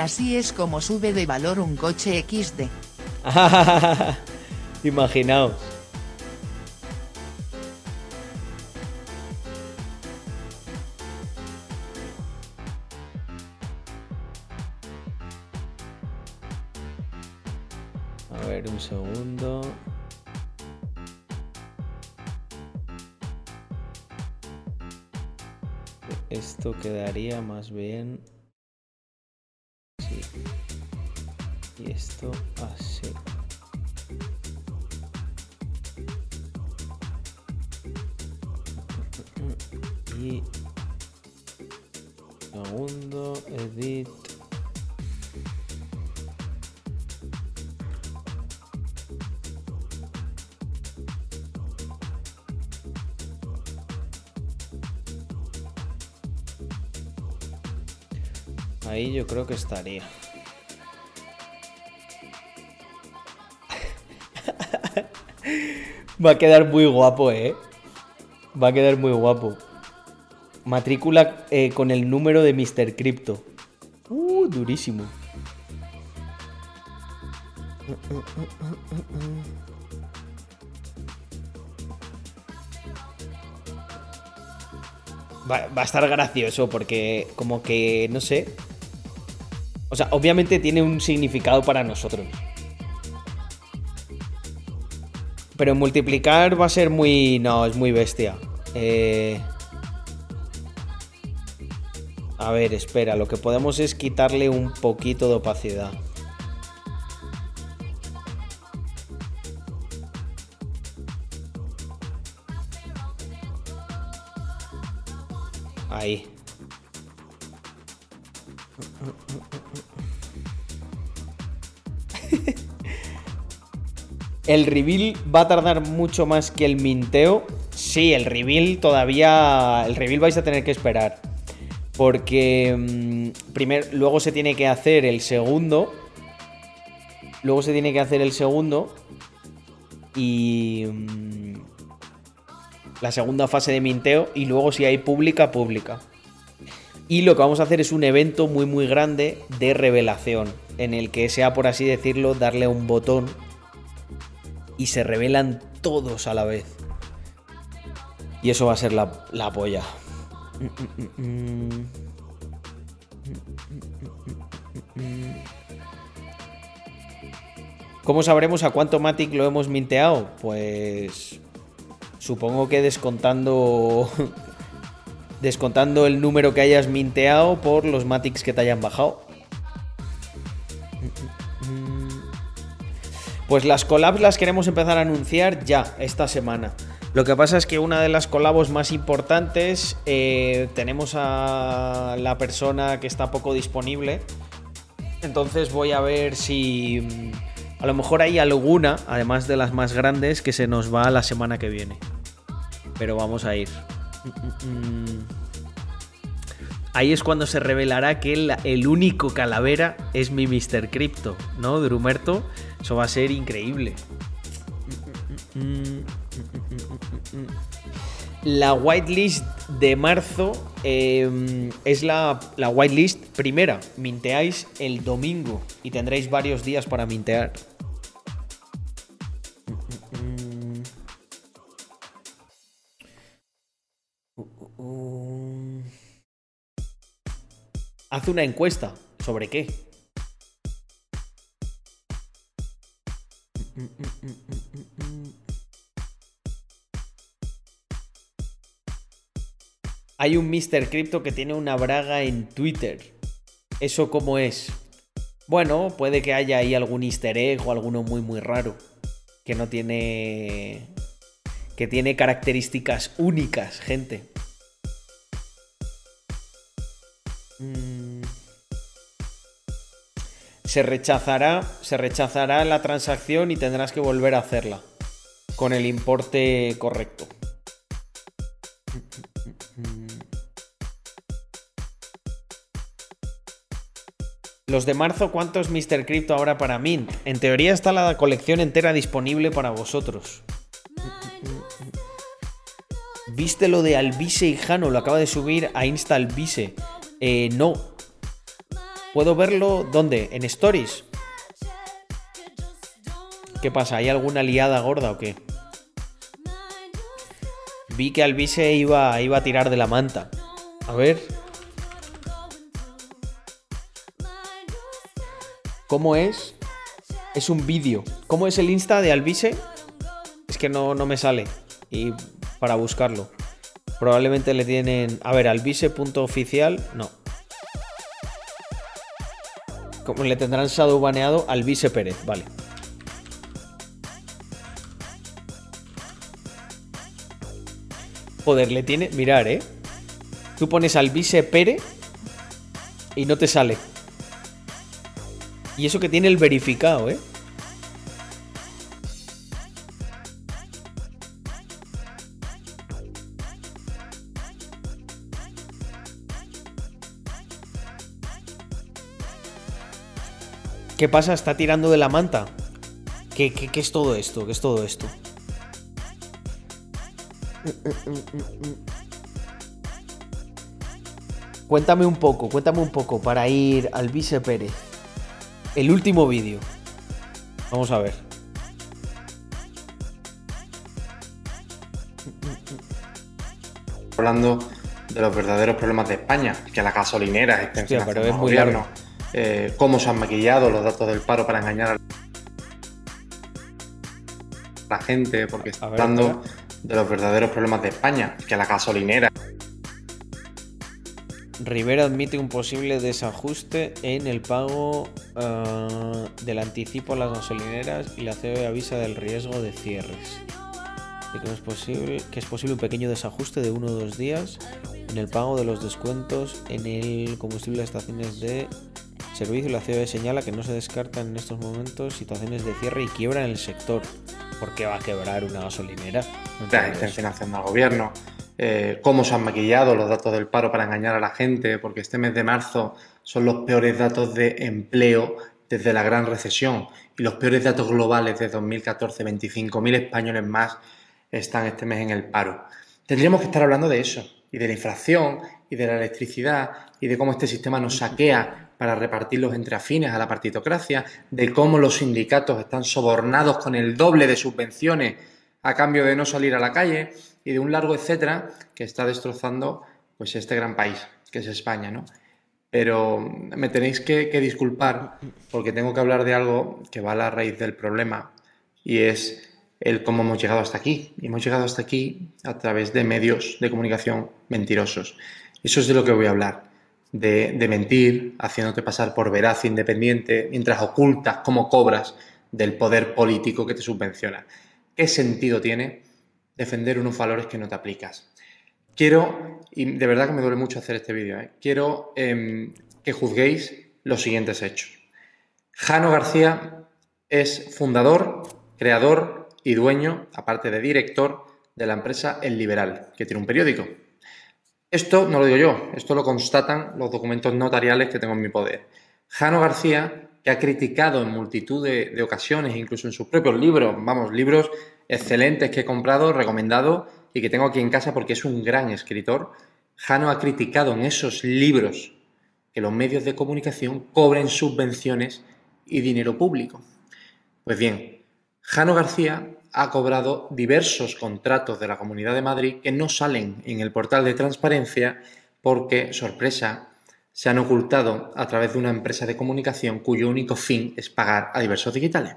Así es como sube de valor un coche XD. Imaginaos. Creo que estaría. Va a quedar muy guapo, ¿eh? Va a quedar muy guapo. Matrícula eh, con el número de Mr. Crypto. Uh, durísimo. Va, va a estar gracioso porque como que, no sé, o sea, obviamente tiene un significado para nosotros. Pero multiplicar va a ser muy... No, es muy bestia. Eh... A ver, espera, lo que podemos es quitarle un poquito de opacidad. ¿El reveal va a tardar mucho más que el minteo? Sí, el reveal todavía. El reveal vais a tener que esperar. Porque. Mm, primero, luego se tiene que hacer el segundo. Luego se tiene que hacer el segundo. Y. Mm, la segunda fase de minteo. Y luego, si hay pública, pública. Y lo que vamos a hacer es un evento muy, muy grande de revelación. En el que sea, por así decirlo, darle un botón y se revelan todos a la vez. Y eso va a ser la, la polla. ¿Cómo sabremos a cuánto Matic lo hemos minteado? Pues supongo que descontando descontando el número que hayas minteado por los Matics que te hayan bajado. Pues las collabs las queremos empezar a anunciar ya, esta semana. Lo que pasa es que una de las collabs más importantes eh, tenemos a la persona que está poco disponible. Entonces voy a ver si mm, a lo mejor hay alguna, además de las más grandes, que se nos va la semana que viene. Pero vamos a ir. Mm, mm, Ahí es cuando se revelará que el, único calavera es mi Mr. Crypto, ¿no, Drumerto? Eso va a ser increíble. La whitelist de marzo em, es la, la whitelist primera. Minteáis el domingo y tendréis varios días para mintear. Haz una encuesta. ¿Sobre qué? Hay un Mr. Crypto que tiene una braga en Twitter. ¿Eso cómo es? Bueno, puede que haya ahí algún easter egg o alguno muy muy raro. Que no tiene... Que tiene características únicas, gente. Mm. Se rechazará, se rechazará la transacción y tendrás que volver a hacerla con el importe correcto. Los de marzo, ¿cuántos Mr. Crypto habrá para Mint? En teoría está la colección entera disponible para vosotros. ¿Viste lo de Albise y Jano? Lo acaba de subir a Insta Albise. Eh, no. ¿Puedo verlo dónde? ¿En Stories? ¿Qué pasa? ¿Hay alguna liada gorda o qué? Vi que Alvise iba, iba a tirar de la manta. A ver. ¿Cómo es Es un vídeo. ¿Cómo es el Insta de Albise? Es que no, no me sale. Y para buscarlo. Probablemente le tienen. A ver, albise.oficial. No. Como le tendrán shadow baneado Albise Pérez, vale. Joder, le tiene. Mirar, eh. Tú pones Albise Pérez y no te sale. Y eso que tiene el verificado, ¿eh? ¿Qué pasa? Está tirando de la manta. ¿Qué, qué, es todo esto? ¿Qué es todo esto? Cuéntame un poco, cuéntame un poco para ir al Vice Pérez. El último vídeo. Vamos a ver. Hablando de los verdaderos problemas de España, que las gasolineras estén Hostia, pero es muy gobierno. Eh, cómo se han maquillado los datos del paro para engañar a la gente, porque está hablando de los verdaderos problemas de España, que la gasolinera. Rivera admite un posible desajuste en el pago ah, del anticipo a las gasolineras y la COE avisa del riesgo de cierres. que, es posible, que es posible un pequeño desajuste de uno o dos días en el pago de los descuentos en el combustible de estaciones de servicio, la COE señala que no se descartan en estos momentos situaciones de cierre y quiebra en el sector. ¿Por qué va a quebrar una gasolinera? la financiando al gobierno. Eh, cómo se han maquillado los datos del paro para engañar a la gente, porque este mes de marzo son los peores datos de empleo desde la gran recesión y los peores datos globales de 2014, 25.000 españoles más están este mes en el paro. Tendríamos que estar hablando de eso, y de la inflación, y de la electricidad, y de cómo este sistema nos saquea para repartirlos entre afines a la partitocracia, de cómo los sindicatos están sobornados con el doble de subvenciones a cambio de no salir a la calle y de un largo etcétera que está destrozando pues este gran país que es España, ¿no? Pero me tenéis que, disculpar porque tengo que hablar de algo que va a la raíz del problema y es el cómo hemos llegado hasta aquí. Y hemos llegado hasta aquí a través de medios de comunicación mentirosos. Eso es de lo que voy a hablar de, mentir, haciéndote pasar por veraz e independiente, mientras ocultas cómo cobras del poder político que te subvenciona. ¿Qué sentido tiene defender unos valores que no te aplicas? Quiero, y de verdad que me duele mucho hacer este vídeo, ¿eh? quiero em, que juzguéis los siguientes hechos. Jano García es fundador, creador y dueño, aparte de director, de la empresa El Liberal, que tiene un periódico, esto no lo digo yo, esto lo constatan los documentos notariales que tengo en mi poder. Jano García, que ha criticado en multitud de, ocasiones, incluso en sus propios libros, vamos, libros excelentes que he comprado, recomendado y que tengo aquí en casa porque es un gran escritor, Jano ha criticado en esos libros que los medios de comunicación cobren subvenciones y dinero público. Pues bien, Jano García ha cobrado diversos contratos de la Comunidad de Madrid que no salen en el portal de transparencia porque, sorpresa, se han ocultado a través de una empresa de comunicación cuyo único fin es pagar a diversos digitales.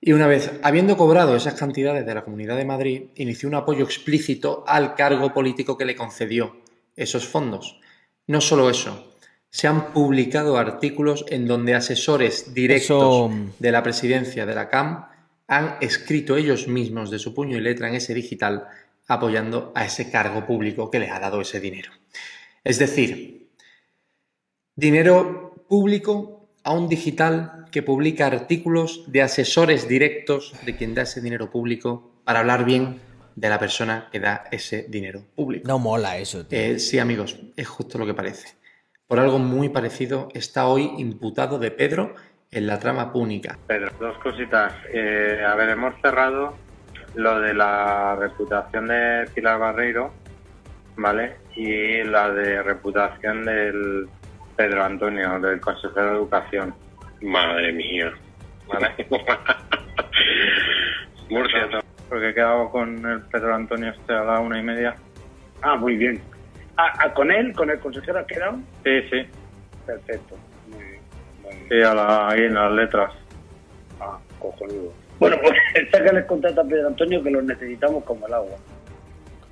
Y una vez habiendo cobrado esas cantidades de la Comunidad de Madrid, inició un apoyo explícito al cargo político que le concedió esos fondos. No solo eso, se han publicado artículos en donde asesores directos de la presidencia de la CAM han escrito ellos mismos de su puño y letra en ese digital apoyando a ese cargo público que les ha dado ese dinero. Es decir, dinero público a un digital que publica artículos de asesores directos de quien da ese dinero público para hablar bien de la persona que da ese dinero público. No mola eso. Tío. Eh, sí, amigos, es justo lo que parece. Por algo muy parecido está hoy imputado de Pedro en la trama púnica. Pedro, dos cositas. Eh, a ver, hemos cerrado lo de la reputación de Pilar Barreiro, ¿vale? Y la de reputación del Pedro Antonio, del consejero de Educación. Madre mía. ¿Vale? Murcia. Porque he quedado con el Pedro Antonio este a la una y media. Ah, muy bien. Ah, ah, ¿Con él? ¿Con el consejero ha quedado? Sí, sí. Perfecto. Sí, a la, ahí en las letras. Ah, cojonudo. Bueno, pues sácales contrato a Pedro Antonio que los necesitamos como el agua.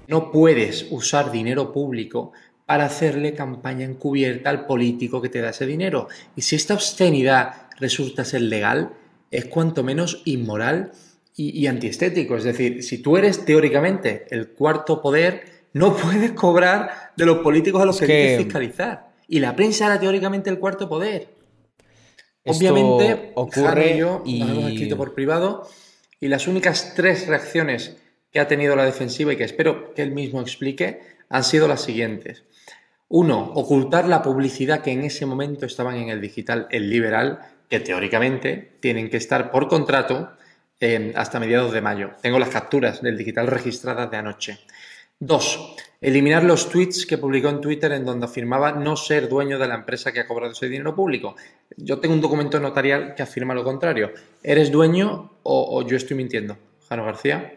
No puedes usar dinero público para hacerle campaña encubierta al político que te da ese dinero. Y si esta obscenidad resulta ser legal, es cuanto menos inmoral y, antiestético. Es decir, si tú eres teóricamente el cuarto poder, no puedes cobrar de los políticos a los que, que fiscalizar. Y la prensa era teóricamente el cuarto poder. Obviamente, ocurre y yo y... hemos escrito por privado y las únicas tres reacciones que ha tenido la defensiva y que espero que él mismo explique han sido las siguientes. Uno, ocultar la publicidad que en ese momento estaban en el digital El Liberal, que teóricamente tienen que estar por contrato eh, hasta mediados de mayo. Tengo las capturas del digital registradas de anoche. Dos, eliminar los tweets que publicó en Twitter en donde afirmaba no ser dueño de la empresa que ha cobrado ese dinero público. Yo tengo un documento notarial que afirma lo contrario. ¿Eres dueño o, yo estoy mintiendo? Jano García.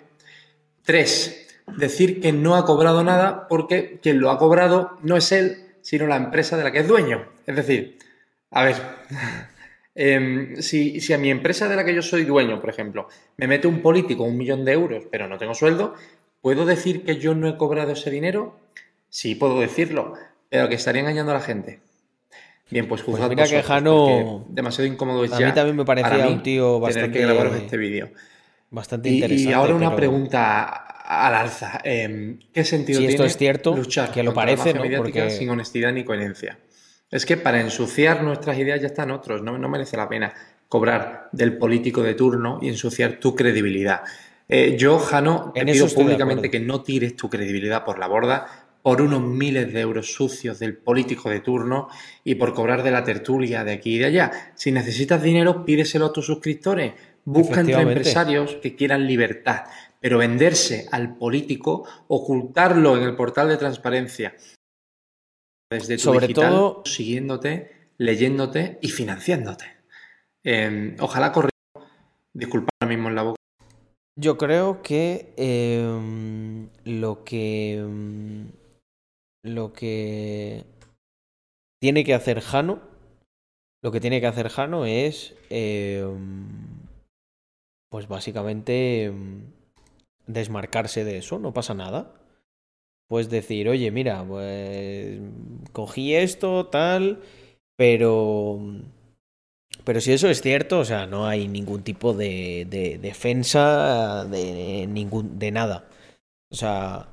Tres, decir que no ha cobrado nada porque quien lo ha cobrado no es él, sino la empresa de la que es dueño. Es decir, a ver, em, si, si, a mi empresa de la que yo soy dueño, por ejemplo, me mete un político un millón de euros, pero no tengo sueldo, ¿Puedo decir que yo no he cobrado ese dinero? Sí, puedo decirlo, pero que estaría engañando a la gente. Bien, pues juzgad pues mira que Jano... demasiado incómodo es a mí también me parecía un tío bastante... que grabaros este vídeo. Bastante interesante. Y ahora una pregunta al alza. Em, ¿Qué sentido si tiene esto es cierto, luchar que lo parece, Porque... sin honestidad ni coherencia? Es que para ensuciar nuestras ideas ya están otros. No, no merece la pena cobrar del político de turno y ensuciar tu credibilidad. Eh, yo, Jano, te pido públicamente que no tires tu credibilidad por la borda por unos miles de euros sucios del político de turno y por cobrar de la tertulia de aquí y de allá. Si necesitas dinero, pídeselo a tus suscriptores. Busca entre empresarios que quieran libertad, pero venderse al político, ocultarlo en el portal de transparencia desde tu Sobre todo siguiéndote, leyéndote y financiándote. Em, ojalá corriendo, disculpa mismo en la boca. Yo creo que em, lo que em, lo que tiene que hacer Jano, lo que tiene que hacer Jano es, em, pues básicamente desmarcarse de eso, no pasa nada. Pues decir, oye, mira, pues cogí esto, tal, pero pero si eso es cierto, o sea, no hay ningún tipo de, defensa de, ningún, de nada. O sea,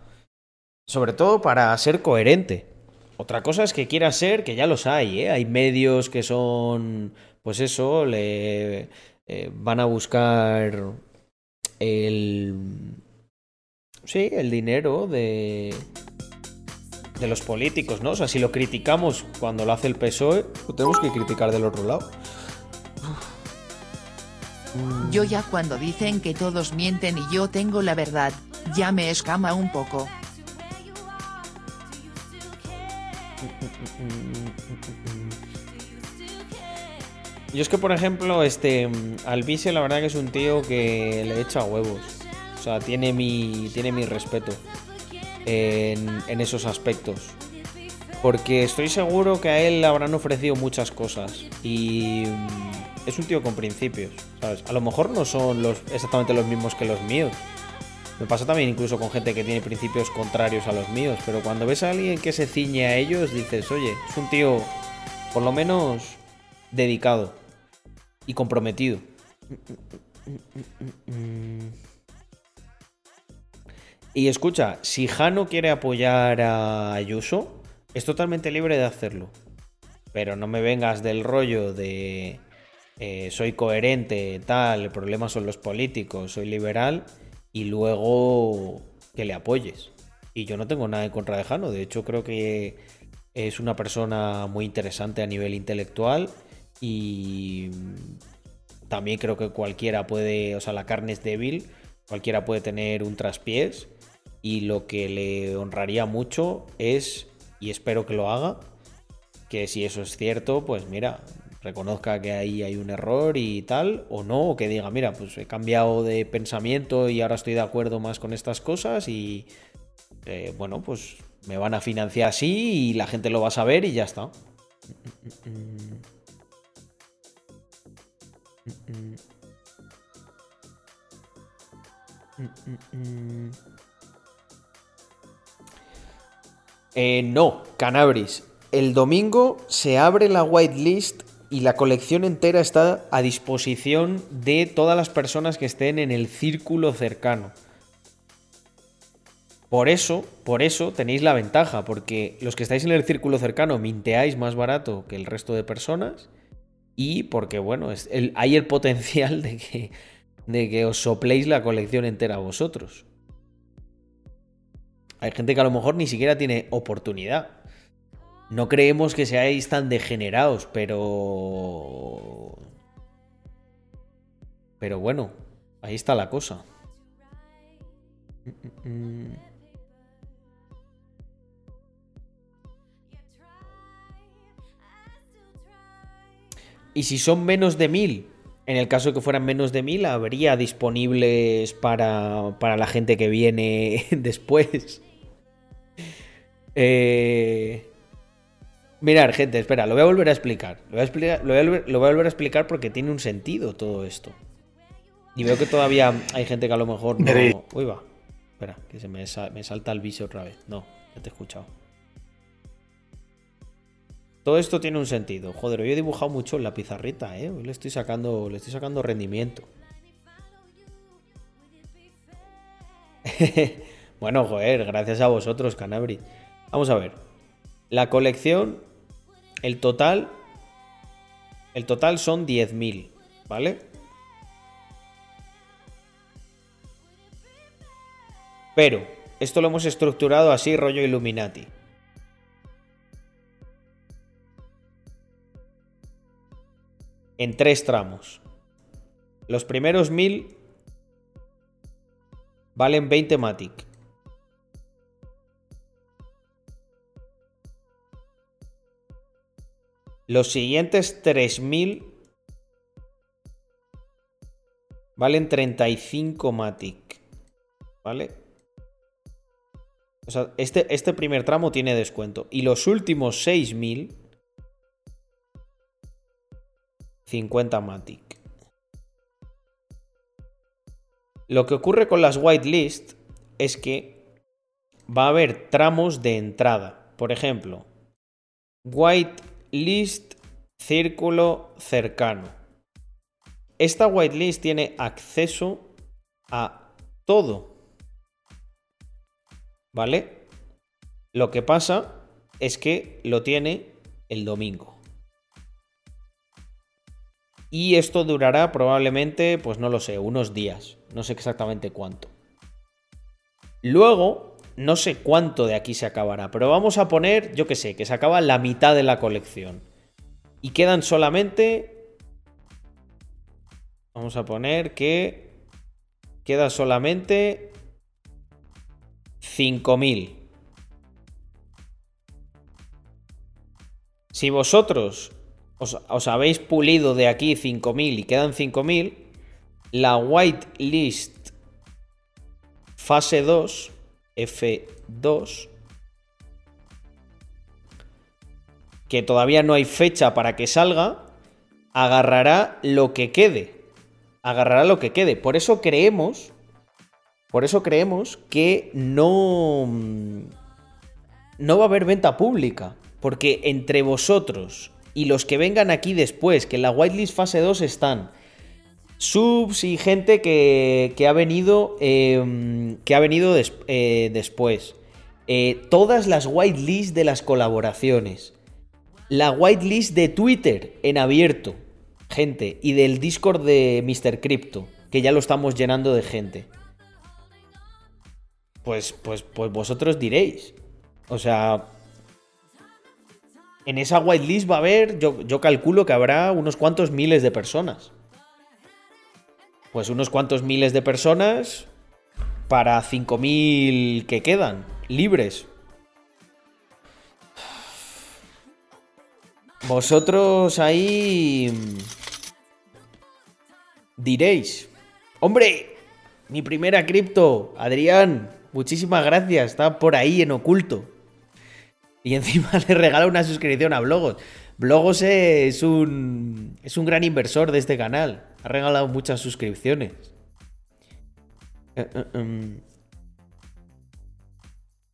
sobre todo para ser coherente. Otra cosa es que quiera ser, que ya los hay, ¿eh? Hay medios que son, pues eso, le eh, van a buscar el... Sí, el dinero de, de los políticos, ¿no? O sea, si lo criticamos cuando lo hace el PSOE, lo tenemos que criticar del otro lado. Yo ya cuando dicen que todos mienten y yo tengo la verdad, ya me escama un poco. Yo es que, por ejemplo, este Alvise la verdad que es un tío que le echa huevos. O sea, tiene mi, tiene mi respeto en, en esos aspectos. Porque estoy seguro que a él le habrán ofrecido muchas cosas. Y es un tío con principios, ¿sabes? A lo mejor no son exactamente los mismos que los míos. Me pasa también incluso con gente que tiene principios contrarios a los míos, pero cuando ves a alguien que se ciñe a ellos, dices, oye, es un tío por lo menos dedicado y comprometido. Y escucha, si Jano quiere apoyar a Ayuso, es totalmente libre de hacerlo. Pero no me vengas del rollo de eh, soy coherente, tal, el problema son los políticos, soy liberal, y luego que le apoyes. Y yo no tengo nada en contra de Jano, de hecho creo que es una persona muy interesante a nivel intelectual y también creo que cualquiera puede, o sea, la carne es débil, cualquiera puede tener un traspiés y lo que le honraría mucho es, y espero que lo haga, que si eso es cierto, pues mira, reconozca que ahí hay un error y tal, o no, o que diga, mira, pues he cambiado de pensamiento y ahora estoy de acuerdo más con estas cosas y eh, bueno, pues me van a financiar así y la gente lo va a saber y ya está. Eh, no, Canabris. El domingo se abre la whitelist y la colección entera está a disposición de todas las personas que estén en el círculo cercano. Por eso, por eso tenéis la ventaja, porque los que estáis en el círculo cercano minteáis más barato que el resto de personas y porque, bueno, hay el potencial de que, de que os sopléis la colección entera vosotros. Hay gente que a lo mejor ni siquiera tiene oportunidad. No creemos que seáis tan degenerados, pero... Pero bueno, ahí está la cosa. Y si son menos de mil, en el caso de que fueran menos de mil, habría disponibles para, para la gente que viene después. Eh... Mirar, gente, espera, lo voy a volver a explicar. Lo voy a, explicar, lo, voy a, volver a explicar porque tiene un sentido todo esto. Y veo que todavía hay gente que a lo mejor no. Uy, va. Espera, que se me, me salta el viso otra vez. No, ya te he escuchado. Todo esto tiene un sentido. Joder, hoy he dibujado mucho en la pizarrita, ¿eh? Hoy le estoy sacando, le estoy sacando rendimiento. bueno, joder, gracias a vosotros, Canabri. Vamos a ver. La colección el total. El total son 10.000, ¿vale? Pero, esto lo hemos estructurado así, rollo Illuminati. En tres tramos. Los primeros 1000 valen 20 Matic. Los siguientes 3000 valen 35 Matic. ¿Vale? O sea, este, este primer tramo tiene descuento. Y los últimos 6000, 50 Matic. Lo que ocurre con las whitelist es que va a haber tramos de entrada. Por ejemplo, white list círculo cercano. Esta whitelist tiene acceso a todo. ¿Vale? Lo que pasa es que lo tiene el domingo. Y esto durará probablemente, pues no lo sé, unos días. No sé exactamente cuánto. Luego no sé cuánto de aquí se acabará, pero vamos a poner, yo que sé, que se acaba la mitad de la colección. Y quedan solamente... Vamos a poner que... Queda solamente... 5.000. Si vosotros os, os, habéis pulido de aquí 5.000 y quedan 5.000, la white list fase 2 F2, que todavía no hay fecha para que salga, agarrará lo que quede. Agarrará lo que quede. Por eso creemos, por eso creemos que no, no va a haber venta pública. Porque entre vosotros y los que vengan aquí después, que en la whitelist fase 2 están subs y gente que, ha venido, que ha venido em, eh, después. Eh, todas las whitelists de las colaboraciones. La whitelist de Twitter en abierto, gente. Y del Discord de Mr. Crypto, que ya lo estamos llenando de gente. Pues, pues, pues vosotros diréis. O sea, en esa whitelist va a haber, yo, yo calculo que habrá unos cuantos miles de personas pues unos cuantos miles de personas para 5.000 que quedan libres. Vosotros ahí diréis, hombre, mi primera cripto, Adrián, muchísimas gracias, está por ahí en oculto. Y encima le regala una suscripción a Blogos. Blogos es un, es un gran inversor de este canal. Ha regalado muchas suscripciones. Eh, eh, em.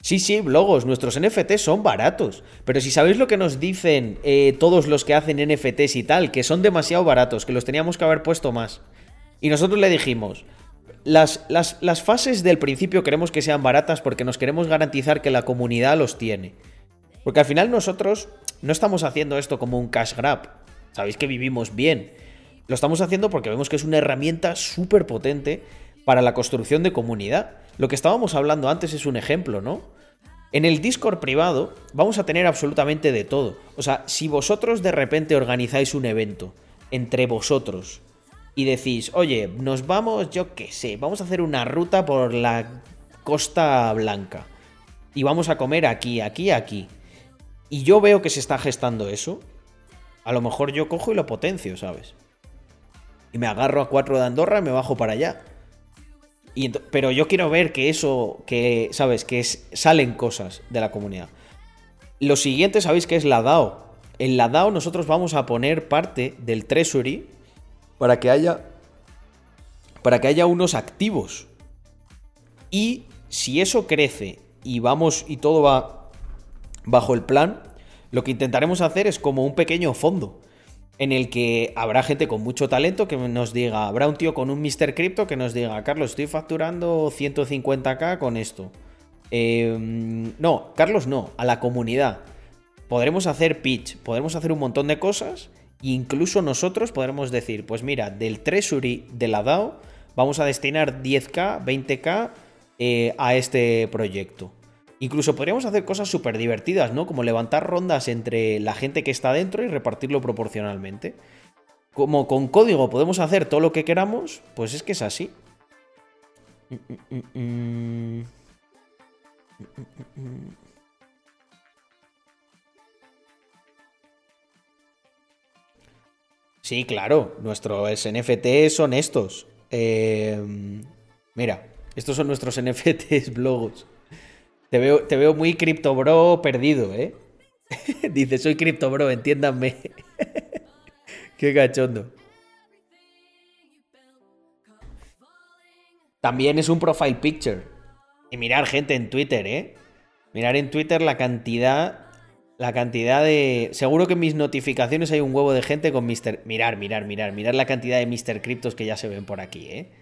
Sí, sí, blogos, nuestros NFTs son baratos. Pero si sabéis lo que nos dicen eh, todos los que hacen NFTs y tal, que son demasiado baratos, que los teníamos que haber puesto más. Y nosotros le dijimos, las, las, las fases del principio queremos que sean baratas porque nos queremos garantizar que la comunidad los tiene. Porque al final nosotros no estamos haciendo esto como un cash grab. Sabéis que vivimos bien. Lo estamos haciendo porque vemos que es una herramienta súper potente para la construcción de comunidad. Lo que estábamos hablando antes es un ejemplo, ¿no? En el Discord privado vamos a tener absolutamente de todo. O sea, si vosotros de repente organizáis un evento entre vosotros y decís, oye, nos vamos, yo qué sé, vamos a hacer una ruta por la Costa Blanca y vamos a comer aquí, aquí, aquí. Y yo veo que se está gestando eso, a lo mejor yo cojo y lo potencio, ¿sabes? Y me agarro a cuatro de Andorra y me bajo para allá pero yo quiero ver que eso, que, ¿sabes? Que salen cosas de la comunidad. Lo siguiente, ¿sabéis que es la DAO? En la DAO nosotros vamos a poner parte del Treasury para que haya, para que haya unos activos. Y si eso crece y vamos y todo va bajo el plan, lo que intentaremos hacer es como un pequeño fondo en el que habrá gente con mucho talento que nos diga, habrá un tío con un Mr. Crypto que nos diga, Carlos, estoy facturando 150k con esto. Em, no, Carlos no, a la comunidad. Podremos hacer pitch, podremos hacer un montón de cosas e incluso nosotros podremos decir, pues mira, del treasury de la DAO vamos a destinar 10k, 20k eh, a este proyecto. Incluso podríamos hacer cosas súper divertidas, ¿no? Como levantar rondas entre la gente que está dentro y repartirlo proporcionalmente. Como con código podemos hacer todo lo que queramos, pues es que es así. Sí, claro, nuestros NFTs son estos. Eh, mira, estos son nuestros NFTs blogos. Te veo, te veo muy criptobro perdido, ¿eh? Dice, soy criptobro, entiéndanme. Qué cachondo. También es un profile picture. Y mirar gente en Twitter, ¿eh? Mirar en Twitter la cantidad. La cantidad de. Seguro que en mis notificaciones hay un huevo de gente con Mr. Mirar, mirar, mirar. Mirar la cantidad de Mr. Cryptos que ya se ven por aquí, ¿eh?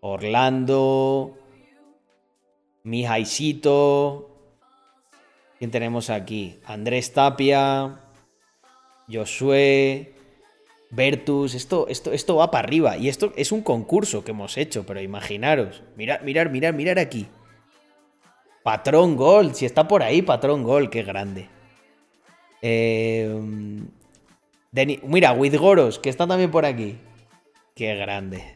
Orlando. Mi Jaisito. ¿Quién tenemos aquí? Andrés Tapia. Josué. Vertus. Esto, esto, esto va para arriba. Y esto es un concurso que hemos hecho, pero imaginaros. Mirar, mirar, mirar, mirar aquí. Patrón Gold. Si está por ahí, Patrón Gold. Qué grande. Eh, mira, With Goros, que está también por aquí. Qué grande.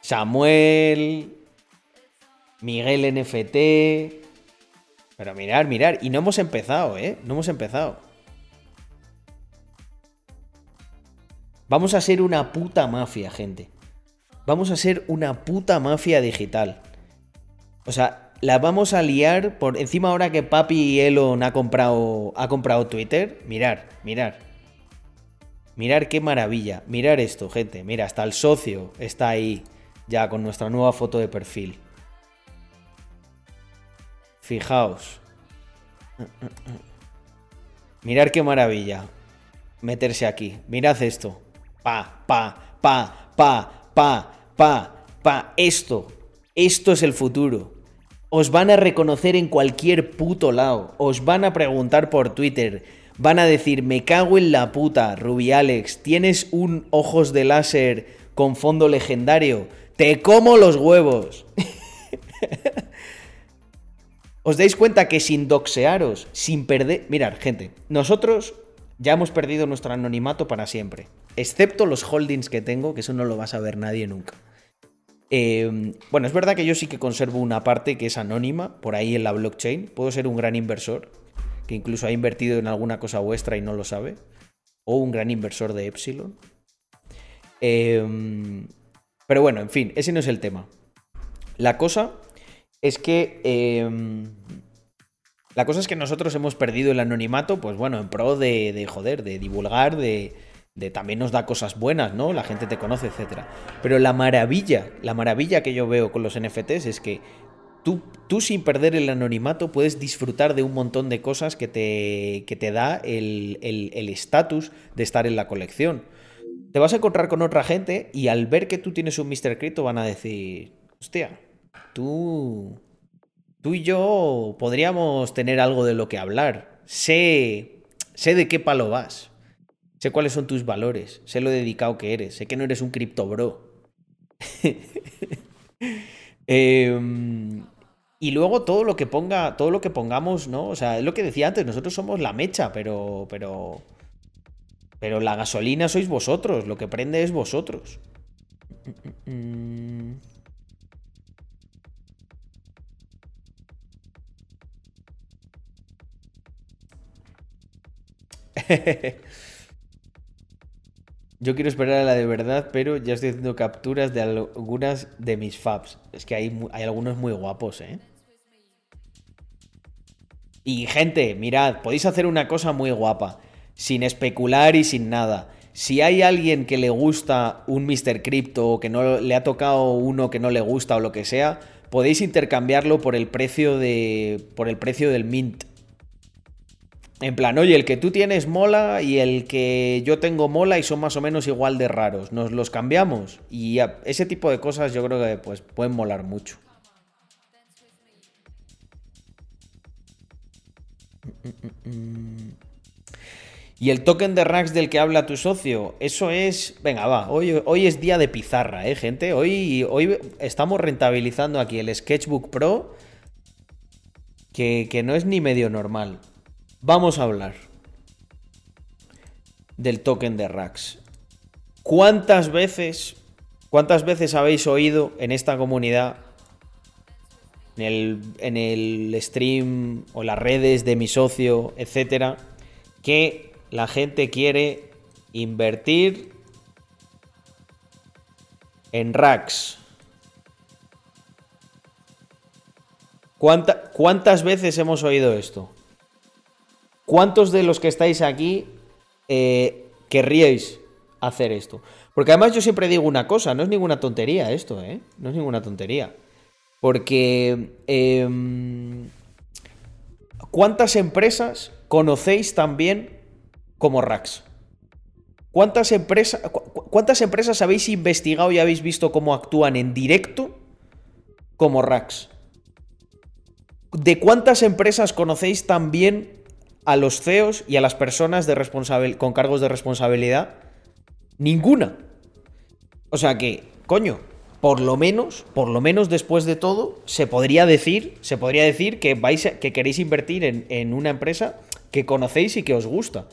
Samuel. Miguel NFT. Pero mirar, mirar. Y no hemos empezado, ¿eh? No hemos empezado. Vamos a ser una puta mafia, gente. Vamos a ser una puta mafia digital. O sea, la vamos a liar por encima ahora que Papi Elon ha comprado, ha comprado Twitter. Mirar, mirar. Mirar qué maravilla. Mirar esto, gente. Mira, hasta el socio está ahí ya con nuestra nueva foto de perfil. Fijaos. Mirad qué maravilla. Meterse aquí. Mirad esto. Pa, pa, pa, pa, pa, pa, pa. Esto. Esto es el futuro. Os van a reconocer en cualquier puto lado. Os van a preguntar por Twitter. Van a decir, me cago en la puta, Rubialex. ¿Tienes un ojos de láser con fondo legendario? Te como los huevos. os dais cuenta que sin doxearos, sin perder... Mirad, gente, nosotros ya hemos perdido nuestro anonimato para siempre. Excepto los holdings que tengo, que eso no lo vas a ver nadie nunca. Em, bueno, es verdad que yo sí que conservo una parte que es anónima por ahí en la blockchain. Puedo ser un gran inversor, que incluso ha invertido en alguna cosa vuestra y no lo sabe. O un gran inversor de Epsilon. Em, pero bueno, en fin, ese no es el tema. La cosa es que... Em, la cosa es que nosotros hemos perdido el anonimato, pues bueno, en pro de, joder, de divulgar, de, de también nos da cosas buenas, ¿no? La gente te conoce, etcétera. Pero la maravilla, la maravilla que yo veo con los NFTs es que tú, tú sin perder el anonimato puedes disfrutar de un montón de cosas que te, que te da el estatus de estar en la colección. Te vas a encontrar con otra gente y al ver que tú tienes un Mr. Crypto van a decir, hostia, tú, tú y yo podríamos tener algo de lo que hablar. Sé, sé de qué palo vas. Sé cuáles son tus valores, sé lo dedicado que eres, sé que no eres un cripto bro. Em, y luego todo lo que ponga, todo lo que pongamos, ¿no? O sea, es lo que decía antes, nosotros somos la mecha, pero. pero. Pero la gasolina sois vosotros, lo que prende es vosotros. Yo quiero esperar a la de verdad, pero ya estoy haciendo capturas de algunas de mis faps. Es que hay, hay algunos muy guapos, ¿eh? Y gente, mirad, podéis hacer una cosa muy guapa, sin especular y sin nada. Si hay alguien que le gusta un Mr. Crypto o que no le ha tocado uno que no le gusta o lo que sea, podéis intercambiarlo por el precio de por el precio del mint. En plan, oye, el que tú tienes mola y el que yo tengo mola y son más o menos igual de raros. Nos los cambiamos. Y ese tipo de cosas yo creo que pues, pueden molar mucho. Y el token de Rax del que habla tu socio, eso es. Venga, va. Hoy, hoy es día de pizarra, ¿eh, gente? Hoy, hoy estamos rentabilizando aquí el Sketchbook Pro, que, que no es ni medio normal. Vamos a hablar del token de Rax. ¿Cuántas veces, cuántas veces habéis oído en esta comunidad, en el, en el stream o las redes de mi socio, etcétera, que la gente quiere invertir en Rax? ¿Cuántas veces hemos oído esto? ¿Cuántos de los que estáis aquí eh, querríais hacer esto? Porque además yo siempre digo una cosa, no es ninguna tontería esto, ¿eh? No es ninguna tontería. Porque... Em, ¿Cuántas empresas conocéis también como Rax? ¿Cuántas, ¿Cuántas empresas habéis investigado y habéis visto cómo actúan en directo como Rax? ¿De cuántas empresas conocéis también a los CEOs y a las personas con cargos de responsabilidad? Ninguna. O sea que, coño, por lo menos, por lo menos después de todo, se podría decir, se podría decir que vais que queréis invertir en, una empresa que conocéis y que os gusta.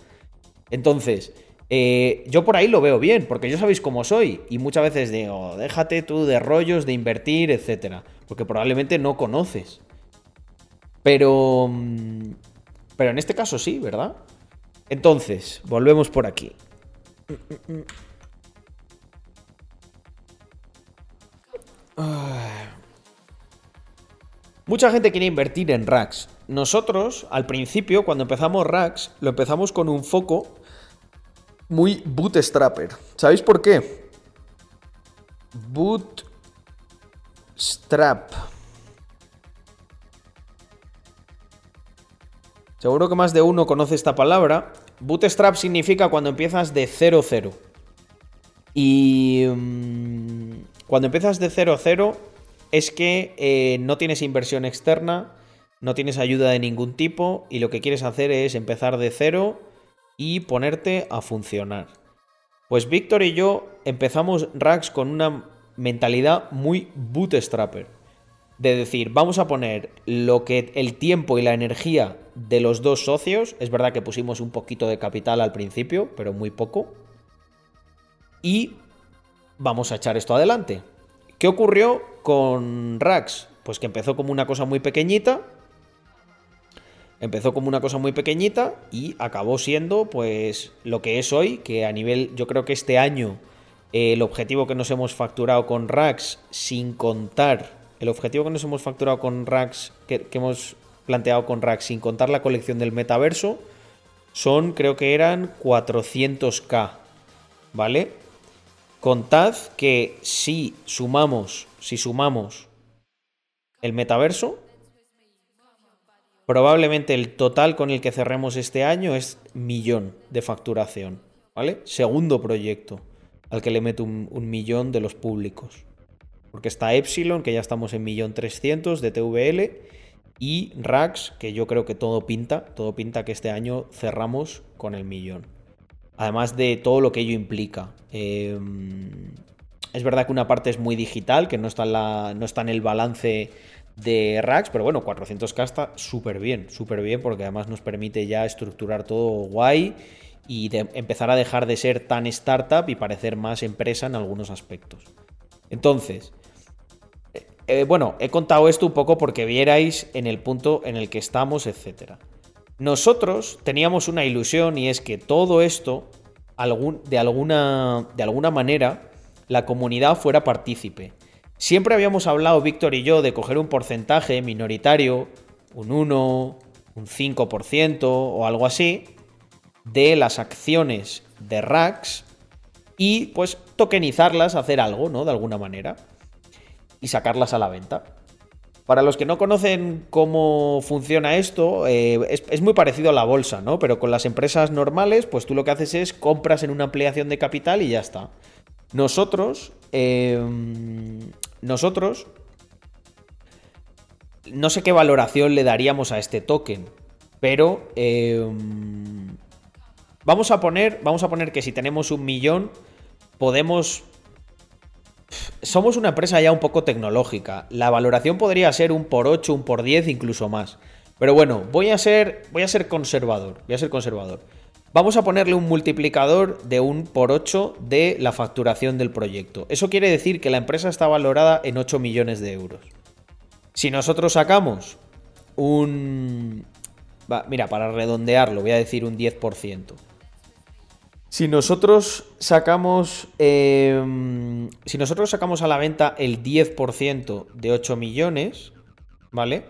Entonces, eh, yo por ahí lo veo bien, porque yo sabéis cómo soy. Y muchas veces digo, déjate tú de rollos, de invertir, etcétera. Porque probablemente no conoces. Pero. Pero en este caso sí, ¿verdad? Entonces, volvemos por aquí. Mucha gente quiere invertir en racks. Nosotros, al principio, cuando empezamos racks, lo empezamos con un foco muy bootstrapper. ¿Sabéis por qué? Bootstrap. Seguro que más de uno conoce esta palabra. Bootstrap significa cuando empiezas de 0-0. Y mm, cuando empiezas de 0-0 es que eh, no tienes inversión externa, no tienes ayuda de ningún tipo y lo que quieres hacer es empezar de cero y ponerte a funcionar. Pues Víctor y yo empezamos Rax con una mentalidad muy bootstrapper de decir, vamos a poner lo que el tiempo y la energía de los dos socios, es verdad que pusimos un poquito de capital al principio, pero muy poco, y vamos a echar esto adelante. ¿Qué ocurrió con Rax? Pues que empezó como una cosa muy pequeñita, empezó como una cosa muy pequeñita y acabó siendo pues lo que es hoy, que a nivel, yo creo que este año el objetivo que nos hemos facturado con Rax, sin contar el objetivo que nos hemos facturado con Rax, que, hemos planteado con Rax, sin contar la colección del metaverso, son, creo que eran 400k. ¿vale? Contad que si sumamos, si sumamos el metaverso, probablemente el total con el que cerremos este año es millón de facturación, ¿vale? Segundo proyecto al que le meto un millón de los públicos. Porque está Epsilon, que ya estamos en millón trescientos de TVL, y Rax, que yo creo que todo pinta, todo pinta que este año cerramos con el millón. Además de todo lo que ello implica. Em, es verdad que una parte es muy digital, que no está en, la, no está en el balance de Rax, pero bueno, 400k está súper bien, súper bien, porque además nos permite ya estructurar todo guay y empezar a dejar de ser tan startup y parecer más empresa en algunos aspectos. Entonces, eh, bueno, he contado esto un poco porque vierais en el punto en el que estamos, etc. Nosotros teníamos una ilusión y es que todo esto, de, alguna, manera, la comunidad fuera partícipe. Siempre habíamos hablado, Víctor y yo, de coger un porcentaje minoritario, un 1, un 5% o algo así, de las acciones de Rax y pues tokenizarlas, hacer algo, ¿no? De alguna manera y sacarlas a la venta. Para los que no conocen cómo funciona esto, eh, es, muy parecido a la bolsa, ¿no? Pero con las empresas normales, pues tú lo que haces es compras en una ampliación de capital y ya está. Nosotros, em, nosotros, no sé qué valoración le daríamos a este token, pero em, vamos a poner, vamos a poner que si tenemos un millón, podemos somos una empresa ya un poco tecnológica. La valoración podría ser un por 8, un por 10, incluso más. Pero bueno, voy a ser, voy a ser conservador. Voy a ser conservador. Vamos a ponerle un multiplicador de un por 8 de la facturación del proyecto. Eso quiere decir que la empresa está valorada en 8 millones de euros. Si nosotros sacamos un... mira, para redondearlo, voy a decir un 10%. Si nosotros sacamos. Em, si nosotros sacamos a la venta el 10% de 8 millones, ¿vale?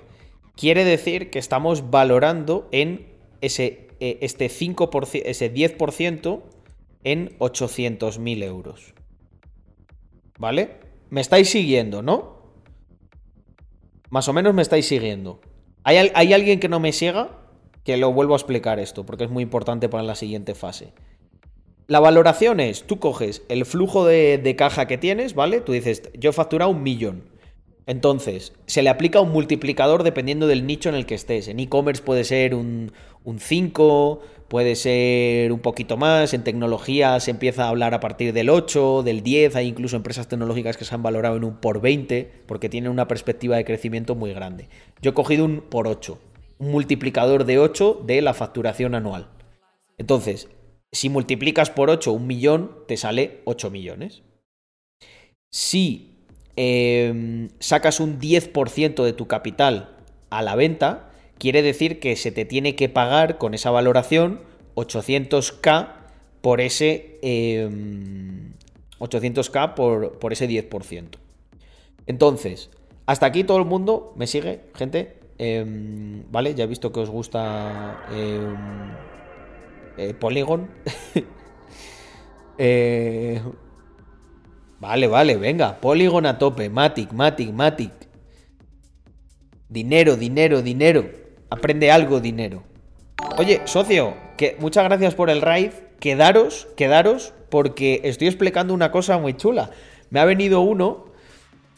Quiere decir que estamos valorando en ese, e, este 5%, ese 10% en 800.000 euros. ¿Vale? Me estáis siguiendo, ¿no? Más o menos me estáis siguiendo. ¿Hay, ¿Hay alguien que no me siga? Que lo vuelvo a explicar esto, porque es muy importante para la siguiente fase. La valoración es, tú coges el flujo de, caja que tienes, ¿vale? Tú dices, yo he facturado un millón. Entonces, se le aplica un multiplicador dependiendo del nicho en el que estés. En e-commerce puede ser un, 5, puede ser un poquito más. En tecnología se empieza a hablar a partir del 8, del 10. Hay incluso empresas tecnológicas que se han valorado en un por 20 porque tienen una perspectiva de crecimiento muy grande. Yo he cogido un por 8, un multiplicador de 8 de la facturación anual. Entonces, si multiplicas por 8 un millón, te sale 8 millones. Si em, sacas un 10% de tu capital a la venta, quiere decir que se te tiene que pagar con esa valoración 800k por ese 800k em, por, por, ese 10%. Entonces, hasta aquí todo el mundo me sigue, gente. Em, vale, ya he visto que os gusta eh, Polygon. Eh, vale, vale, venga. Polygon a tope. Matic, Matic, Matic. Dinero, dinero, dinero. Aprende algo, dinero. Oye, socio, que muchas gracias por el raid. Quedaros, quedaros, porque estoy explicando una cosa muy chula. Me ha venido uno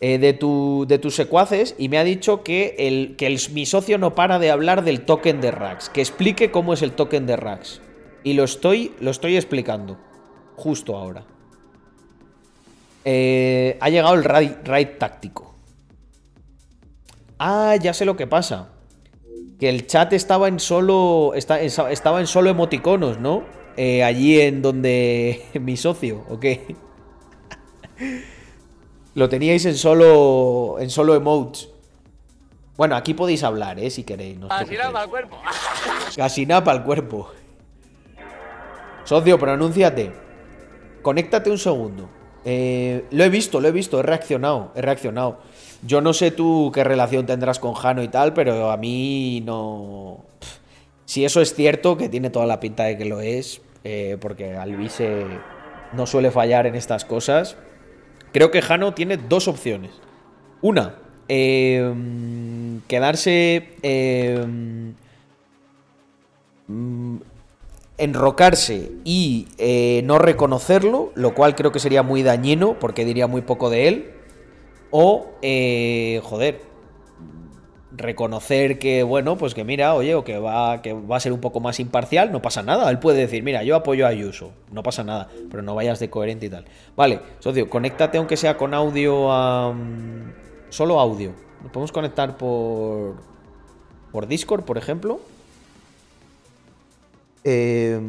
eh, de, tu, de, tus secuaces y me ha dicho que, el, que mi socio no para de hablar del token de Rax. Que explique cómo es el token de Rax. Y lo estoy, lo estoy explicando. Justo ahora. Eh, ha llegado el raid, táctico. Ah, ya sé lo que pasa. Que el chat estaba en solo. estaba en solo emoticonos, ¿no? Eh, allí en donde. mi socio, ¿o qué? Lo teníais en solo. En solo emotes. Bueno, aquí podéis hablar, ¿eh? Si queréis. No Casi nada para el cuerpo. Casi nada para el cuerpo. Socio, pronúnciate. Conéctate un segundo. Eh, lo he visto, lo he visto, he reaccionado, he reaccionado. Yo no sé tú qué relación tendrás con Jano y tal, pero a mí no... Si eso es cierto, que tiene toda la pinta de que lo es, eh, porque Alvise no suele fallar en estas cosas. Creo que Jano tiene dos opciones. Una, em, quedarse... mm, enrocarse y eh, no reconocerlo, lo cual creo que sería muy dañino porque diría muy poco de él. O, eh, joder, reconocer que, bueno, pues que mira, oye, o que va, que va a ser un poco más imparcial, no pasa nada. Él puede decir, mira, yo apoyo a Ayuso, no pasa nada, pero no vayas de coherente y tal. Vale, socio, conéctate aunque sea con audio a... Solo audio. Nos podemos conectar por... Por Discord, por ejemplo. Eh...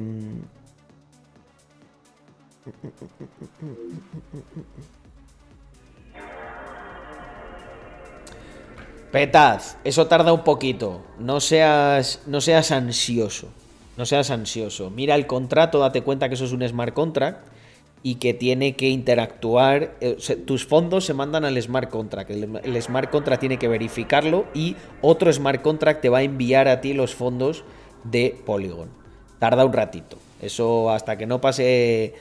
Petaz, eso tarda un poquito. No seas, no seas ansioso. No seas ansioso. Mira el contrato, date cuenta que eso es un smart contract y que tiene que interactuar. eh, tus fondos se mandan al smart contract. El smart contract tiene que verificarlo y otro smart contract te va a enviar a ti los fondos de Polygon. Tarda un ratito. Eso hasta que no pase.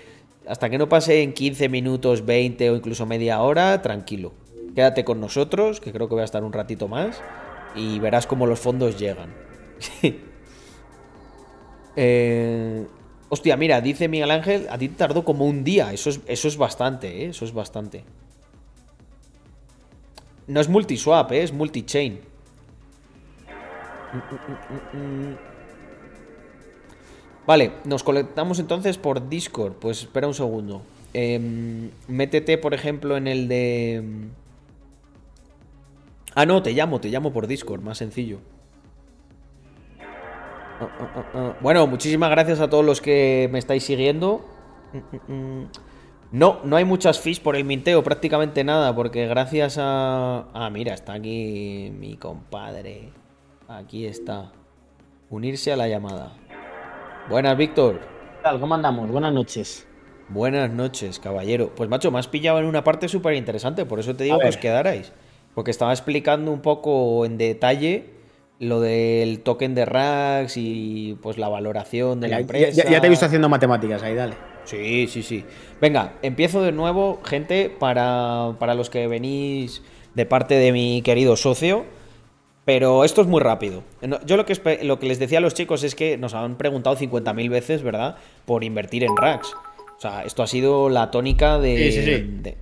Hasta que no pase en 15 minutos, 20 o incluso media hora, tranquilo. Quédate con nosotros, que creo que voy a estar un ratito más. Y verás cómo los fondos llegan. Eh, hostia, mira, dice Miguel Ángel, a ti te tardó como un día. Eso es, eso es bastante, ¿eh? Eso es bastante. No es multiswap, ¿eh? es multichain. Vale, nos conectamos entonces por Discord. Pues espera un segundo. Em, métete, por ejemplo, en el de... Ah, no, te llamo, te llamo por Discord, más sencillo. Ah, ah, ah. Bueno, muchísimas gracias a todos los que me estáis siguiendo. Mm, mm, mm. No, no hay muchas fees por el minteo, prácticamente nada, porque gracias a... Ah, mira, está aquí mi compadre. Aquí está. Unirse a la llamada. Buenas, Víctor. ¿Qué tal? ¿Cómo andamos? Buenas noches. Buenas noches, caballero. Pues macho, me has pillado en una parte súper interesante, por eso te digo que os quedarais. Porque estaba explicando un poco en detalle lo del token de Rax y pues la valoración de la empresa. ya- ya te he visto haciendo matemáticas ahí, dale. Sí, sí, sí. Venga, empiezo de nuevo, gente, para, para los que venís de parte de mi querido socio. Pero esto es muy rápido. Yo lo que, lo que les decía a los chicos es que nos han preguntado 50.000 veces, ¿verdad? Por invertir en racks. O sea, esto ha sido la tónica de... Sí, sí, sí. de-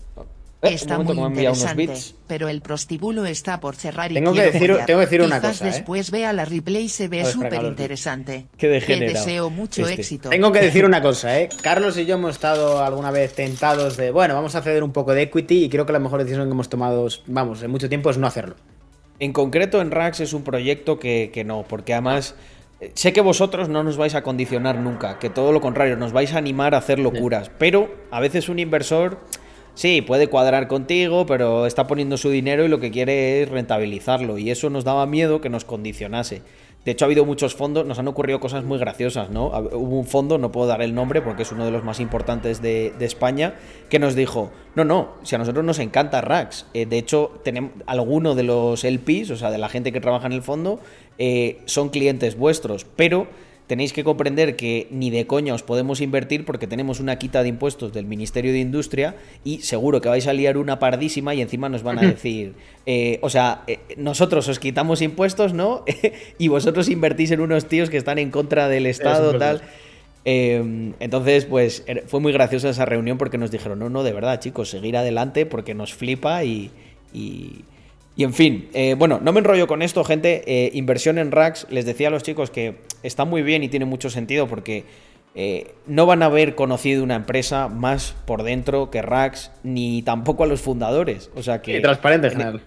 Eh, Está un momento muy unos interesante, bits. pero el prostíbulo está por cerrar y Tengo que decir- tengo que decir una Quizás cosa, ¿eh? después vea la replay y se ve súper interesante. Qué Te degenerado deseo mucho este. éxito. Tengo que decir una cosa, ¿eh? Carlos y yo hemos estado alguna vez tentados de, bueno, vamos a ceder un poco de equity y creo que la mejor decisión que hemos tomado, vamos, en mucho tiempo es no hacerlo. En concreto, en Rax es un proyecto que, que no, porque además eh, sé que vosotros no nos vais a condicionar nunca, que todo lo contrario, nos vais a animar a hacer locuras, pero a veces un inversor, sí, puede cuadrar contigo, pero está poniendo su dinero y lo que quiere es rentabilizarlo, y eso nos daba miedo que nos condicionase. De hecho, ha habido muchos fondos, nos han ocurrido cosas muy graciosas, ¿no? Hubo un fondo, no puedo dar el nombre porque es uno de los más importantes de, de España, que nos dijo, no, no, si a nosotros nos encanta Rax. Eh, de hecho, tenemos alguno de los LPs, o sea, de la gente que trabaja en el fondo, eh, son clientes vuestros, pero tenéis que comprender que ni de coña os podemos invertir porque tenemos una quita de impuestos del Ministerio de Industria y seguro que vais a liar una pardísima y encima nos van a decir, eh, o sea, eh, nosotros os quitamos impuestos, ¿no? y vosotros invertís en unos tíos que están en contra del Estado, tal. Eh, entonces, pues er- fue muy graciosa esa reunión porque nos dijeron, no, no, de verdad, chicos, seguir adelante porque nos flipa y... y- y en fin, eh, bueno, no me enrollo con esto, gente. eh, inversión en racks, les decía a los chicos que está muy bien y tiene mucho sentido porque eh, no van a haber conocido una empresa más por dentro que racks, ni tampoco a los fundadores. O sea que. Y transparente en general.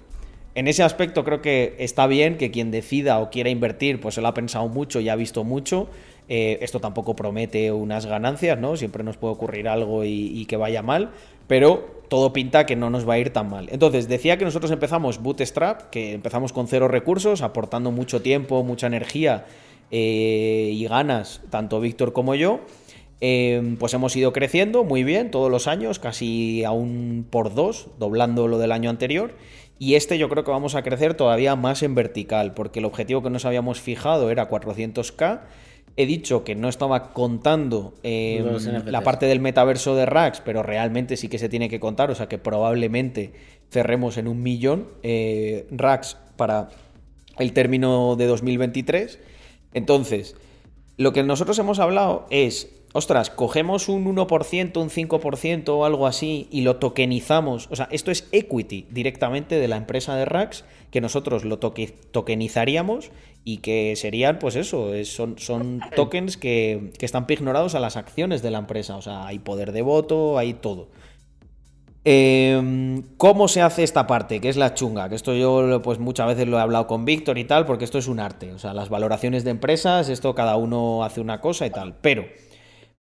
En ese aspecto creo que está bien que quien decida o quiera invertir, pues se lo ha pensado mucho y ha visto mucho. Eh, esto tampoco promete unas ganancias, ¿no? Siempre nos puede ocurrir algo y, que vaya mal, pero todo pinta que no nos va a ir tan mal. Entonces, decía que nosotros empezamos Bootstrap, que empezamos con cero recursos, aportando mucho tiempo, mucha energía eh, y ganas, tanto Víctor como yo. Eh, pues hemos ido creciendo muy bien todos los años, casi a un por dos, doblando lo del año anterior. Y este yo creo que vamos a crecer todavía más en vertical, porque el objetivo que nos habíamos fijado era 400k he dicho que no estaba contando eh, NFTs. la parte del metaverso de Rax, pero realmente sí que se tiene que contar, o sea que probablemente cerremos en un millón eh, Rax para el término de 2023. Entonces, lo que nosotros hemos hablado es, ostras, cogemos un 1%, un 5% o algo así y lo tokenizamos. O sea, esto es equity directamente de la empresa de Rax, que nosotros lo toque- tokenizaríamos y que serían, pues eso, es- son, son tokens que, que están pignorados a las acciones de la empresa. O sea, hay poder de voto, hay todo. Eh, ¿Cómo se hace esta parte? Que es la chunga. Que esto yo pues muchas veces lo he hablado con Víctor y tal, porque esto es un arte. O sea, las valoraciones de empresas, esto cada uno hace una cosa y tal. Pero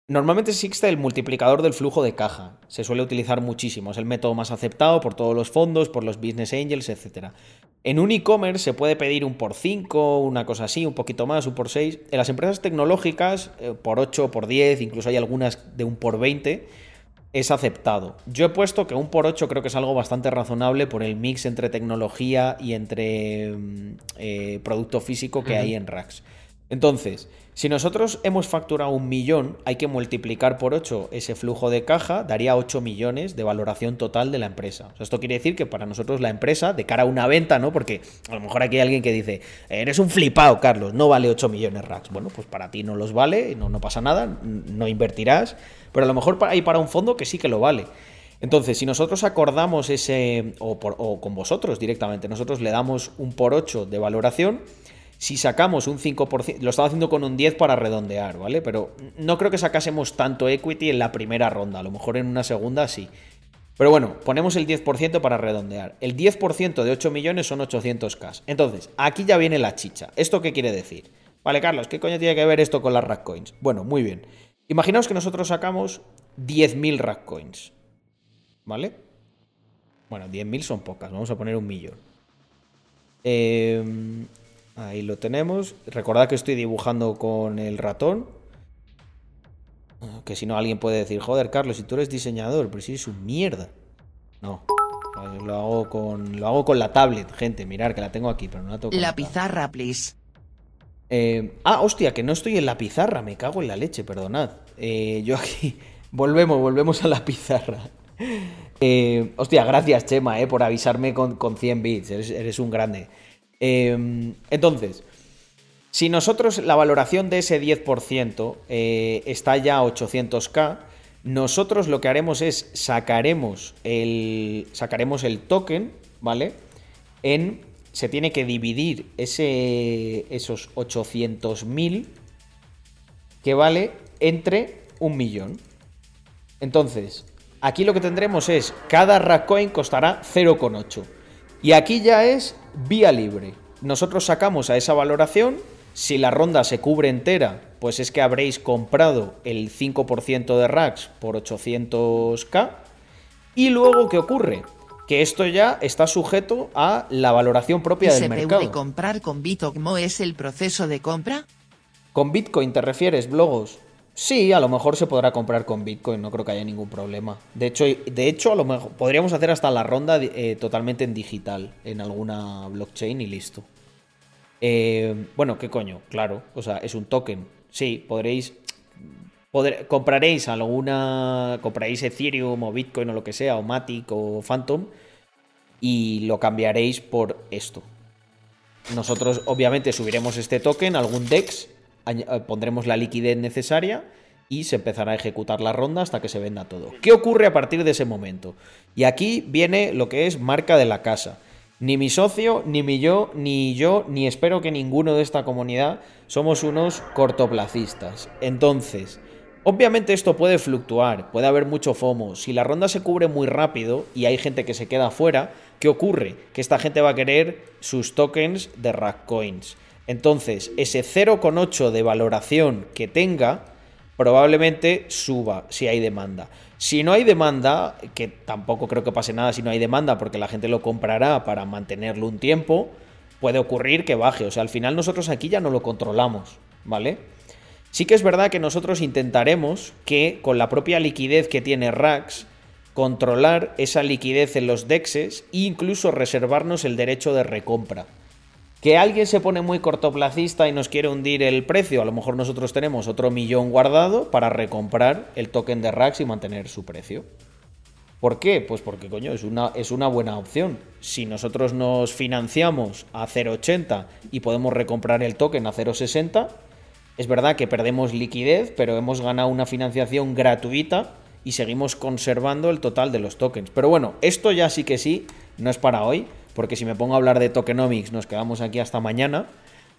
normalmente existe el multiplicador del flujo de caja. Se suele utilizar muchísimo. Es el método más aceptado por todos los fondos, por los business angels, etc. En un e-commerce se puede pedir un por 5, una cosa así, un poquito más, un por 6. En las empresas tecnológicas, eh, por 8, por 10, incluso hay algunas de un por 20 es aceptado. Yo he puesto que un por 8 creo que es algo bastante razonable por el mix entre tecnología y entre mm, eh, producto físico que hay en Rax. Entonces, si nosotros hemos facturado un millón, hay que multiplicar por 8 ese flujo de caja, daría 8 millones de valoración total de la empresa. Esto quiere decir que para nosotros la empresa, de cara a una venta, ¿no? Porque a lo mejor aquí hay alguien que dice, eres un flipado, Carlos, no vale 8 millones Rax. Bueno, pues para ti no los vale, no, pasa nada, no invertirás, pero a lo mejor hay para un fondo que sí que lo vale. Entonces, si nosotros acordamos ese, o, por- o con vosotros directamente, nosotros le damos un por 8 de valoración, si sacamos un 5%, lo estaba haciendo con un 10 para redondear, ¿vale? Pero no creo que sacásemos tanto equity en la primera ronda, a lo mejor en una segunda sí. Pero bueno, ponemos el 10% para redondear. El 10% de 8 millones son 800k. Entonces, aquí ya viene la chicha. ¿Esto qué quiere decir? Vale, Carlos, ¿qué coño tiene que ver esto con las rack coins? Bueno, muy bien. Imaginaos que nosotros sacamos 10.000 rack coins. ¿Vale? Bueno, 10.000 son pocas, vamos a poner un millón. Eh, ahí lo tenemos. Recordad que estoy dibujando con el ratón. Que si no alguien puede decir, joder, Carlos, si tú eres diseñador, pero si eres un mierda. No. Pues Lo hago con, lo hago con la tablet, gente. Mirar que la tengo aquí, pero no la tengo con La pizarra, please. Eh, ah, hostia, que no estoy en la pizarra, me cago en la leche, perdonad. Eh, yo aquí. Volvemos, volvemos a la pizarra. Eh, hostia, gracias, Chema, eh, por avisarme con, con 100 bits. Eres, eres un grande. Eh, entonces, si nosotros la valoración de ese 10% eh, está ya a 800k, nosotros lo que haremos es sacaremos el, sacaremos el token, ¿vale? En, se tiene que dividir ese, esos 800.000 que vale entre un millón. Entonces, aquí lo que tendremos es cada Rackcoin costará 0,8. Y aquí ya es vía libre. Nosotros sacamos a esa valoración. Si la ronda se cubre entera, pues es que habréis comprado el 5% de racks por 800k. Y luego, ¿qué ocurre? Que esto ya está sujeto a la valoración propia del ¿Se mercado. puede comprar con Bitocmo es el proceso de compra? ¿Con Bitcoin te refieres, Blogos? Sí, a lo mejor se podrá comprar con Bitcoin, no creo que haya ningún problema. De hecho, de hecho a lo mejor podríamos hacer hasta la ronda eh, totalmente en digital, en alguna blockchain y listo. Eh, bueno, ¿qué coño? Claro, o sea, es un token. Sí, podréis. podré- compraréis alguna. Compraréis Ethereum o Bitcoin o lo que sea, o Matic o Phantom, y lo cambiaréis por esto. Nosotros, obviamente, subiremos este token a algún DEX, pondremos la liquidez necesaria y se empezará a ejecutar la ronda hasta que se venda todo. ¿Qué ocurre a partir de ese momento? Y aquí viene lo que es marca de la casa. Ni mi socio, ni mi yo, ni yo, ni espero que ninguno de esta comunidad somos unos cortoplacistas. Entonces, obviamente esto puede fluctuar, puede haber mucho FOMO. Si la ronda se cubre muy rápido y hay gente que se queda fuera, ¿qué ocurre? Que esta gente va a querer sus tokens de Rack Coins. Entonces, ese 0,8 de valoración que tenga, probablemente suba si hay demanda. Si no hay demanda, que tampoco creo que pase nada si no hay demanda, porque la gente lo comprará para mantenerlo un tiempo, puede ocurrir que baje. O sea, al final nosotros aquí ya no lo controlamos, ¿vale? Sí que es verdad que nosotros intentaremos que con la propia liquidez que tiene Rax, controlar esa liquidez en los dexes e incluso reservarnos el derecho de recompra. Que alguien se pone muy cortoplacista y nos quiere hundir el precio. A lo mejor nosotros tenemos otro millón guardado para recomprar el token de Rax y mantener su precio. ¿Por qué? Pues porque, coño, es una, es una buena opción. Si nosotros nos financiamos a 0,80 y podemos recomprar el token a 0,60, es verdad que perdemos liquidez, pero hemos ganado una financiación gratuita y seguimos conservando el total de los tokens. Pero bueno, esto ya sí que sí, no es para hoy porque si me pongo a hablar de tokenomics nos quedamos aquí hasta mañana.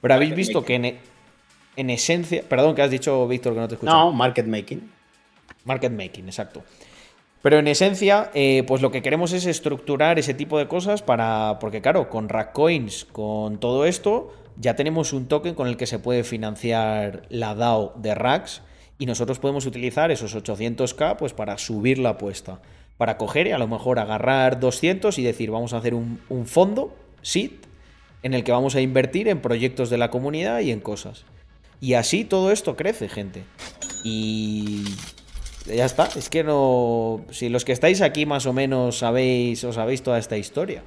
Pero habéis visto que en, en esencia... Perdón, que has dicho, Víctor, que no te escucho. No, market making. Market making, exacto. Pero en esencia, eh, pues lo que queremos es estructurar ese tipo de cosas para. Porque, claro, con Rackcoins, con todo esto, ya tenemos un token con el que se puede financiar la DAO de Racks. Y nosotros podemos utilizar esos 800k pues, para subir la apuesta para coger y a lo mejor agarrar 200 y decir, vamos a hacer un, fondo, SIT, en el que vamos a invertir en proyectos de la comunidad y en cosas. Y así todo esto crece, gente. Y ya está, es que no... Si los que estáis aquí más o menos sabéis o sabéis toda esta historia.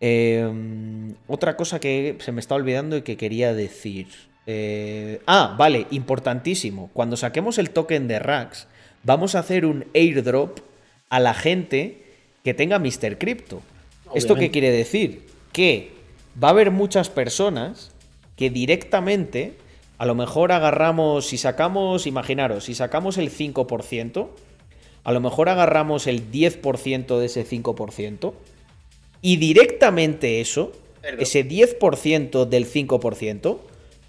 Em, otra cosa que se me está olvidando y que quería decir. Eh, ah, vale, importantísimo. Cuando saquemos el token de Rax, vamos a hacer un airdrop a la gente que tenga Mr. Crypto. ¿Esto qué quiere decir? Que va a haber muchas personas que directamente, a lo mejor agarramos, si sacamos, imaginaros, si sacamos el 5%, a lo mejor agarramos el 10% de ese 5%, y directamente eso, ese 10% del 5%,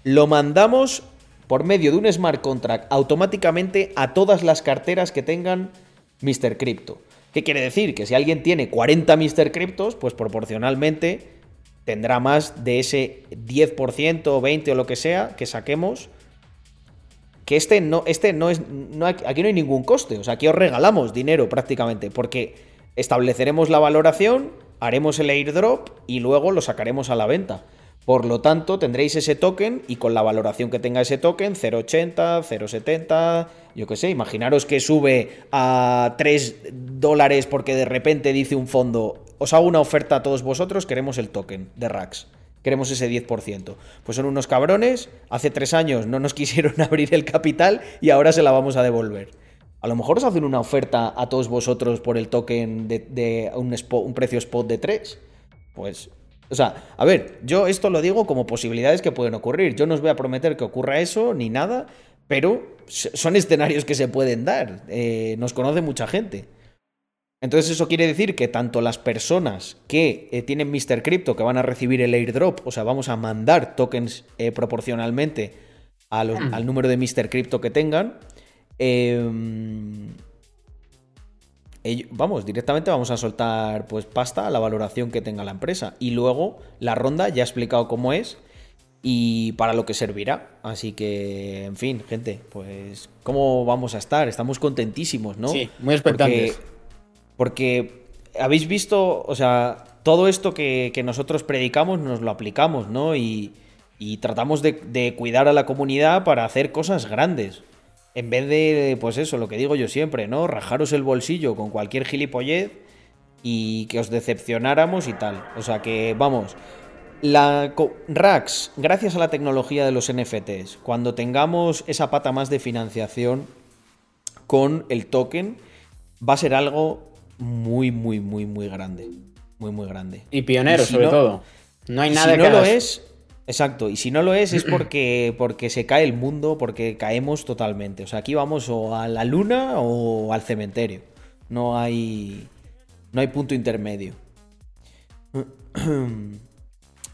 lo mandamos por medio de un smart contract automáticamente a todas las carteras que tengan Mr. Crypto. ¿Qué quiere decir? Que si alguien tiene 40 Mr. Cryptos, pues proporcionalmente tendrá más de ese 10% o 20 o lo que sea que saquemos. Que este no, este no es. aquí no hay ningún coste. O sea, aquí os regalamos dinero prácticamente. Porque estableceremos la valoración, haremos el airdrop y luego lo sacaremos a la venta. Por lo tanto, tendréis ese token y con la valoración que tenga ese token, 0,80, 0,70, yo qué sé, imaginaros que sube a 3 dólares porque de repente dice un fondo, os hago una oferta a todos vosotros, queremos el token de Rax. Queremos ese 10%. Pues son unos cabrones, hace tres años no nos quisieron abrir el capital y ahora se la vamos a devolver. A lo mejor os hacen una oferta a todos vosotros por el token de, un, un precio spot de 3. Pues o sea, a ver, yo esto lo digo como posibilidades que pueden ocurrir. Yo no os voy a prometer que ocurra eso ni nada, pero son escenarios que se pueden dar. Eh, nos conoce mucha gente. Entonces eso quiere decir que tanto las personas que eh, tienen Mr. Crypto, que van a recibir el airdrop, o sea, vamos a mandar tokens eh, proporcionalmente al número de Mr. Crypto que tengan, vamos, directamente vamos a soltar pues pasta a la valoración que tenga la empresa. Y luego la ronda ya he explicado cómo es y para lo que servirá. Así que, en fin, gente, pues ¿cómo vamos a estar? Estamos contentísimos, ¿no? Sí, muy expectantes. Porque, habéis visto, o sea, todo esto que, nosotros predicamos nos lo aplicamos, ¿no? Y, tratamos de, de cuidar a la comunidad para hacer cosas grandes. En vez de, pues eso, lo que digo yo siempre, ¿no? Rajaros el bolsillo con cualquier gilipollez y que os decepcionáramos y tal. O sea que, vamos, la Rax, gracias a la tecnología de los NFTs, cuando tengamos esa pata más de financiación con el token, va a ser algo muy, muy, muy, muy grande. Muy, muy grande. Y pionero, sobre todo. No hay nada si no lo es, Exacto, y si no lo es es porque, porque se cae el mundo, porque caemos totalmente. O sea, aquí vamos o a la luna o al cementerio. No hay, no hay punto intermedio.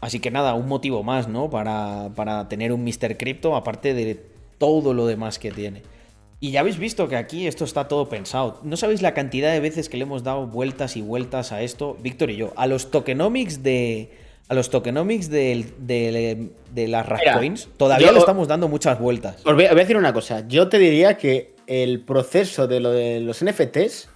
Así que nada, un motivo más, ¿no? Para, para tener un Mr. Crypto, aparte de todo lo demás que tiene. Y ya habéis visto que aquí esto está todo pensado. No sabéis la cantidad de veces que le hemos dado vueltas y vueltas a esto, Víctor y yo, a los tokenomics de, a los tokenomics de, de, las Coins, todavía le estamos dando muchas vueltas. Os voy a, decir una cosa. Yo te diría que el proceso de lo de los NFTs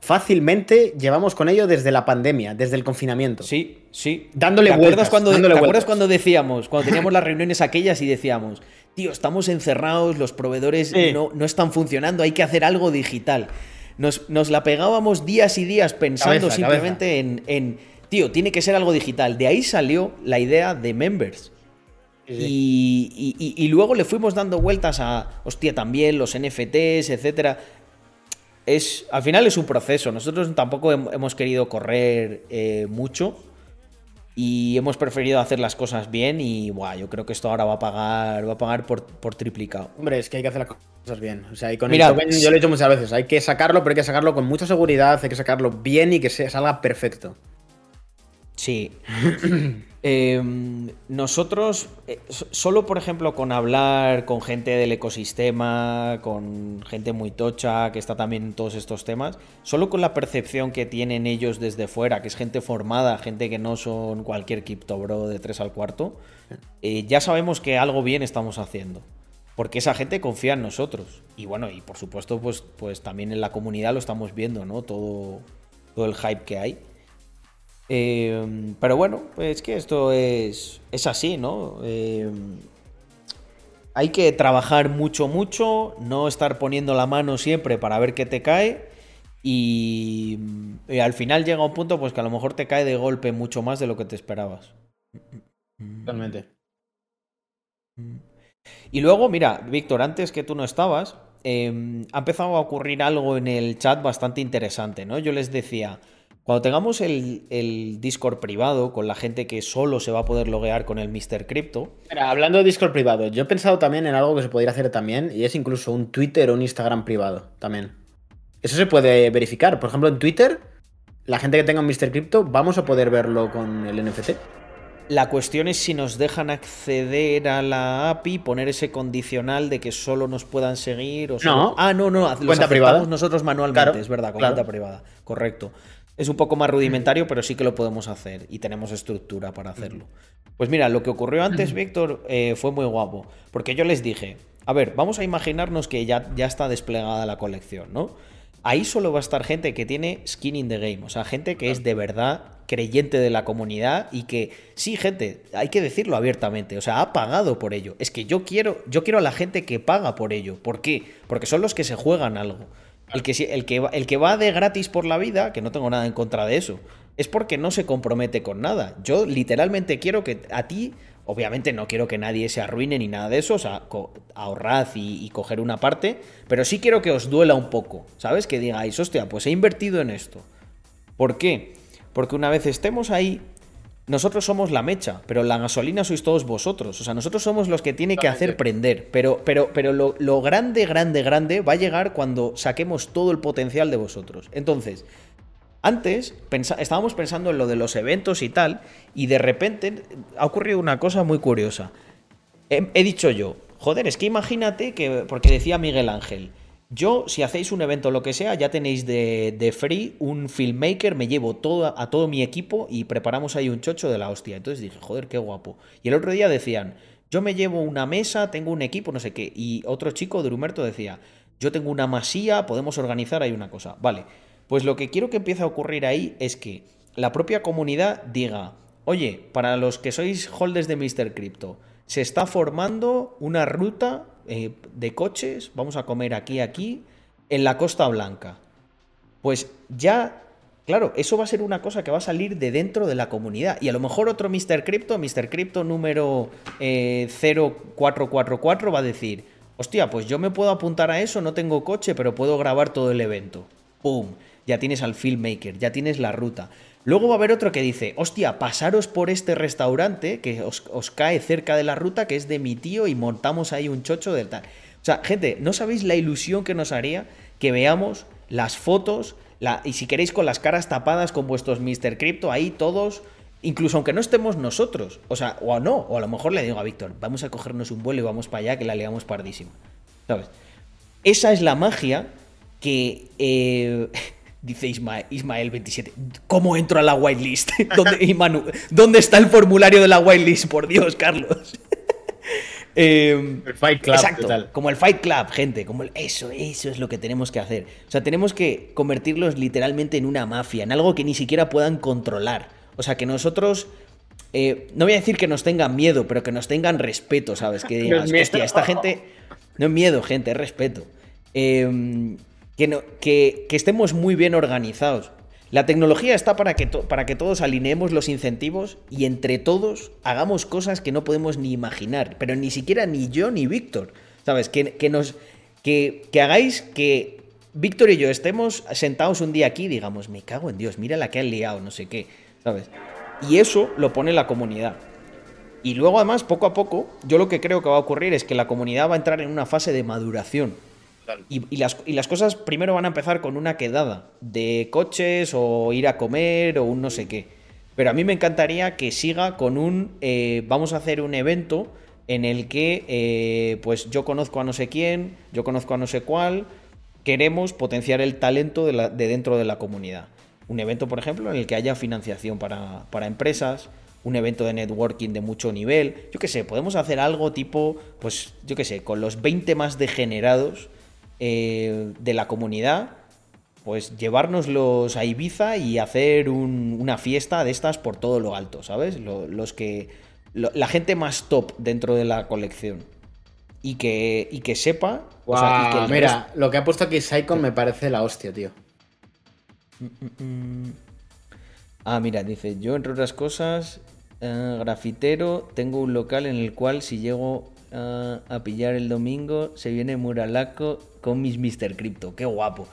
fácilmente llevamos con ello desde la pandemia, desde el confinamiento. Sí, sí. Dándole ¿Te vueltas. Cuando, ¿Te acuerdas cuando decíamos, cuando teníamos las reuniones aquellas y decíamos, tío, estamos encerrados, los proveedores no, no, están funcionando, hay que hacer algo digital? Nos, la pegábamos días y días pensando simplemente en tío, tiene que ser algo digital. De ahí salió la idea de members. Y, y- y- y luego le fuimos dando vueltas a, hostia, también los NFTs, etcétera. Es, al final es un proceso. Nosotros tampoco hem- hemos querido correr eh, mucho y hemos preferido hacer las cosas bien. Y buah, yo creo que esto ahora va a pagar, va a pagar por, por triplicado. Hombre, es que hay que hacer las cosas bien. O sea, y con Mira, el token, yo lo he dicho muchas veces, hay que sacarlo, pero hay que sacarlo con mucha seguridad, hay que sacarlo bien y que se- salga perfecto. Sí. Eh, nosotros, eh, so- solo por ejemplo con hablar con gente del ecosistema, con gente muy tocha que está también en todos estos temas, solo con la percepción que tienen ellos desde fuera, que es gente formada, gente que no son cualquier cripto bro de 3 al cuarto, eh, ya sabemos que algo bien estamos haciendo. Porque esa gente confía en nosotros. Y bueno, y por supuesto, pues, pues también en la comunidad lo estamos viendo, ¿no? Todo, todo el hype que hay. Eh, pero bueno, es que esto es, es así, ¿no? Eh, hay que trabajar mucho, mucho, no estar poniendo la mano siempre para ver qué te cae. Y, y al final llega un punto pues que a lo mejor te cae de golpe mucho más de lo que te esperabas. Totalmente. Y luego, mira, Víctor, antes que tú no estabas, eh, ha empezado a ocurrir algo en el chat bastante interesante, ¿no? Yo les decía, cuando tengamos el, el Discord privado con la gente que solo se va a poder loguear con el Mr. Crypto, Mira, hablando de Discord privado, yo he pensado también en algo que se podría hacer también, y es incluso un Twitter o un Instagram privado también. Eso se puede verificar. Por ejemplo, en Twitter, la gente que tenga un Mr. Crypto, vamos a poder verlo con el NFT. la cuestión es si nos dejan acceder a la API, poner ese condicional de que solo nos puedan seguir o solo- No. Ah, no, no, los Cuenta privada. nosotros manualmente, Claro, es verdad, con claro. cuenta privada, correcto. Es un poco más rudimentario, pero sí que lo podemos hacer y tenemos estructura para hacerlo. Pues mira, lo que ocurrió antes, Víctor, eh, fue muy guapo, porque yo les dije, a ver, vamos a imaginarnos que ya, ya está desplegada la colección, ¿no? Ahí solo va a estar gente que tiene skin in the game, o sea, gente que es de verdad creyente de la comunidad y que sí, gente, hay que decirlo abiertamente, o sea, ha pagado por ello. Es que yo quiero, yo quiero a la gente que paga por ello. ¿Por qué? Porque son los que se juegan algo. El que, el, que el que va de gratis por la vida, que no tengo nada en contra de eso, es porque no se compromete con nada. Yo literalmente quiero que a ti, obviamente no quiero que nadie se arruine ni nada de eso, o sea, ahorrad y, y coger una parte, pero sí quiero que os duela un poco, ¿sabes? Que digáis, hostia, pues he invertido en esto. ¿Por qué? Porque una vez estemos ahí, nosotros somos la mecha, pero la gasolina sois todos vosotros. O sea, nosotros somos los que tiene que hacer prender. Pero, pero, pero lo, lo grande, grande, grande va a llegar cuando saquemos todo el potencial de vosotros. Entonces, antes pensa- estábamos pensando en lo de los eventos y tal, y de repente ha ocurrido una cosa muy curiosa. He, he dicho yo, joder, es que imagínate que, porque decía Miguel Ángel, yo si hacéis un evento o lo que sea, ya tenéis de, free un filmmaker, me llevo todo, a todo mi equipo y preparamos ahí un chocho de la hostia. Entonces dije, joder, qué guapo. Y el otro día decían, yo me llevo una mesa, tengo un equipo, no sé qué. Y otro chico de Humerto decía, yo tengo una masía, podemos organizar ahí una cosa. Vale, pues lo que quiero que empiece a ocurrir ahí es que la propia comunidad diga, oye, para los que sois holders de Mr. Crypto, se está formando una ruta eh, de coches, vamos a comer aquí, aquí, en la Costa Blanca. Pues ya, claro, eso va a ser una cosa que va a salir de dentro de la comunidad. Y a lo mejor otro Mr. Crypto, Mr. Crypto número eh, 0444 va a decir, hostia, pues yo me puedo apuntar a eso, no tengo coche, pero puedo grabar todo el evento. ¡Pum! Ya tienes al filmmaker, ya tienes la ruta. Luego va a haber otro que dice, hostia, pasaros por este restaurante que os, cae cerca de la ruta, que es de mi tío, y montamos ahí un chocho del tal. O sea, gente, ¿no sabéis la ilusión que nos haría que veamos las fotos, y si queréis con las caras tapadas con vuestros Mr. Crypto ahí todos, incluso aunque no estemos nosotros, o sea, o no, o a lo mejor le digo a Víctor, vamos a cogernos un vuelo y vamos para allá que la liamos pardísima. ¿Sabes? Esa es la magia que eh, dice Isma- Ismael 27. ¿Cómo entro a la whitelist? ¿Dónde, y Manu, ¿Dónde está el formulario de la whitelist? Por Dios, Carlos. Eh, El Fight Club, Exacto, total. como el Fight Club, gente, como el- eso, eso es lo que tenemos que hacer. O sea, tenemos que convertirlos literalmente en una mafia, en algo que ni siquiera puedan controlar. O sea, que nosotros, eh, no voy a decir que nos tengan miedo, pero que nos tengan respeto, ¿sabes? Que digas, hostia, esta gente, no es miedo, gente, es respeto. Eh, que, no- estemos muy bien organizados. La tecnología está para que, para que todos alineemos los incentivos y entre todos hagamos cosas que no podemos ni imaginar, pero ni siquiera ni yo ni Víctor, ¿sabes? Que, que nos, que, que hagáis que Víctor y yo estemos sentados un día aquí y digamos, me cago en Dios, mira la que han liado, no sé qué, ¿sabes? Y eso lo pone la comunidad. Y luego además, poco a poco, yo lo que creo que va a ocurrir es que la comunidad va a entrar en una fase de maduración. Y, las, y, las, cosas primero van a empezar con una quedada de coches o ir a comer o un no sé qué. Pero a mí me encantaría que siga con un eh, vamos a hacer un evento en el que eh, pues yo conozco a no sé quién, yo conozco a no sé cuál, queremos potenciar el talento de, de dentro de la comunidad. Un evento, por ejemplo, en el que haya financiación para, para empresas, un evento de networking de mucho nivel. Yo qué sé, podemos hacer algo tipo, pues yo qué sé, con los 20 más degenerados eh, de la comunidad, pues llevárnoslos a Ibiza y hacer una fiesta de estas por todo lo alto, ¿sabes? los que. la gente más top dentro de la colección. Y que, y que sepa. mira, lo que ha puesto aquí Saikon me parece la hostia, tío. Mm, mm, mm. Ah, mira, dice, yo entre otras cosas, eh, grafitero, tengo un local en el cual si llego a pillar el domingo, se viene Muralaco con mis Mr. Crypto. Qué guapo.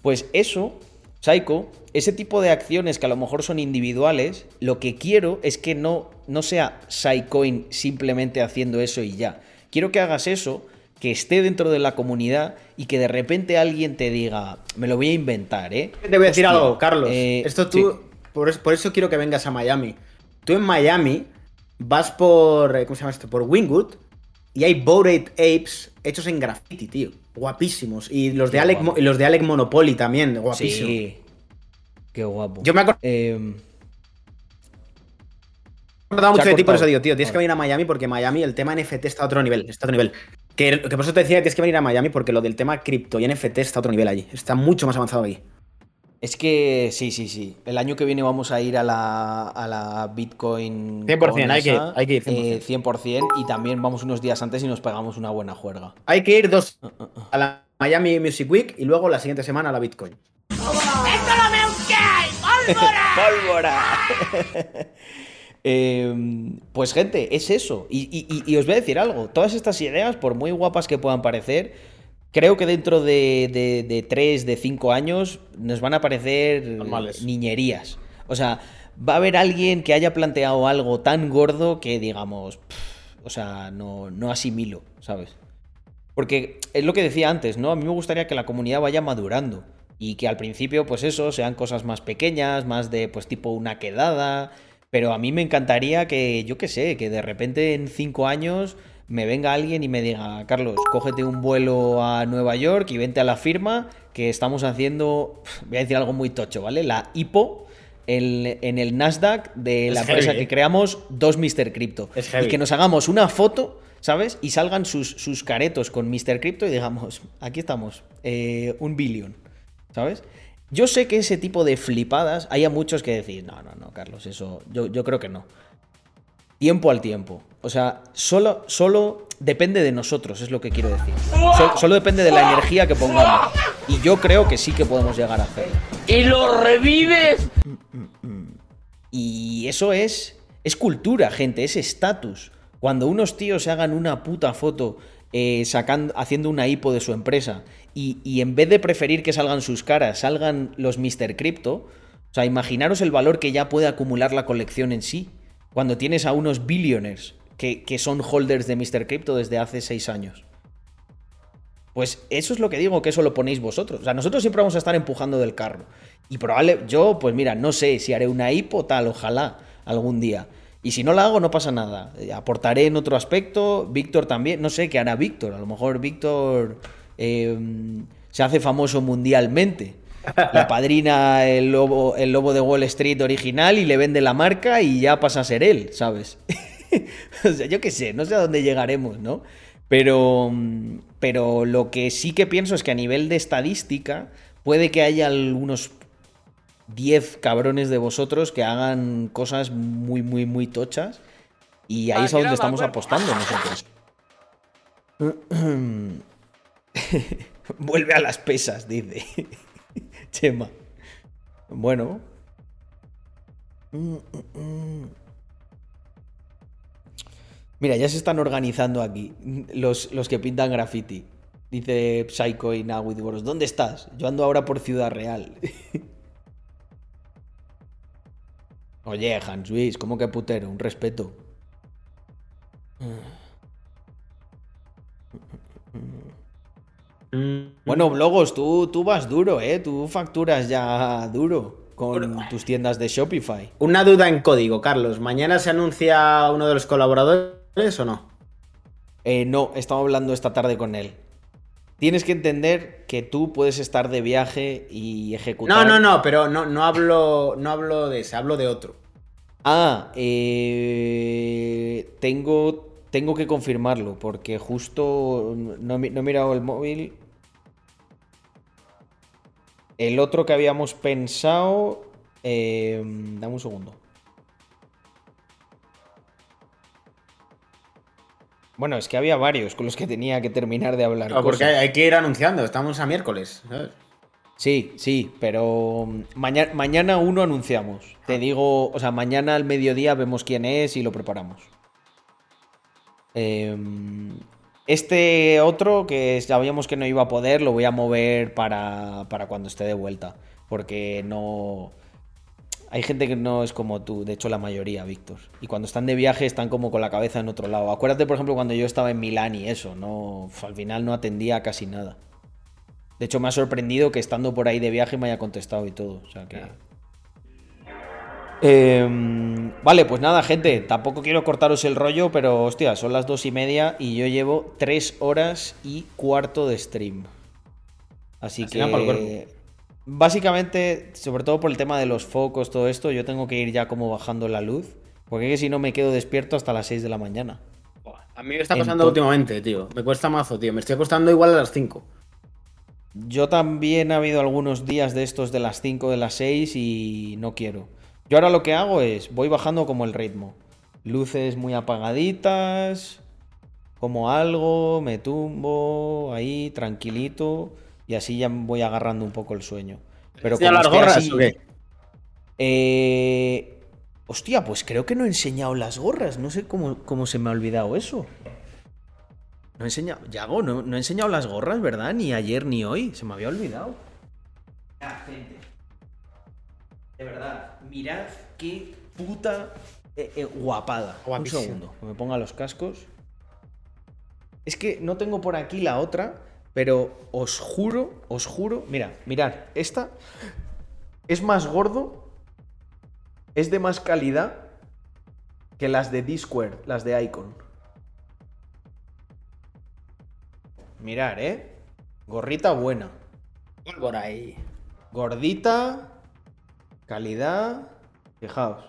Pues eso, Psycho, ese tipo de acciones que a lo mejor son individuales, lo que quiero es que no, no sea Psycoin simplemente haciendo eso y ya. Quiero que hagas eso, que esté dentro de la comunidad y que de repente alguien te diga, me lo voy a inventar, ¿eh? Te voy a decir algo, Carlos. Eh, Esto tú, por, eso quiero que vengas a Miami. Tú en Miami vas por, eh, ¿cómo se llama esto? Por Wingwood y hay Bored Apes hechos en graffiti, tío. Guapísimos. Y los de, Alec, los de Alec Monopoly también, guapísimos. Sí. Qué guapo. Yo me acuerdo. Eh... Me mucho de ti, por eso digo, tío, tienes que venir a Miami porque Miami el tema NFT está a otro nivel. Está a otro nivel. Que, que por eso te decía que tienes que venir a Miami porque lo del tema cripto y NFT está a otro nivel allí. Está mucho más avanzado allí. Es que sí, sí, sí. El año que viene vamos a ir a la, a la Bitcoin. 100%, hay, que, hay que ir. 100%. Eh, y también vamos unos días antes y nos pegamos una buena juerga. Hay que ir dos uh, uh, uh. a la Miami Music Week y luego la siguiente semana a la Bitcoin. ¡Esto lo ¡Pólvora! ¡Pólvora! Em, pues gente, es eso. y os voy a decir algo. Todas estas ideas, por muy guapas que puedan parecer, Creo que dentro de, de, de 3, de 5 años nos van a aparecer niñerías. O sea, va a haber alguien que haya planteado algo tan gordo que digamos, o sea, no, no asimilo, ¿sabes? Porque es lo que decía antes, ¿no? A mí me gustaría que la comunidad vaya madurando y que al principio, pues eso, sean cosas más pequeñas, más de, pues tipo una quedada. Pero a mí me encantaría que, yo qué sé, que de repente en 5 años me venga alguien y me diga, Carlos, cógete un vuelo a Nueva York y vente a la firma que estamos haciendo, voy a decir algo muy tocho, ¿vale? La IPO en el Nasdaq de la empresa que ¿eh? creamos, dos Mr. Crypto. y que nos hagamos una foto, ¿sabes? Y salgan sus, sus caretos con Mr. Crypto y digamos, aquí estamos, eh, un billón, ¿sabes? Yo sé que ese tipo de flipadas, haya muchos que decir, no, no, no, Carlos, eso, yo, yo creo que no tiempo al tiempo. O sea, solo, solo depende de nosotros, es lo que quiero decir. solo depende de la energía que pongamos. Y yo creo que sí que podemos llegar a hacerlo. ¡Y lo revives! Y eso es. Es cultura, gente, es estatus. Cuando unos tíos se hagan una puta foto eh, sacando, haciendo una hipo de su empresa y, y, en vez de preferir que salgan sus caras, salgan los Mr. Crypto, o sea, imaginaros el valor que ya puede acumular la colección en sí cuando tienes a unos billionaires que, son holders de Mr. Crypto desde hace seis años. Pues eso es lo que digo, que eso lo ponéis vosotros. O sea, nosotros siempre vamos a estar empujando del carro. Y probable, yo, pues mira, no sé si haré una hipo tal, ojalá, algún día. Y si no la hago, no pasa nada. Aportaré en otro aspecto. Víctor también. No sé qué hará Víctor. A lo mejor Víctor eh, se hace famoso mundialmente la padrina el lobo, el lobo de Wall Street original y le vende la marca y ya pasa a ser él, ¿sabes? o sea, yo qué sé, no sé a dónde llegaremos, ¿no? Pero, pero lo que sí que pienso es que a nivel de estadística puede que haya algunos 10 cabrones de vosotros que hagan cosas muy, muy, muy tochas. Y ahí es a donde estamos apostando nosotros. Vuelve a las pesas, dice. Chema. Bueno. Mira, ya se están organizando aquí los, los que pintan graffiti. Dice Psycho y Nawidboros. ¿Dónde estás? Yo ando ahora por Ciudad Real. Oye, Hans Luis, ¿cómo que putero? Un respeto. Bueno, Blogos, tú, tú vas duro, ¿eh? Tú facturas ya duro con tus tiendas de Shopify. Una duda en código, Carlos. ¿Mañana se anuncia uno de los colaboradores o no? Eh, no, estamos hablando esta tarde con él. Tienes que entender que tú puedes estar de viaje y ejecutar. No, no, no, pero no, no, hablo, no hablo de ese, hablo de otro. Ah, eh, tengo, tengo que confirmarlo porque justo no, no he mirado el móvil. El otro que habíamos pensado. Eh, dame un segundo. Bueno, es que había varios con los que tenía que terminar de hablar. No, porque hay que ir anunciando, estamos a miércoles. ¿sabes? Sí, sí, pero mañana, mañana uno anunciamos. Te digo, o sea, mañana al mediodía vemos quién es y lo preparamos. Em, este otro que sabíamos que no iba a poder, lo voy a mover para, para cuando esté de vuelta. Porque no. Hay gente que no es como tú, de hecho la mayoría, Víctor. Y cuando están de viaje están como con la cabeza en otro lado. Acuérdate, por ejemplo, cuando yo estaba en Milán y eso, no, al final no atendía casi nada. De hecho, me ha sorprendido que estando por ahí de viaje me haya contestado y todo. O sea que. Eh, vale, pues nada, gente. Tampoco quiero cortaros el rollo, pero hostia, son las dos y media y yo llevo tres horas y cuarto de stream. Así que. Básicamente, sobre todo por el tema de los focos, todo esto, yo tengo que ir ya como bajando la luz. Porque es que si no me quedo despierto hasta las 6 de la mañana. A mí me está pasando Entonces- últimamente, tío. Me cuesta mazo, tío. Me estoy acostando igual a las 5. Yo también ha habido algunos días de estos de las 5, de las 6 y no quiero. Yo ahora lo que hago es, voy bajando como el ritmo. Luces muy apagaditas, como algo, me tumbo ahí tranquilito y así ya voy agarrando un poco el sueño. Pero ¿Ya como las gorras así- o qué? Eh, Hostia, pues creo que no he enseñado las gorras. No sé cómo, cómo se me ha olvidado eso. No he enseñado. Yago, no, no he enseñado las gorras, ¿verdad? Ni ayer ni hoy. Se me había olvidado. Ah, gente. De verdad, mirad qué puta eh, eh, guapada. Guapísimo. Un segundo, que me ponga los cascos. Es que no tengo por aquí la otra, pero os juro, os juro. Mira, mirad, esta es más gordo, es de más calidad que las de Discord, las de Icon. Mirar, ¿eh? Gorrita buena. Por ahí. Gordita. Calidad. Fijaos.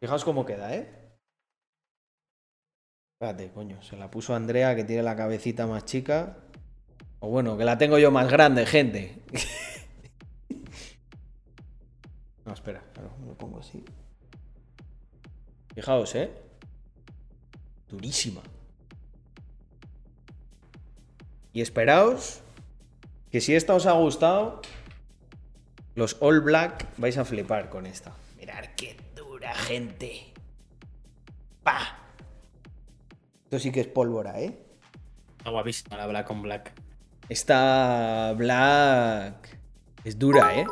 Fijaos cómo queda, ¿eh? Espérate, coño. Se la puso Andrea que tiene la cabecita más chica. O bueno, que la tengo yo más grande, gente. no, espera. Claro, me lo pongo así. Fijaos, ¿eh? Durísima. Y esperaos que si esta os ha gustado, los All Black vais a flipar con esta. Mirad qué dura, gente. ¡Pah! Esto sí que es pólvora, ¿eh? Está guapísima la Black on Black. Esta Black es dura, ¿eh?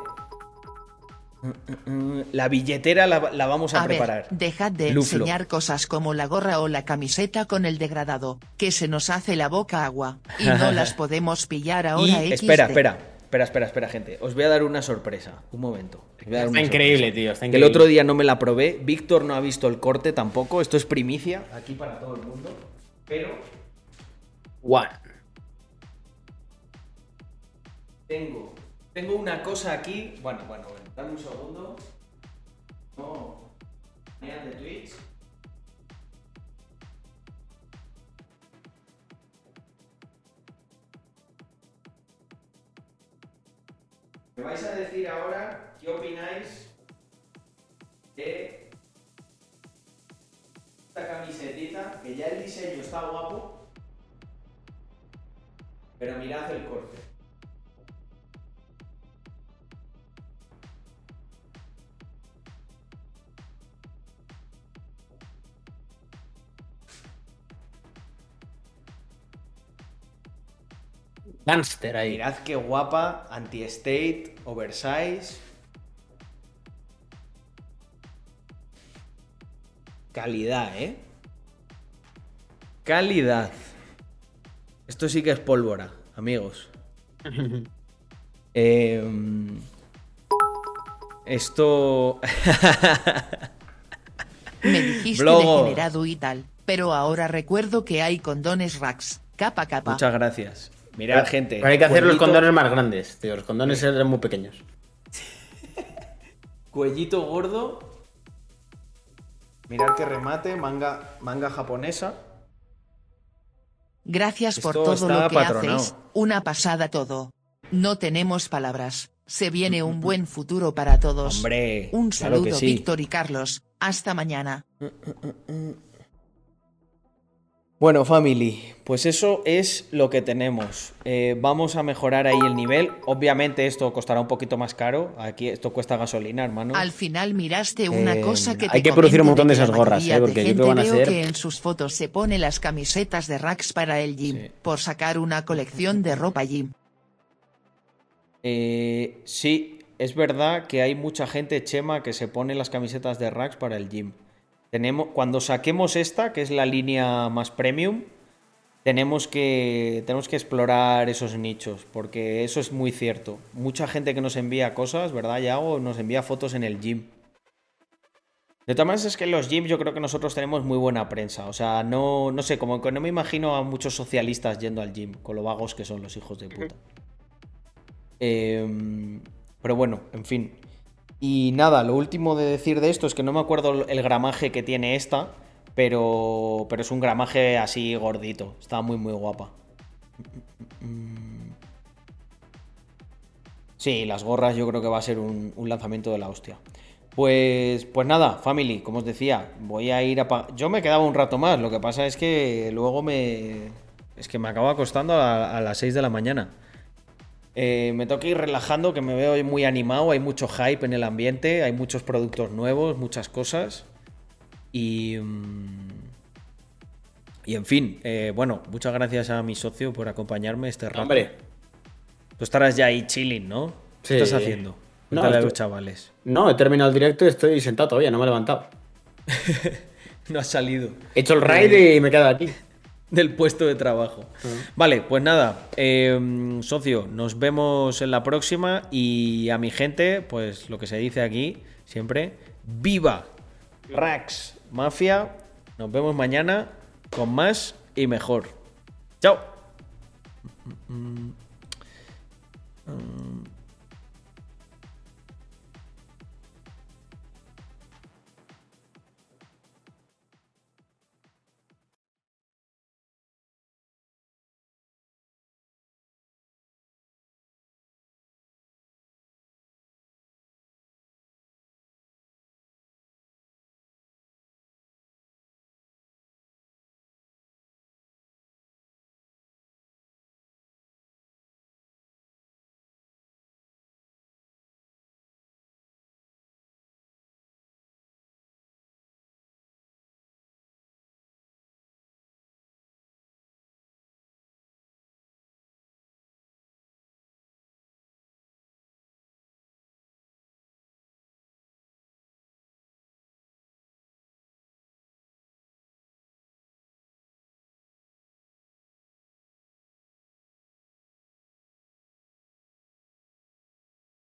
La billetera la, la vamos a, A ver, preparar. dejad de Luflo. enseñar cosas como la gorra o la camiseta con el degradado, que se nos hace la boca agua, y no las podemos pillar ahora Y, XD. espera, espera, espera, espera, espera, gente. Os voy a dar una sorpresa. Un momento. Está increíble, sorpresa. tío. Está el otro día no me la probé. Víctor no ha visto el corte tampoco. Esto es primicia aquí para todo el mundo. Pero One. tengo, tengo una cosa aquí. Bueno, bueno, bueno. Dame un segundo. No. De Twitch. Me vais a decir ahora qué opináis de esta camisetita, que ya el diseño está guapo, pero mirad el corte. Gangster ahí. Mirad qué guapa, anti-state, oversize. Calidad, ¿eh? Calidad. Esto sí que es pólvora, amigos. Em, esto... Me dijiste Blogo. degenerado y tal, pero ahora recuerdo que hay condones racks, capa capa. Muchas gracias. Mirad, gente. Pero hay que hacer los condones más grandes, tío. Los condones eran muy pequeños. Cuellito gordo. Mirad que remate, manga, manga japonesa. Gracias por todo lo que patronado. hacéis, una pasada todo. No tenemos palabras. Se viene un buen futuro para todos. Hombre, un claro saludo sí. Víctor y Carlos. Hasta mañana. Bueno, family, pues eso es lo que tenemos. Eh, vamos a mejorar ahí el nivel. Obviamente esto costará un poquito más caro. Aquí esto cuesta gasolina, hermano. Al final miraste una Eh, cosa que hay que producir un montón de esas gorras, ¿eh? Porque yo gente creo que van a veo ser- que en sus fotos se pone las camisetas de racks para el gym, Sí. por sacar una colección de ropa gym. Eh, sí, es verdad que hay mucha gente, Chema, que se pone las camisetas de Rax para el gym. Tenemos, cuando saquemos esta, que es la línea más premium, tenemos que, tenemos que explorar esos nichos, porque eso es muy cierto. Mucha gente que nos envía cosas, ¿verdad, Yago? Nos envía fotos en el gym. De todas maneras, es que en los gyms yo creo que nosotros tenemos muy buena prensa. O sea, no, no sé, como que no me imagino a muchos socialistas yendo al gym, con lo vagos que son los hijos de puta. Em, pero bueno, en fin. Y nada, lo último de decir de esto es que no me acuerdo el gramaje que tiene esta, pero, pero es un gramaje así gordito. Está muy, muy guapa. Sí, las gorras yo creo que va a ser un, lanzamiento de la hostia. Pues, pues nada, family, como os decía, voy a ir a... Yo me quedaba un rato más, lo que pasa es que luego me... Es que me acaba acostando a, a las 6 de la mañana. Eh, me toca ir relajando, que me veo muy animado, hay mucho hype en el ambiente, hay muchos productos nuevos, muchas cosas. Y... mm, Y en fin, eh, bueno, muchas gracias a mi socio por acompañarme este rato. Hombre. Tú estarás ya ahí chilling, ¿no? Sí. ¿Qué estás haciendo? No, a estoy- los chavales. No, he terminado el directo y estoy sentado todavía, no me he levantado. No has salido He hecho el raid y me he quedado aquí. Del puesto de trabajo. Vale, pues nada, eh, socio, nos vemos en la próxima y a mi gente, pues lo que se dice aquí siempre, viva Rax Mafia. Nos vemos mañana con más y mejor. Chao. Mm, mm, mm.